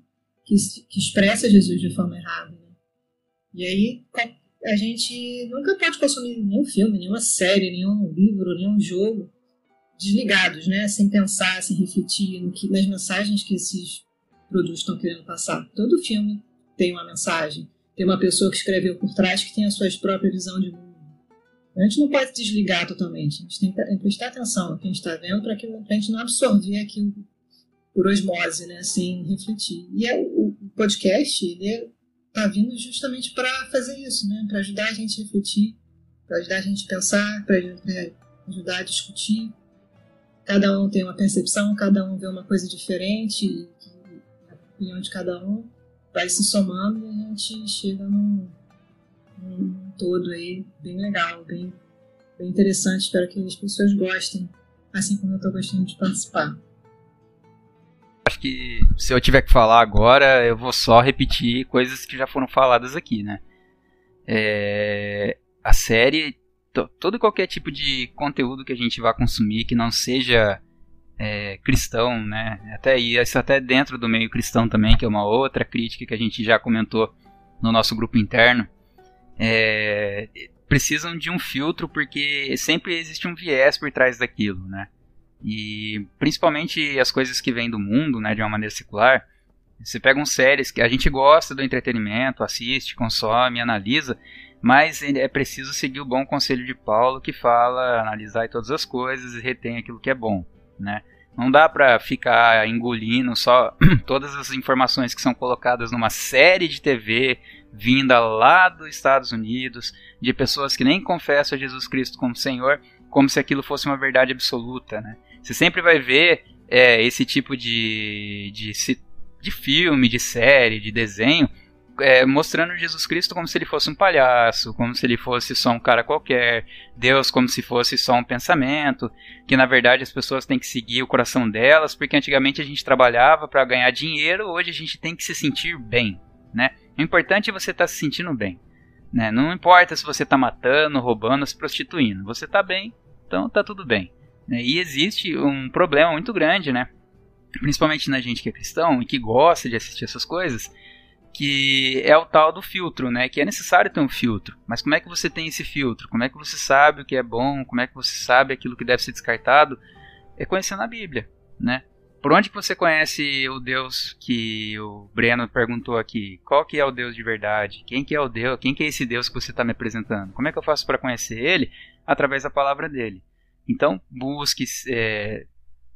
que, que expressa Jesus de forma errada. Né? E aí a gente nunca pode consumir nenhum filme, nenhuma série, nenhum livro, nenhum jogo desligados, né? Sem pensar, sem refletir no que, nas mensagens que esses produtos estão querendo passar. Todo filme tem uma mensagem, tem uma pessoa que escreveu por trás que tem a sua própria visão de mundo. A gente não pode desligar totalmente, a gente tem que prestar atenção no que a gente está vendo para a gente não absorver aquilo por osmose, né, sem refletir. E é, o podcast, ele tá vindo justamente para fazer isso, né? Para ajudar a gente a refletir, para ajudar a gente a pensar, para ajudar a discutir. Cada um tem uma percepção, cada um vê uma coisa diferente, a opinião de cada um vai se somando e a gente chega num, num todo aí bem legal, bem, bem interessante. Espero que as pessoas gostem, assim como eu estou gostando de participar acho que se eu tiver que falar agora, eu vou só repetir coisas que já foram faladas aqui, né? É, a série, todo e qualquer tipo de conteúdo que a gente vá consumir que não seja é, cristão, né? Até isso até dentro do meio cristão também, que é uma outra crítica que a gente já comentou no nosso grupo interno. É, precisam de um filtro porque sempre existe um viés por trás daquilo, né? E principalmente as coisas que vêm do mundo, né, de uma maneira secular. Você pega um séries que a gente gosta do entretenimento, assiste, consome, analisa, mas é preciso seguir o bom conselho de Paulo que fala analisar todas as coisas e retém aquilo que é bom, né? Não dá para ficar engolindo só todas as informações que são colocadas numa série de TV vinda lá dos Estados Unidos, de pessoas que nem confessam a Jesus Cristo como Senhor, como se aquilo fosse uma verdade absoluta, né? Você sempre vai ver é, esse tipo de, de, de filme, de série, de desenho, é, mostrando Jesus Cristo como se ele fosse um palhaço, como se ele fosse só um cara qualquer, Deus como se fosse só um pensamento, que na verdade as pessoas têm que seguir o coração delas, porque antigamente a gente trabalhava para ganhar dinheiro, hoje a gente tem que se sentir bem, né? O importante é você estar tá se sentindo bem, né? Não importa se você está matando, roubando, se prostituindo, você está bem, então tá tudo bem. Né? E existe um problema muito grande, né? Principalmente na gente que é cristão e que gosta de assistir essas coisas, que é o tal do filtro, né? Que é necessário ter um filtro. Mas como é que você tem esse filtro? Como é que você sabe o que é bom? Como é que você sabe aquilo que deve ser descartado? É conhecendo a Bíblia, né? Por onde que você conhece o Deus que o Breno perguntou aqui? Qual que é o Deus de verdade? Quem que é o Deus? Quem que é esse Deus que você está me apresentando? Como é que eu faço para conhecer ele? Através da palavra dele. Então, busque é,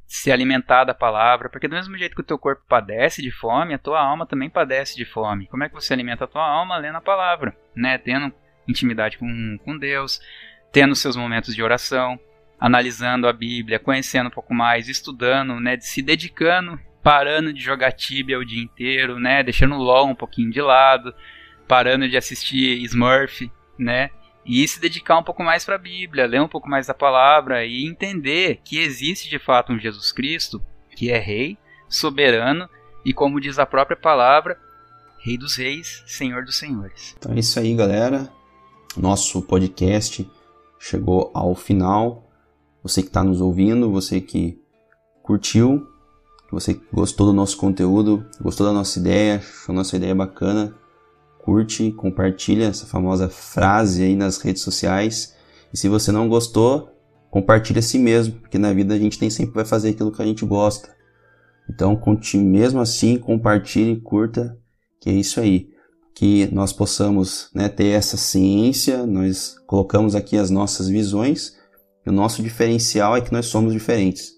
se alimentar da palavra, porque do mesmo jeito que o teu corpo padece de fome, a tua alma também padece de fome. Como é que você alimenta a tua alma? Lendo a palavra, né? Tendo intimidade com, com Deus, tendo seus momentos de oração, analisando a Bíblia, conhecendo um pouco mais, estudando, né? Se dedicando, parando de jogar Tibia o dia inteiro, né? Deixando o LOL um pouquinho de lado, parando de assistir Smurf, né? E se dedicar um pouco mais para a Bíblia, ler um pouco mais da palavra e entender que existe de fato um Jesus Cristo que é rei, soberano e como diz a própria palavra, Rei dos Reis, Senhor dos Senhores. Então é isso aí, galera. Nosso podcast chegou ao final. Você que está nos ouvindo, você que curtiu, você que gostou do nosso conteúdo, gostou da nossa ideia, achou nossa ideia bacana, curte, compartilha essa famosa frase aí nas redes sociais. E se você não gostou, compartilha a si mesmo, porque na vida a gente nem sempre vai fazer aquilo que a gente gosta. Então, continue mesmo assim, compartilhe, curta, que é isso aí. Que nós possamos né, ter essa ciência, nós colocamos aqui as nossas visões, e o nosso diferencial é que nós somos diferentes.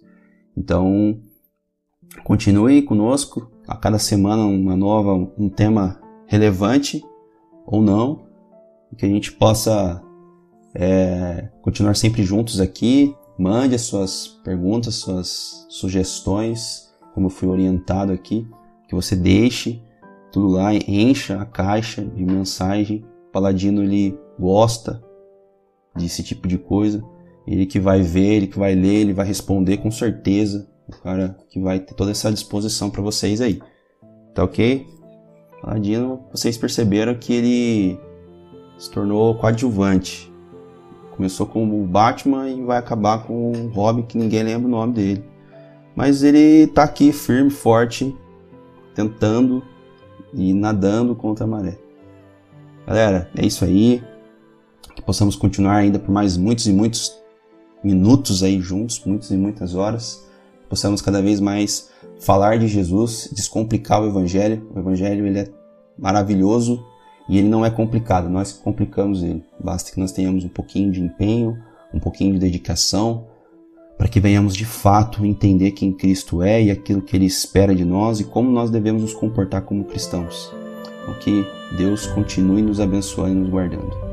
Então, continue conosco, a cada semana uma nova, um tema relevante ou não, que a gente possa é, continuar sempre juntos aqui. Mande as suas perguntas, suas sugestões, como eu fui orientado aqui, que você deixe tudo lá, encha a caixa de mensagem. O Paladino ele gosta desse tipo de coisa. Ele que vai ver, ele que vai ler, ele vai responder com certeza. O cara que vai ter toda essa disposição para vocês aí. Tá ok? Paladino, vocês perceberam que ele se tornou coadjuvante. Começou com o Batman e vai acabar com o Robin, que ninguém lembra o nome dele. Mas ele tá aqui firme, forte, tentando e nadando contra a maré. Galera, é isso aí. Que possamos continuar ainda por mais muitos e muitos minutos aí juntos, muitas e muitas horas. Possamos cada vez mais falar de Jesus, descomplicar o Evangelho. O Evangelho ele é maravilhoso e ele não é complicado, nós complicamos ele. Basta que nós tenhamos um pouquinho de empenho, um pouquinho de dedicação, para que venhamos de fato entender quem Cristo é e aquilo que ele espera de nós e como nós devemos nos comportar como cristãos. Então, que Deus continue nos abençoando e nos guardando.